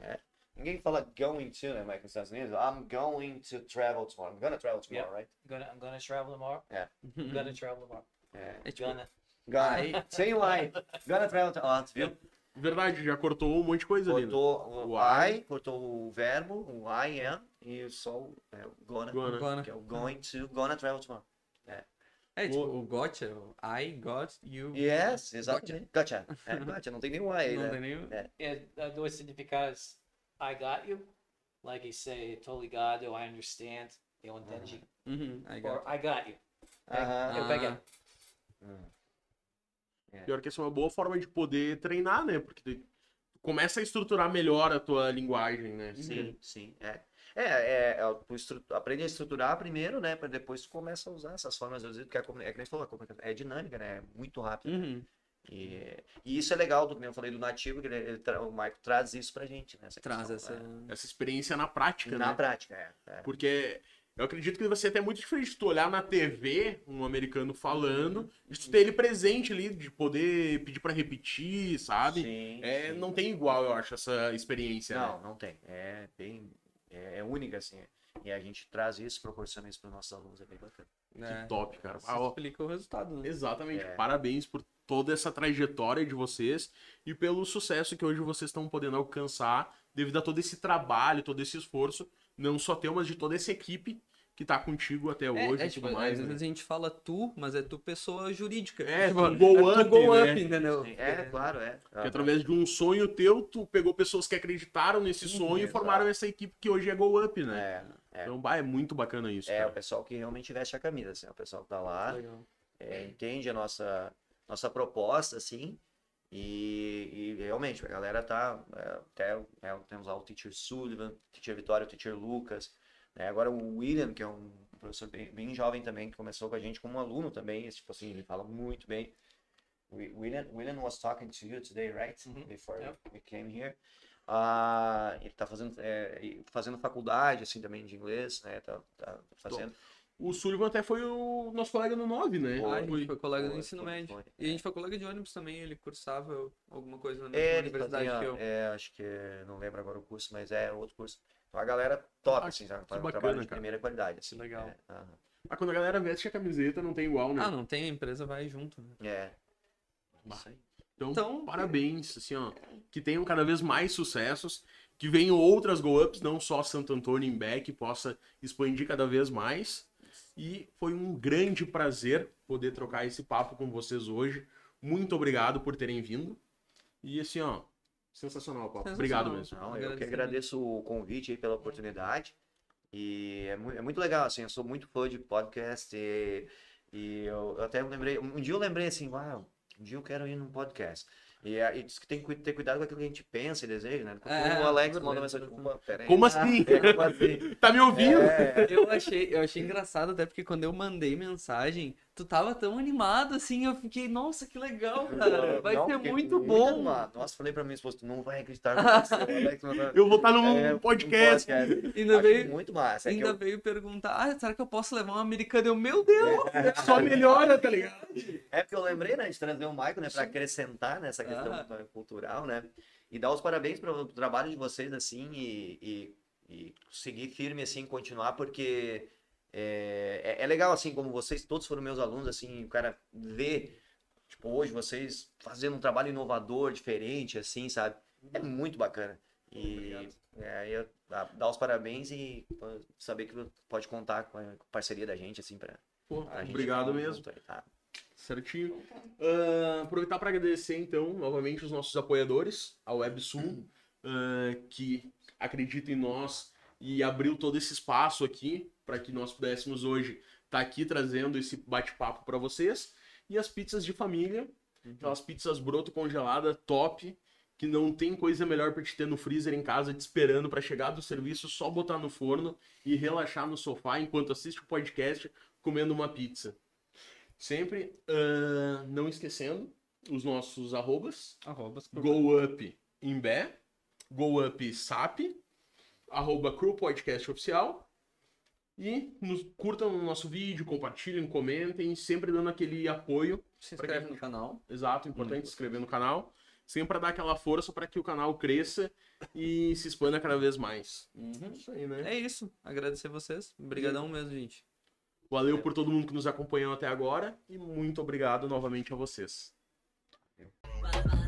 É. Ninguém fala going to, né, Mike, nos Estados Unidos? I'm going to travel tomorrow. I'm gonna travel tomorrow, right? I'm gonna, I'm gonna travel tomorrow. É. I'm gonna travel tomorrow. É. É tipo, Gonna. Gonna. Sem o I. Gonna travel tomorrow. Ó, tu viu? Verdade, já cortou um monte de coisa ali. né? Cortou o O I, cortou o verbo, o I am, e só o, é, o gonna, Gonna. Gonna. que é o going to, gonna travel tomorrow. É, tipo, o gotcha, o I got you. Yes, exatamente. Gotcha. É, gotcha, não tem nenhum I aí, Não né? tem nenhum. É. É, dois significados. I got you. Like you say, tô ligado, I understand. Eu entendi. Uhum, I Or got I got you. Aham. Eu peguei. Ah. Hum. Pior que essa é uma boa forma de poder treinar, né? Porque tu começa a estruturar melhor a tua linguagem, né? Sim, sim. É, é, é, é tu estru- aprende a estruturar primeiro, né? Para depois tu começa a usar essas formas de dizer, porque a comuni- é que nem você falou, a comunicação é dinâmica, né? É muito rápido. Uhum. E, e isso é legal, do que eu falei do nativo, que ele, ele tra- o Michael traz isso pra gente, né? Essa Traz questão, essa. Essa experiência na prática, é. Na né? prática, é. é. Porque eu acredito que vai ser até muito diferente de tu olhar na TV um americano falando, de tu ter ele presente ali, de poder pedir pra repetir, sabe? Sim, É, sim. não tem igual, eu acho, essa experiência. Não, né? não tem. É bem. É, é única, assim. E a gente traz isso, proporciona isso para os nossos alunos, é bem bacana. É. Que top, cara. Isso Ah, ó, explica o resultado, né? Exatamente. É. Parabéns por toda essa trajetória de vocês e pelo sucesso que hoje vocês estão podendo alcançar devido a todo esse trabalho, todo esse esforço, não só teu, mas de toda essa equipe que tá contigo até É, hoje é, e tipo, tudo às mais. vezes né? a gente fala tu, mas é tu pessoa jurídica. É, tipo, go é up, tu go né? up, entendeu? É, claro, é. Que através de um sonho teu, tu pegou pessoas que acreditaram nesse Sim, sonho e formaram essa equipe que hoje é Go Up, né? É, é. Então, bah, é muito bacana isso. É, o cara. pessoal que realmente veste a camisa, assim, o pessoal que tá lá, é, entende a nossa, nossa proposta, assim, e, e realmente, a galera tá, é, até é, temos lá o Teacher Sullivan, Teacher Vitória, o Teacher Lucas, né? Agora o William, que é um professor bem, bem jovem também, que começou com a gente como aluno também, tipo assim, ele fala muito bem. Wi- William, William was talking to you today, right? Uhum. Before Yeah. we came here. Ah, ele tá fazendo, é, fazendo faculdade, assim, também de inglês, né? Tá, tá fazendo. O Sullivan até foi o nosso colega no 9, né? Foi. Ah, a gente Foi. foi colega do ensino médio. foi. E a gente foi colega de ônibus também, ele cursava alguma coisa na mesma É, universidade fazia, que eu. é, acho que é, não lembro agora o curso, mas é outro curso. Então a galera top, Ah, assim, sabe? que Faz um bacana, trabalho de cara. primeira qualidade, assim. legal. É, aham. Ah, quando a galera veste a camiseta, não tem igual, né? Ah, não tem, a empresa vai junto, né? é. Bah. Isso aí. Então, Então- parabéns, assim, ó. Que tenham cada vez mais sucessos, que venham outras go-ups, não só Santo Antônio em Beck, possa expandir cada vez mais. E foi um grande prazer poder trocar esse papo com vocês hoje. Muito obrigado por terem vindo. E assim, ó, sensacional, papo. Obrigado mesmo. Não, eu que agradeço o convite aí pela oportunidade. E é, mu- é muito legal, assim, eu sou muito fã de podcast e, e eu, eu até lembrei, um dia eu lembrei assim, uau, um dia eu quero ir num podcast. E, aí diz que tem que ter cuidado com aquilo que a gente pensa e deseja, né? Porque É, o Alex verdade, mandou mensagem, verdade. opa, pera aí. Como assim? É, como assim? [LAUGHS] Tá me ouvindo? É, Eu achei, eu achei engraçado até porque quando eu mandei mensagem, tu tava tão animado assim, eu fiquei, nossa, que legal, [LAUGHS] cara. Vai não, ser muito bom. animado. Nossa, falei pra minha esposa, tu não vai acreditar [LAUGHS] Eu vou estar num É, um podcast. Ainda veio, muito massa. É ainda eu- veio perguntar, ah, será que eu posso levar um americano? Eu, meu Deus! Só melhora, tá ligado? É porque eu lembrei, né, de trazer o Michael, né, para acrescentar nessa questão Ah. cultural, né? E dar os parabéns pelo trabalho de vocês, assim, e, e, e seguir firme, assim, continuar, porque é, é, é legal, assim, como vocês todos foram meus alunos, assim, o cara vê, tipo, hoje vocês fazendo um trabalho inovador, diferente, assim, sabe? É muito bacana. E é, aí eu dar os parabéns e saber que pode contar com a parceria da gente, assim, pra, Pô, gente obrigado junto mesmo. aí, tá? Certinho. Ah, aproveitar para agradecer, então, novamente os nossos apoiadores, a WebSul, ah, que acredita em nós e abriu todo esse espaço aqui para que nós pudéssemos hoje estar aqui trazendo esse bate-papo para vocês. E as pizzas de família, aquelas pizzas broto congelada top, que não tem coisa melhor para te ter no freezer em casa te esperando para chegar do serviço, só botar no forno e relaxar no sofá enquanto assiste o podcast comendo uma pizza. Sempre ah, não esquecendo os nossos arrobas. Arrobas. GoUp Imbé, GoUp SAP, arroba Crew Podcast Oficial. E nos curtam o nosso vídeo, compartilhem, comentem, sempre dando aquele apoio. Se inscreve no canal. Exato, importante se inscrever no canal. Sempre para dar aquela força para que o canal cresça e se expanda cada vez mais. Isso aí, né? É isso. Agradecer vocês. Obrigadão mesmo, gente. Valeu por todo mundo que nos acompanhou até agora e muito obrigado novamente a vocês. Bye.